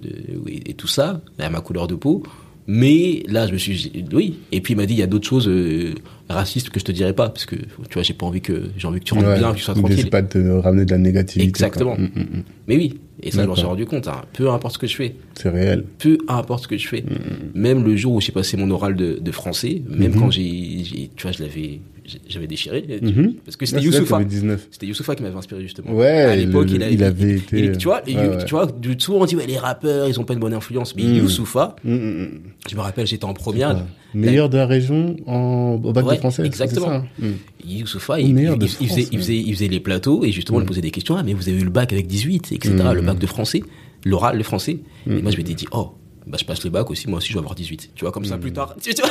et, et tout ça, à ma couleur de peau. Mais là, je me suis dit, oui. Et puis il m'a dit, il y a d'autres choses euh, racistes que je te dirais pas, parce que tu vois, j'ai pas envie que j'ai envie que tu rentres Ouais. bien, que tu sois tranquille. c'est pas de te ramener de la négativité. Exactement. Hmm, hmm, hmm. Mais oui. Et ça, je m'en suis rendu compte. Hein. Peu importe ce que je fais, C'est réel. peu importe ce que je fais. Même le jour où j'ai passé mon oral de, de français, même Mhm. quand j'ai- tu vois, je l'avais, j'avais déchiré, Mhm. parce que c'était Ah, Youssoufa. t'avais 19. C'était Youssoufa qui m'avait inspiré justement. Ouais, à l'époque, il, il avait été- il- tu vois, ouais, il- tu vois, du souvent on dit ouais les rappeurs, ils ont pas une bonne influence, mais Mm. Youssoufa, Hmm, hmm, hmm. je me rappelle, j'étais en première. Meilleur de la région en, au bac de français. exactement. ça Hmm. Youssoufa, Au il, il- il France, faisait, il, faisait, il faisait les plateaux et justement, Mm. lui posait des questions. Ah, mais vous avez eu le bac avec 18, etc. Mm. Le bac de français, l'oral, le français. Mm. Et moi, je m'étais dit, oh, bah, je passe le bac aussi, moi aussi, je vais avoir 18. Tu vois, comme Mm. ça, plus tard. Tu vois,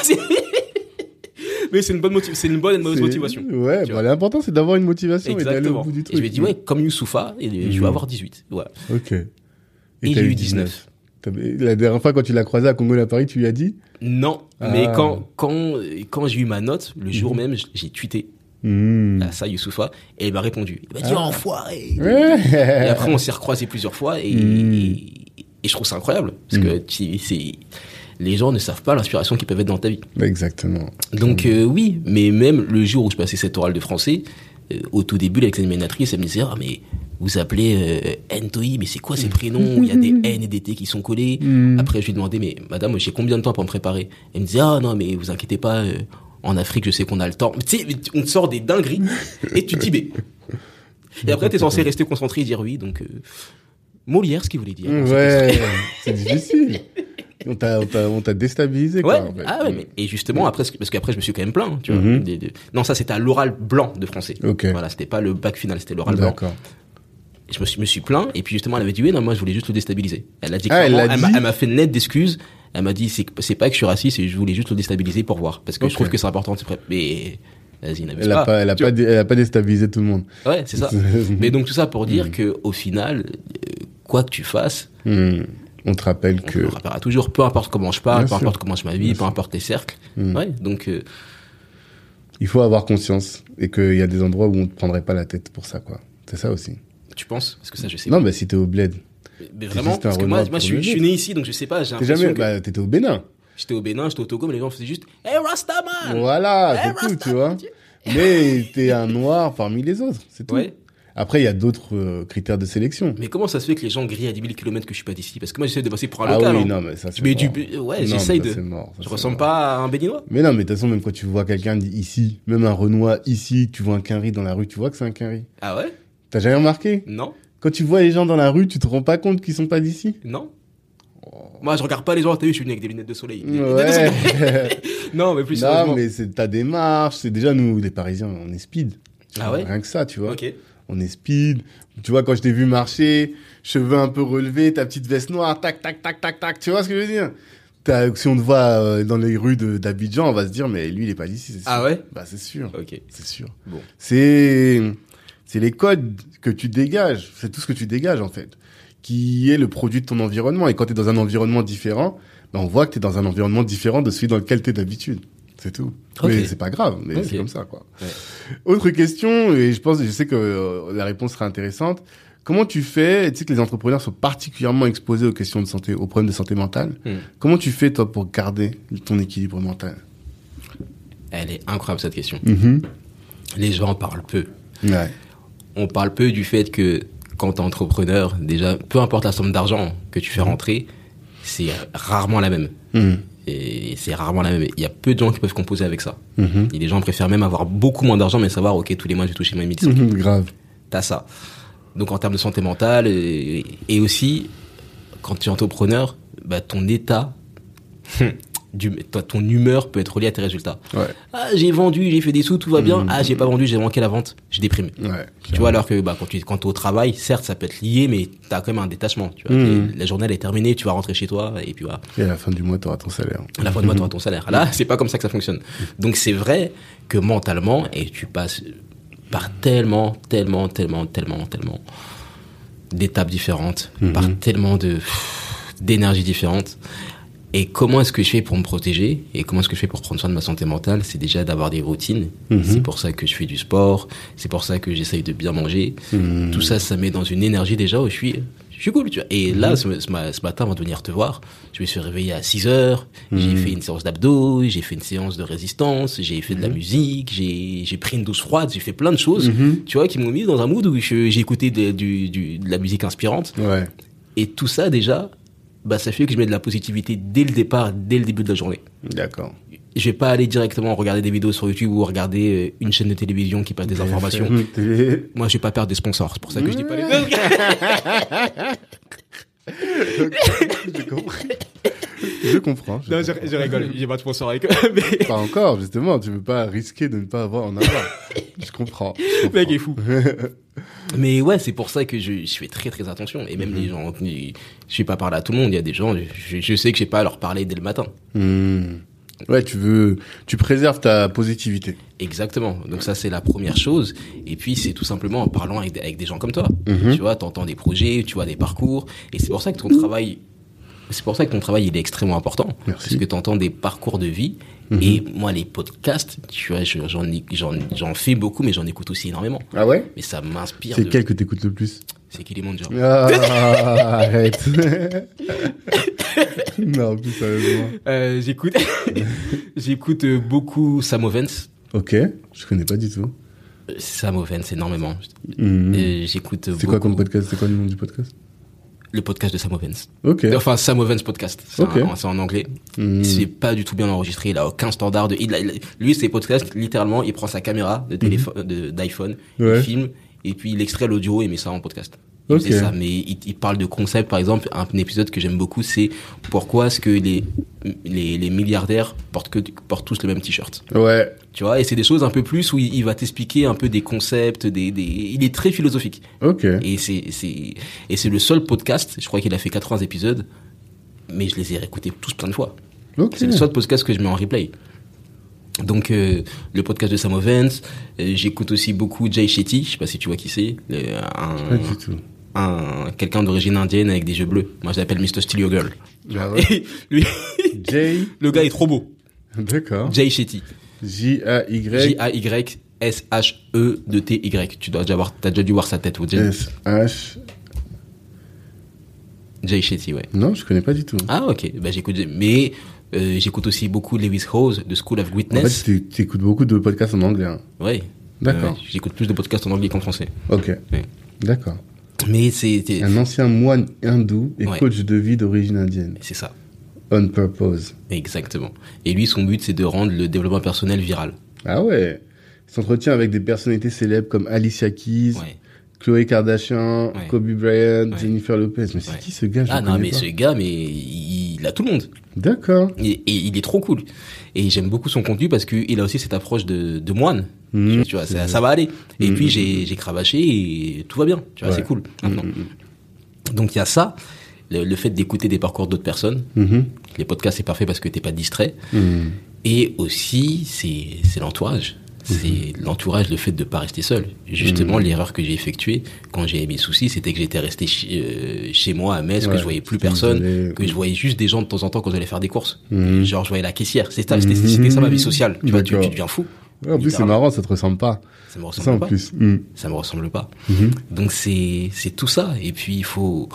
mais c'est une bonne, motiv- c'est une bonne et une mauvaise motivation. Ouais, bah, l'important c'est d'avoir une motivation et d'aller Exactement. au bout du Et truc. je me dis, ouais, comme Youssoufa, et je vais avoir 18. Voilà. Ok. Et, Et j'ai eu 19. T'avais- La dernière fois quand tu l'as croisé à Congo à Paris, tu lui as dit? Non, mais Ah. quand, quand, quand j'ai eu ma note, le jour même, j'ai tweeté Hmm. à ça, Youssoufa, et il m'a répondu. Il m'a dit, Ah. enfoiré. Et après, on s'est recroisés plusieurs fois et, et, et je trouve ça incroyable parce que c'est les gens ne savent pas l'inspiration qu'ils peuvent être dans ta vie. Exactement. Donc euh, oui, mais même le jour où je passais cette orale de français, euh, au tout début, l'examinatrice, elle me disait, ah mais vous appelez euh, Ntoyi, mais c'est quoi ces prénoms? Il y a des N et des T qui sont collés. Mm. Après, je lui demandais, mais madame, j'ai combien de temps pour me préparer? Elle me disait, ah non, mais vous inquiétez pas, euh, en Afrique, je sais qu'on a le temps. Tu sais, on te sort des dingueries et tu te dis, mais... Et après, t'es censé rester concentré et dire oui, donc... euh, Molière, ce qu'il voulait dire. Ouais, c'est difficile. On t'a, déstabilisé, Ouais. quoi. en fait. Ah ouais, mais et justement après, parce qu'après je me suis quand même plaint, tu vois. Mhm. des- des- Non, ça c'était à l'oral blanc de français. Ok. Voilà, c'était pas le bac final, c'était l'oral blanc. D'accord. Et Je me suis, me suis plaint et puis justement elle avait dit oui, non, moi je voulais juste le déstabiliser. Elle a dit Ah, elle m'a- dit elle m'a fait net d'excuses. Elle m'a dit c'est pas que je suis raciste, c'est je voulais juste le déstabiliser pour voir parce que je trouve que c'est important. Mais vas-y, n'abuse Elle a pas, elle a pas, dé- elle a pas déstabilisé tout le monde. Ouais, c'est ça. Mais donc tout ça pour dire que au final, euh, quoi que tu fasses, Hmm. On te rappelle on que. te rappellera toujours, peu importe comment je parle, Bien peu sûr. importe comment je m'habille, peu sûr. importe les cercles. Hmm. Ouais, donc euh, Il faut avoir conscience et qu'il y a des endroits où on te prendrait pas la tête pour ça, quoi. C'est ça aussi. tu penses? Parce que ça je sais Non, mais si t'es au bled. Mais, mais vraiment, parce que moi, moi je, suis, je né ici, donc je sais pas, j'ai jamais, que bah, t'étais au Bénin. j'étais au Bénin, j'étais au Togo, mais les gens faisaient juste « Hey Rastaman Voilà, Eh, c'est tout, tu vois. Mais t'es un noir parmi les autres, c'est tout. Ouais. Après, il y a d'autres euh, critères de sélection. Mais comment ça se fait que les gens grillent à 10 000 km que je suis pas d'ici? Parce que moi, j'essaie de passer pour un Ah local. oui, hein. non, mais ça, c'est Mais du, mort. ouais, Non, j'essaye de. mort, ça, Je ressemble mort. pas à un béninois Mais non, mais de toute façon, même quand tu vois quelqu'un ici, même un Renoir ici, tu vois un Quinry dans la rue, tu vois que c'est un Quinry. Ah ouais? T'as jamais remarqué? Non Quand tu vois les gens dans la rue, tu te rends pas compte qu'ils sont pas d'ici? Non Moi, je regarde pas les gens, t'as vu, je suis venu avec des lunettes de soleil. Ouais. non, mais plus non, mais c'est ta démarche. C'est déjà nous, les Parisiens, on est speed. Ah ouais? Rien que ça, tu vois. Ok. On est speed. Tu vois, quand je t'ai vu marcher, cheveux un peu relevés, ta petite veste noire, tac, tac, tac, tac, tac. Tu vois ce que je veux dire? Si on te voit euh, dans les rues d'Abidjan, on va se dire, mais lui, il est pas d'ici, c'est sûr. Ah ouais? Bah, c'est sûr. Ok. C'est sûr. Bon. C'est, c'est les codes que tu dégages. C'est tout ce que tu dégages, en fait. Qui est le produit de ton environnement. Et quand tu es dans un environnement différent, ben, on voit que tu es dans un environnement différent de celui dans lequel tu es d'habitude. C'est tout. Mais c'est pas grave, mais c'est comme ça, quoi. Ouais. Autre question, et je pense, je sais que euh, la réponse sera intéressante. Comment tu fais, tu sais que les entrepreneurs sont particulièrement exposés aux questions de santé, aux problèmes de santé mentale. Hmm. Comment tu fais, toi, pour garder ton équilibre mental? Elle est incroyable cette question. Mhm. Les gens parlent peu. Ouais. on parle peu du fait que quand tu es entrepreneur, déjà, peu importe la somme d'argent que tu fais rentrer, c'est rarement la même. Mhm. Et c'est rarement la même. Il y a peu de gens qui peuvent composer avec ça. Mhm. Et les gens préfèrent même avoir beaucoup moins d'argent, mais savoir, ok, tous les mois, je vais toucher moins 1500. Mhm. Grave. T'as ça. Donc en termes de santé mentale, et, et aussi, quand tu es entrepreneur, bah, ton état du, toi, ton humeur peut être reliée à tes résultats. Ouais. Ah, j'ai vendu, j'ai fait des sous, tout va bien. Mhm. Ah, j'ai pas vendu, j'ai manqué la vente, je déprime. Ouais. Tu vois, alors que bah, quand tu quand t'es au travail, certes, ça peut être lié, mais t'as quand même un détachement. Tu vois, Mhm. la journée elle est terminée, tu vas rentrer chez toi et puis voilà. Et à la fin du mois, t'auras ton salaire. À la fin du mois, tu auras ton salaire. Là, c'est pas comme ça que ça fonctionne. Donc, c'est vrai que mentalement, et tu passes par tellement, tellement, tellement, tellement, tellement d'étapes différentes, par tellement de d'énergie différentes. Et comment est-ce que je fais pour me protéger Et comment est-ce que je fais pour prendre soin de ma santé mentale? C'est déjà d'avoir des routines. Mhm. C'est pour ça que je fais du sport. C'est pour ça que j'essaye de bien manger. Mhm. Tout ça, ça met dans une énergie déjà où je suis, je suis cool. Tu vois. Et Mhm. là, ce, ce ma- ce matin, avant de venir te voir, je me suis réveillé à 6 heures. J'ai fait une séance d'abdos, j'ai fait une séance de résistance, j'ai fait de la musique, j'ai pris une douche froide, j'ai fait plein de choses, tu vois, qui m'ont mis dans un mood où j'ai écouté de, de la musique inspirante. Ouais. Et tout ça, déjà, bah, ça fait que je mets de la positivité dès le départ, dès le début de la journée. D'accord. Je vais pas aller directement regarder des vidéos sur YouTube ou regarder euh, une chaîne de télévision qui passe des informations. Moi, je vais pas perdre des sponsors. C'est pour ça que je dis pas les J'ai compris. Je comprends. je Non, comprends. je, je rigole. J'ai pas de sponsor avec eux. Mais Pas encore, justement. Tu veux pas risquer de ne pas avoir en avoir. je comprends. je le mec est comprends. fou. Mais ouais, c'est pour ça que je, je fais très très attention. Et même les gens, je vais pas parler à tout le monde. Il y a des gens, je, je sais que je vais pas leur parler dès le matin. Hmm. Ouais, tu veux, tu préserves ta positivité. Exactement. Donc ça, c'est la première chose. Et puis, c'est tout simplement en parlant avec, des- avec des gens comme toi. Mhm. Tu vois, t'entends des projets, tu vois des parcours. Et c'est pour ça que ton travail, c'est pour ça que ton travail, il est extrêmement important. Merci. Parce que t'entends des parcours de vie. Mhm. Et moi, les podcasts, tu vois, je- j'en, j'en, j'en fais beaucoup, mais j'en écoute aussi énormément. Ah ouais? Mais ça m'inspire. C'est de- quel que t'écoutes le plus? C'est Kilimanjaro. Ah, arrête. non, plus sérieusement. Euh, j'écoute, j'écoute euh, beaucoup Sam Ovens. Ok, je connais pas du tout. Euh, Sam Ovens, énormément. Euh, j'écoute C'est beaucoup quoi comme podcast? C'est quoi le nom du podcast? Le podcast de Sam Ovens. Ok. Enfin, Sam Ovens podcast. C'est en anglais. Mhm. C'est pas du tout bien enregistré. Il a aucun standard. De, il lui, ses podcasts, littéralement, il prend sa caméra de téléphone, de- d'iPhone. Ouais. il filme, et puis il extrait l'audio et met ça en podcast. Il ça, mais il, il parle de concepts. Par exemple, un, épisode que j'aime beaucoup, c'est pourquoi est-ce que les, les, les milliardaires portent, que, portent tous le même t-shirt? Ouais. Tu vois, et c'est des choses un peu plus où il, il va t'expliquer un peu des concepts, des, des, il est très philosophique. Ok. Et c'est, c'est, et c'est le seul podcast, je crois qu'il a fait 80 épisodes, mais je les ai réécoutés tous plein de fois. Ok. C'est le seul podcast que je mets en replay. Donc, euh, le podcast de Sam Ovens, euh, j'écoute aussi beaucoup Jay Shetty, je sais pas si tu vois qui c'est, euh, Pas du un, tout. Un, quelqu'un d'origine indienne avec des yeux bleus. Moi, je l'appelle Mr. Your Girl. Ah ouais. Et lui, Jay. le gars est trop beau. D'accord. Jay Shetty. J-A-Y. J-A-Y-S-H-E de T-Y. Tu dois déjà voir, t'as déjà dû voir sa tête, ou Jay, S-H. Jay Shetty, ouais. Non, je connais pas du tout. Ah, ok. Bah, j'écoute, mais, euh, j'écoute aussi beaucoup Lewis Howes de School of En Witness. fait, tu écoutes beaucoup de podcasts en anglais. hein. Ouais. D'accord. J'écoute plus de podcasts en anglais qu'en français. Ok. Ouais. D'accord. Mais c'est, Un ancien moine hindou et Ouais. coach de vie d'origine indienne. c'est ça. On purpose. Exactement. Et lui, son but, c'est de rendre le développement personnel viral. Ah ouais. Il s'entretient avec des personnalités célèbres comme Alicia Keys, Ouais. Chloé Kardashian, Ouais. Kobe Bryant, Ouais. Jennifer Lopez. Mais c'est Ouais. qui ce gars? Je Ah non, mais pas. ce gars, mais il, il a tout le monde. D'accord. Et, et il est trop cool. Et j'aime beaucoup son contenu parce qu'il a aussi cette approche de, de moine. Mhm. Tu vois, ça, ça va aller. Et Mhm. puis j'ai, j'ai cravaché et tout va bien. Tu vois, Ouais. c'est cool. Maintenant. Mhm. Donc il y a ça, le, le fait d'écouter des parcours d'autres personnes. Les podcasts, c'est parfait parce que t'es pas distrait. Et aussi, c'est, c'est l'entourage. C'est l'entourage, le fait de pas rester seul. Justement, l'erreur que j'ai effectuée quand j'ai eu mes soucis, c'était que j'étais resté chez, euh, chez moi à Metz, que je voyais plus personne, que je voyais juste des gens de temps en temps quand j'allais faire des courses. Mhm. Genre, je voyais la caissière. C'était ça, c'était, c'était ça ma vie sociale. Tu vois, tu, deviens fou. Ouais, en plus, c'est marrant, ça te ressemble pas. Ça me ressemble ça en pas. plus. Mhm. Ça me ressemble pas. Mhm. Donc c'est c'est tout ça. Et puis il faut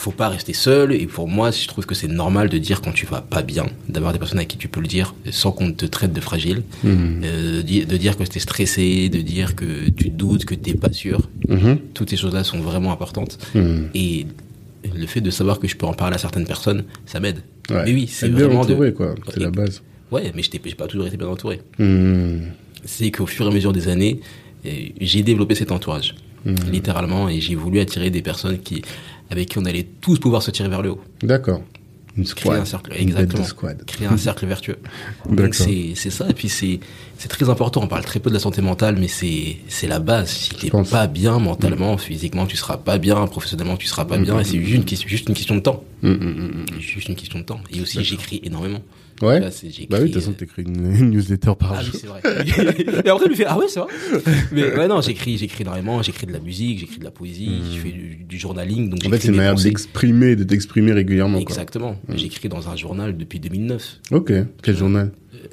faut pas rester seul. Et pour moi, je trouve que c'est normal de dire quand tu vas pas bien, d'avoir des personnes à qui tu peux le dire sans qu'on te traite de fragile, Mhm. Euh, de di- de dire que t'es stressé, de dire que tu doutes, que t'es pas sûr. Mhm. Toutes ces choses-là sont vraiment importantes. Mhm. Et le fait de savoir que je peux en parler à certaines personnes, ça m'aide. Ouais. Mais oui, c'est bien vraiment de- entouré, quoi. C'est la base. Ouais, mais je j'ai pas toujours été bien entouré. C'est qu'au fur et à mesure des années, euh, j'ai développé cet entourage, littéralement, et j'ai voulu attirer des personnes qui, avec qui on allait tous pouvoir se tirer vers le haut. D'accord. Une créer squad. un cercle, exactement. squad. Créer un cercle vertueux. Donc c'est ça. Et puis c'est très important. On parle très peu de la santé mentale, mais c'est la base. Si t'es pense. pas bien mentalement, physiquement, tu seras pas bien. Professionnellement, tu seras pas bien. Et c'est juste une question, juste une question de temps. Juste une question de temps. Et aussi, j'écris énormément. Ouais. C'est- Bah oui, de toute façon, euh, t'écris une, une newsletter par ah oui, jour. c'est vrai. et après, il lui fait, ah ouais, c'est vrai. Mais ouais, non, j'écris, j'écris énormément, j'écris de la musique, j'écris de la poésie, je fais du, du journalisme. Donc Hmm. en fait, c'est une manière d'exprimer, de t'exprimer régulièrement. Exactement. J'écris dans un journal depuis 2009. Ok. Quel journal?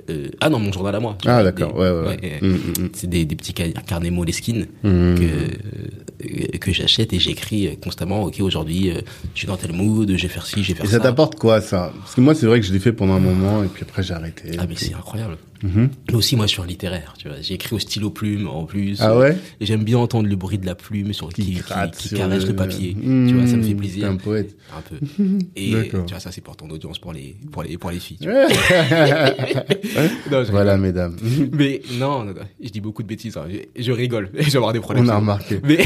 Euh, ah non, mon journal à moi. Ah, d'accord. Ouais, ouais. Hum, hum, hum. C'est des, des petits ca- carnets Moleskine Hum. que, euh, que j'achète et j'écris euh, constamment. Ok, aujourd'hui, euh, je suis dans tel mood, je vais faire ci, je vais faire Et ça. ça t'apporte quoi, ça? Parce que moi, c'est vrai que je l'ai fait pendant un moment, et puis après, j'ai arrêté. Ah mais c'est incroyable. Mhm. Mais aussi moi je suis un littéraire, tu vois. J'ai écrit au stylo plume en plus. Ah ouais Et J'aime bien entendre le bruit de la plume sur qui, qui, gratte qui sur caresse le- le papier. Mmh, tu vois, ça me fait plaisir. un poète. Un peu. Et tu vois, ça c'est pour ton audience, pour les, pour les, pour les filles. tu vois. Non, je voilà, rigole. mesdames. Mais non, non, non, je dis beaucoup de bêtises. hein. Je, je rigole. Je vais avoir des problèmes. On a remarqué. Mais,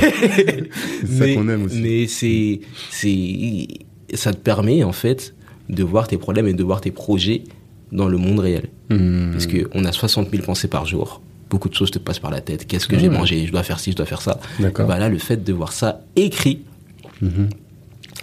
C'est ça qu'on aime aussi. Mais c'est, c'est, ça te permet en fait de voir tes problèmes et de voir tes projets dans le monde réel. Hum. Parce qu'on a 60 000 pensées par jour. Beaucoup de choses te passent par la tête. Qu'est-ce que j'ai mangé? Je dois faire ci, je dois faire ça. Bah là, le fait de voir ça écrit Mhm.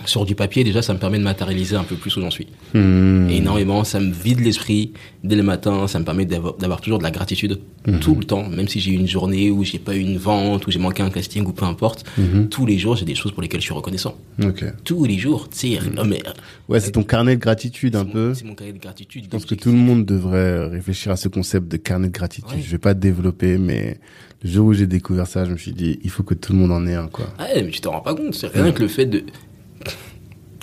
Sur du papier, déjà, ça me permet de matérialiser un peu plus où j'en suis. Et énormément, ça me vide l'esprit dès le matin. Ça me permet d'avoir toujours de la gratitude Mhm. tout le temps. Même si j'ai eu une journée où j'ai pas eu une vente, où j'ai manqué un casting ou peu importe. Mhm. Tous les jours, j'ai des choses pour lesquelles je suis reconnaissant. Tous les jours, sais. non, mais, Ouais, c'est ton carnet de gratitude un peu. C'est mon carnet de gratitude. Je pense que tout le monde devrait réfléchir à ce concept de carnet de gratitude. Ouais. Je vais pas développer, mais le jour où j'ai découvert ça, je me suis dit, il faut que tout le monde en ait un, quoi. Ouais, mais tu t'en rends pas compte. C'est rien que le fait de.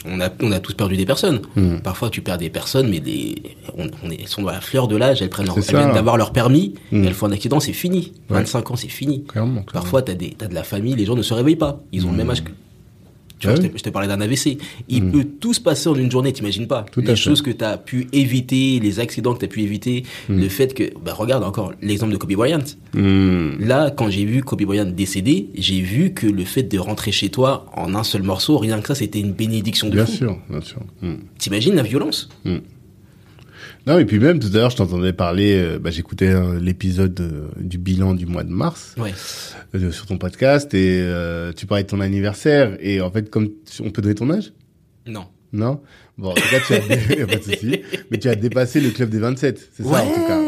On a, on a tous perdu des personnes. Mm. Parfois, tu perds des personnes, mais des, on, on est, elles sont dans la fleur de l'âge, elles prennent leur, elles viennent d'avoir leur permis, Mm. elles font un accident, c'est fini. Ouais. 25 ans, c'est fini. Clairement. clairement. Parfois, t'as des, t'as de la famille, les gens ne se réveillent pas. Ils ont le même âge que. Tu Ah vois, oui. je t'ai parlé d'un AVC. Il peut tout se passer en une journée, t'imagines pas. Tout à les fait. choses que t'as pu éviter, les accidents que t'as pu éviter, le fait que, bah, regarde encore l'exemple de Kobe Bryant. Hum. Là, quand j'ai vu Kobe Bryant décédé, j'ai vu que le fait de rentrer chez toi en un seul morceau, rien que ça, c'était une bénédiction de Bien fou. sûr, bien sûr. T'imagines la violence? Non, et puis même tout à l'heure, je t'entendais parler, euh, bah, j'écoutais euh, l'épisode euh, du bilan du mois de mars Ouais. euh, sur ton podcast et euh, tu parlais de ton anniversaire et en fait, comme tu- on peut donner ton âge? Non. Non? Bon, en tout cas, tu as, pas de souci, mais tu as dépassé le club des 27, c'est ça en tout cas.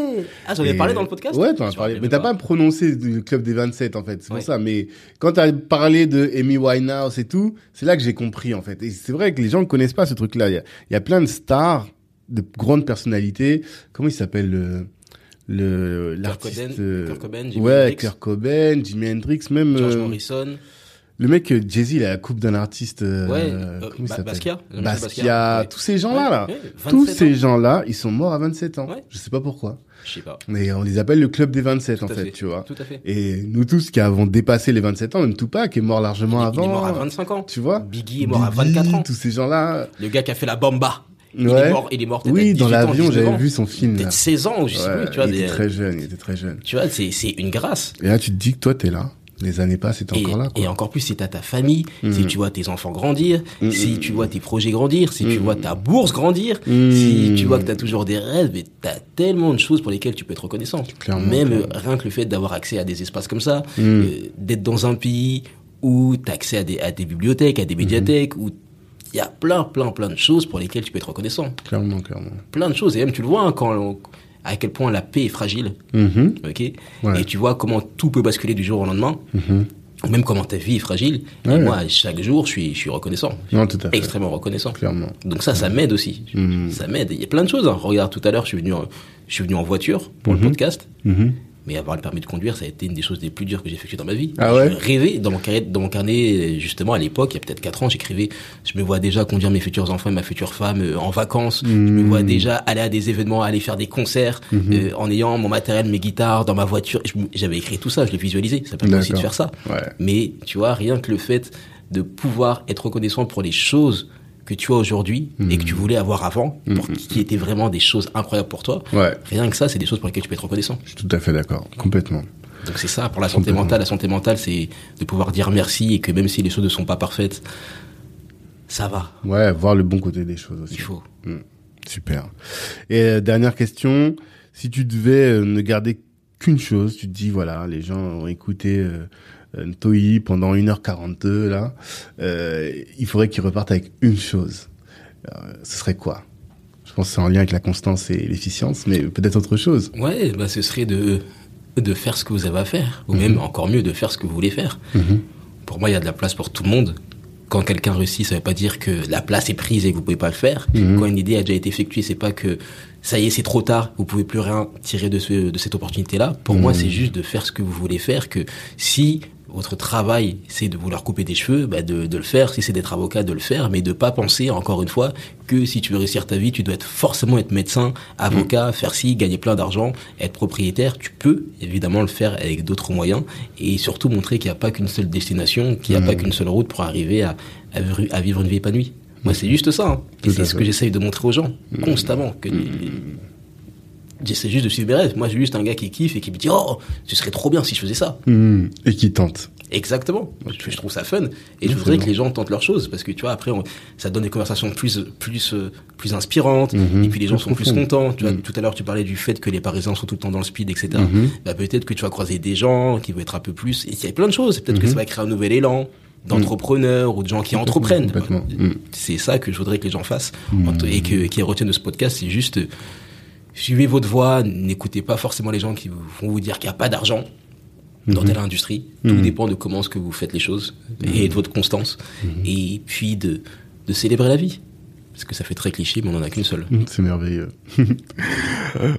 Ah, j'en ai parlé dans le podcast? Ouais, t'en as parlé. Mais t'as pas. prononcé le club des 27, en fait. C'est pour Ouais. ça. Mais quand t'as parlé de Amy Winehouse et tout, c'est là que j'ai compris, en fait. Et c'est vrai que les gens ne connaissent pas ce truc-là. Il y a, il y a plein de stars, de grandes personnalités. Comment il s'appelle le, le, l'artiste, euh, Kurt Cobain, Jimi ouais, Hendrix. Kurt Cobain, Jimi Hendrix, même, George euh, Morrison. le mec, euh, Jay-Z, il a la coupe d'un artiste, euh, Ouais. comment il Ba- s'appelle? Basquiat. Basquiat, Ouais. tous ces gens-là, là. Ouais, Tous 27 ces gens-là, ils sont morts à 27 ans. Ouais. Je sais pas pourquoi. Je sais pas. Mais on les appelle le club des 27, en Tout à fait, fait. tu vois. Tout à fait. Et nous tous qui avons dépassé les 27 ans, même Tupac est mort largement Il, avant. il est mort à 25 ans. Tu vois Biggie est mort à Biggie, 24 ans. Tous ces gens-là. Le gars qui a fait la bomba. Il Ouais. est mort, il est mort Oui, dans 18 ans, l'avion, 19 j'avais vu son film. Peut-être 16 ans, je sais Ouais, plus, tu vois. il des- était très jeune, il était très jeune. Tu vois, c'est, une grâce. Et là, tu te dis que toi, t'es là. Les années passent t'es encore là, et quoi. Mm. encore plus si t'as ta famille, si tu vois tes enfants grandir, Mhm. si tu vois tes projets grandir, si tu Mhm. vois ta bourse grandir, si tu vois que t'as toujours des rêves, et t'as tellement de choses pour lesquelles tu peux être reconnaissant. Clairement, Même clairement. rien que le fait d'avoir accès à des espaces comme ça, Mhm. euh, d'être dans un pays où t'as accès à des, à des bibliothèques, à des médiathèques, où il y a plein, plein, plein de choses pour lesquelles tu peux être reconnaissant. Clairement, clairement. Plein de choses. Et même tu le vois hein, quand on- à quel point la paix est fragile. Mhm. ok Ouais. Et tu vois comment tout peut basculer du jour au lendemain. Mhm. Ou même comment ta vie est fragile. Ouais. Et moi, chaque jour, je suis, je suis reconnaissant. Non, tout à fait. Extrêmement reconnaissant. Clairement. Donc ça, ça m'aide aussi. Mhm. Ça m'aide. Il y a plein de choses. hein. Regarde, tout à l'heure, je suis venu, en, je suis venu en voiture pour le podcast. Mais avoir le permis de conduire, ça a été une des choses les plus dures que j'ai effectuées dans ma vie. Ah ouais Je rêvais dans mon carnet, dans mon carnet, justement, à l'époque, il y a peut-être 4 ans, j'écrivais, je me vois déjà conduire mes futurs enfants et ma future femme euh, en vacances. Je me vois déjà aller à des événements, aller faire des concerts, euh, en ayant mon matériel, mes guitares dans ma voiture. J'avais écrit tout ça, je l'ai visualisé. Ça permet aussi de faire ça. Ouais. Mais tu vois, rien que le fait de pouvoir être reconnaissant pour les choses que tu as aujourd'hui et que tu voulais avoir avant, pour qui étaient vraiment des choses incroyables pour toi, Ouais. rien que ça, c'est des choses pour lesquelles tu peux être reconnaissant. Je suis tout à fait d'accord. Complètement. Donc c'est ça pour la santé mentale. La santé mentale, c'est de pouvoir dire merci et que même si les choses ne sont pas parfaites, ça va. Ouais, voir le bon côté des choses aussi. Il faut. Super. Et euh, dernière question, si tu devais euh, ne garder qu'une chose, tu te dis voilà, les gens ont écouté euh, euh, Toi pendant 1h42 là, euh, il faudrait qu'ils repartent avec une chose. Euh, ce serait quoi? Je pense que c'est en lien avec la constance et l'efficience, mais peut-être autre chose. Ouais, bah ce serait de de faire ce que vous avez à faire, ou même encore mieux de faire ce que vous voulez faire. Mhm. Pour moi, il y a de la place pour tout le monde. Quand quelqu'un réussit, ça veut pas dire que la place est prise et que vous pouvez pas le faire. Mhm. Quand une idée a déjà été effectuée, c'est pas que ça y est, c'est trop tard, vous pouvez plus rien tirer de, ce, de cette opportunité-là. Pour moi, Mhm. c'est juste de faire ce que vous voulez faire, que si votre travail, c'est de vouloir couper des cheveux, bah de, de le faire. Si c'est d'être avocat, de le faire, mais de pas penser, encore une fois, que si tu veux réussir ta vie, tu dois être forcément être médecin, avocat, faire ci, gagner plein d'argent, être propriétaire. Tu peux évidemment le faire avec d'autres moyens et surtout montrer qu'il n'y a pas qu'une seule destination, qu'il n'y a pas qu'une seule route pour arriver à, à, vivre- à vivre une vie épanouie. Moi, c'est juste ça. hein. Et c'est ce que j'essaye de montrer aux gens constamment. Que J'essaie juste de suivre mes rêves. Moi, je suis juste un gars qui kiffe et qui me dit Oh, ce serait trop bien si je faisais ça. Mhm. Et qui tente. Exactement. Je, je trouve ça fun et je voudrais que les gens tentent leurs choses parce que tu vois après on- ça donne des conversations plus plus euh, plus inspirantes Mhm. et puis les gens sont plus contents. Tu vois Mhm. tout à l'heure tu parlais du fait que les Parisiens sont tout le temps dans le speed etc. Mhm. Bah peut-être que tu vas croiser des gens qui vont être un peu plus et il y a plein de choses. Peut-être que ça va créer un nouvel élan d'entrepreneurs ou de gens qui entreprennent. C'est ça que je voudrais que les gens fassent et que qui retiennent de ce podcast. C'est juste suivez votre voie, n'écoutez pas forcément les gens qui vont vous dire qu'il n'y a pas d'argent dans Mhm. telle industrie. Tout Mhm. dépend de comment est-ce que vous faites les choses et de votre constance. Et puis de, de célébrer la vie. Parce que ça fait très cliché, mais on en a qu'une seule. C'est merveilleux.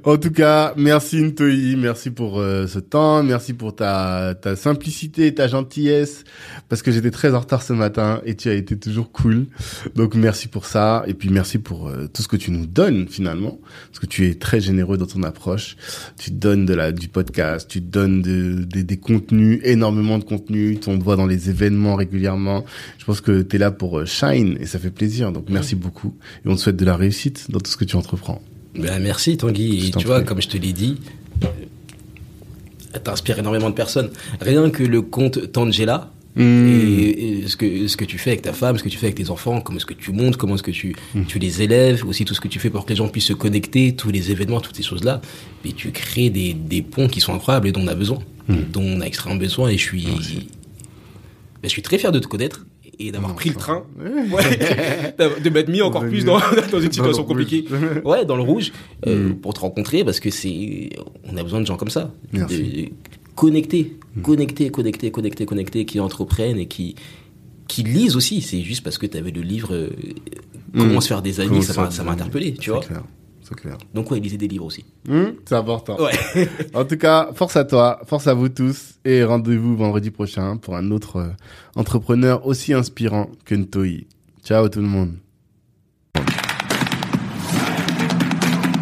en tout cas, merci Ntoi, merci pour euh, ce temps, merci pour ta, ta simplicité, ta gentillesse, parce que j'étais très en retard ce matin et tu as été toujours cool. Donc merci pour ça et puis merci pour euh, tout ce que tu nous donnes finalement, parce que tu es très généreux dans ton approche. Tu donnes de la du podcast, tu donnes de, des- des contenus, énormément de contenus, on te voit dans les événements régulièrement. Je pense que tu es là pour euh, shine et ça fait plaisir. Donc merci beaucoup et on te souhaite de la réussite dans tout ce que tu entreprends. Ben, merci Tanguy. Et tu vois, comme je te l'ai dit, euh, t'inspires énormément de personnes. Rien que le compte Tangela, Mmh. et, et ce que ce que tu fais avec ta femme, ce que tu fais avec tes enfants, comment est-ce que tu montes, comment est-ce que tu Mmh. tu les élèves, aussi tout ce que tu fais pour que les gens puissent se connecter, tous les événements, toutes ces choses-là, et tu crées des des ponts qui sont incroyables et dont on a besoin, Mmh. dont on a extrêmement besoin. Et je suis ben, je suis très fier de te connaître et d'avoir pris le train, ouais, de m'être mis encore plus dans, dans une situation compliquée. Ouais, dans le rouge, euh, Mm. pour te rencontrer parce que c'est, on a besoin de gens comme ça, Merci. de connecter, connecter, connecter, connecter, connecter, qui entreprennent et qui qui lisent aussi. C'est juste parce que tu avais le livre euh, Comment Mm. se faire des amis, Comment ça m'a interpellé, tu vois. clair, c'est clair. Donc ouais, lisez des livres aussi. Hum, c'est important. Ouais. En tout cas, force à toi, force à vous tous et rendez-vous vendredi prochain pour un autre euh, entrepreneur aussi inspirant que Ntoi. Ciao tout le monde.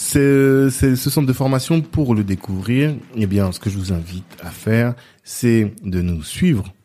C'est ce centre de formation pour le découvrir. Eh bien, ce que je vous invite à faire, c'est de nous suivre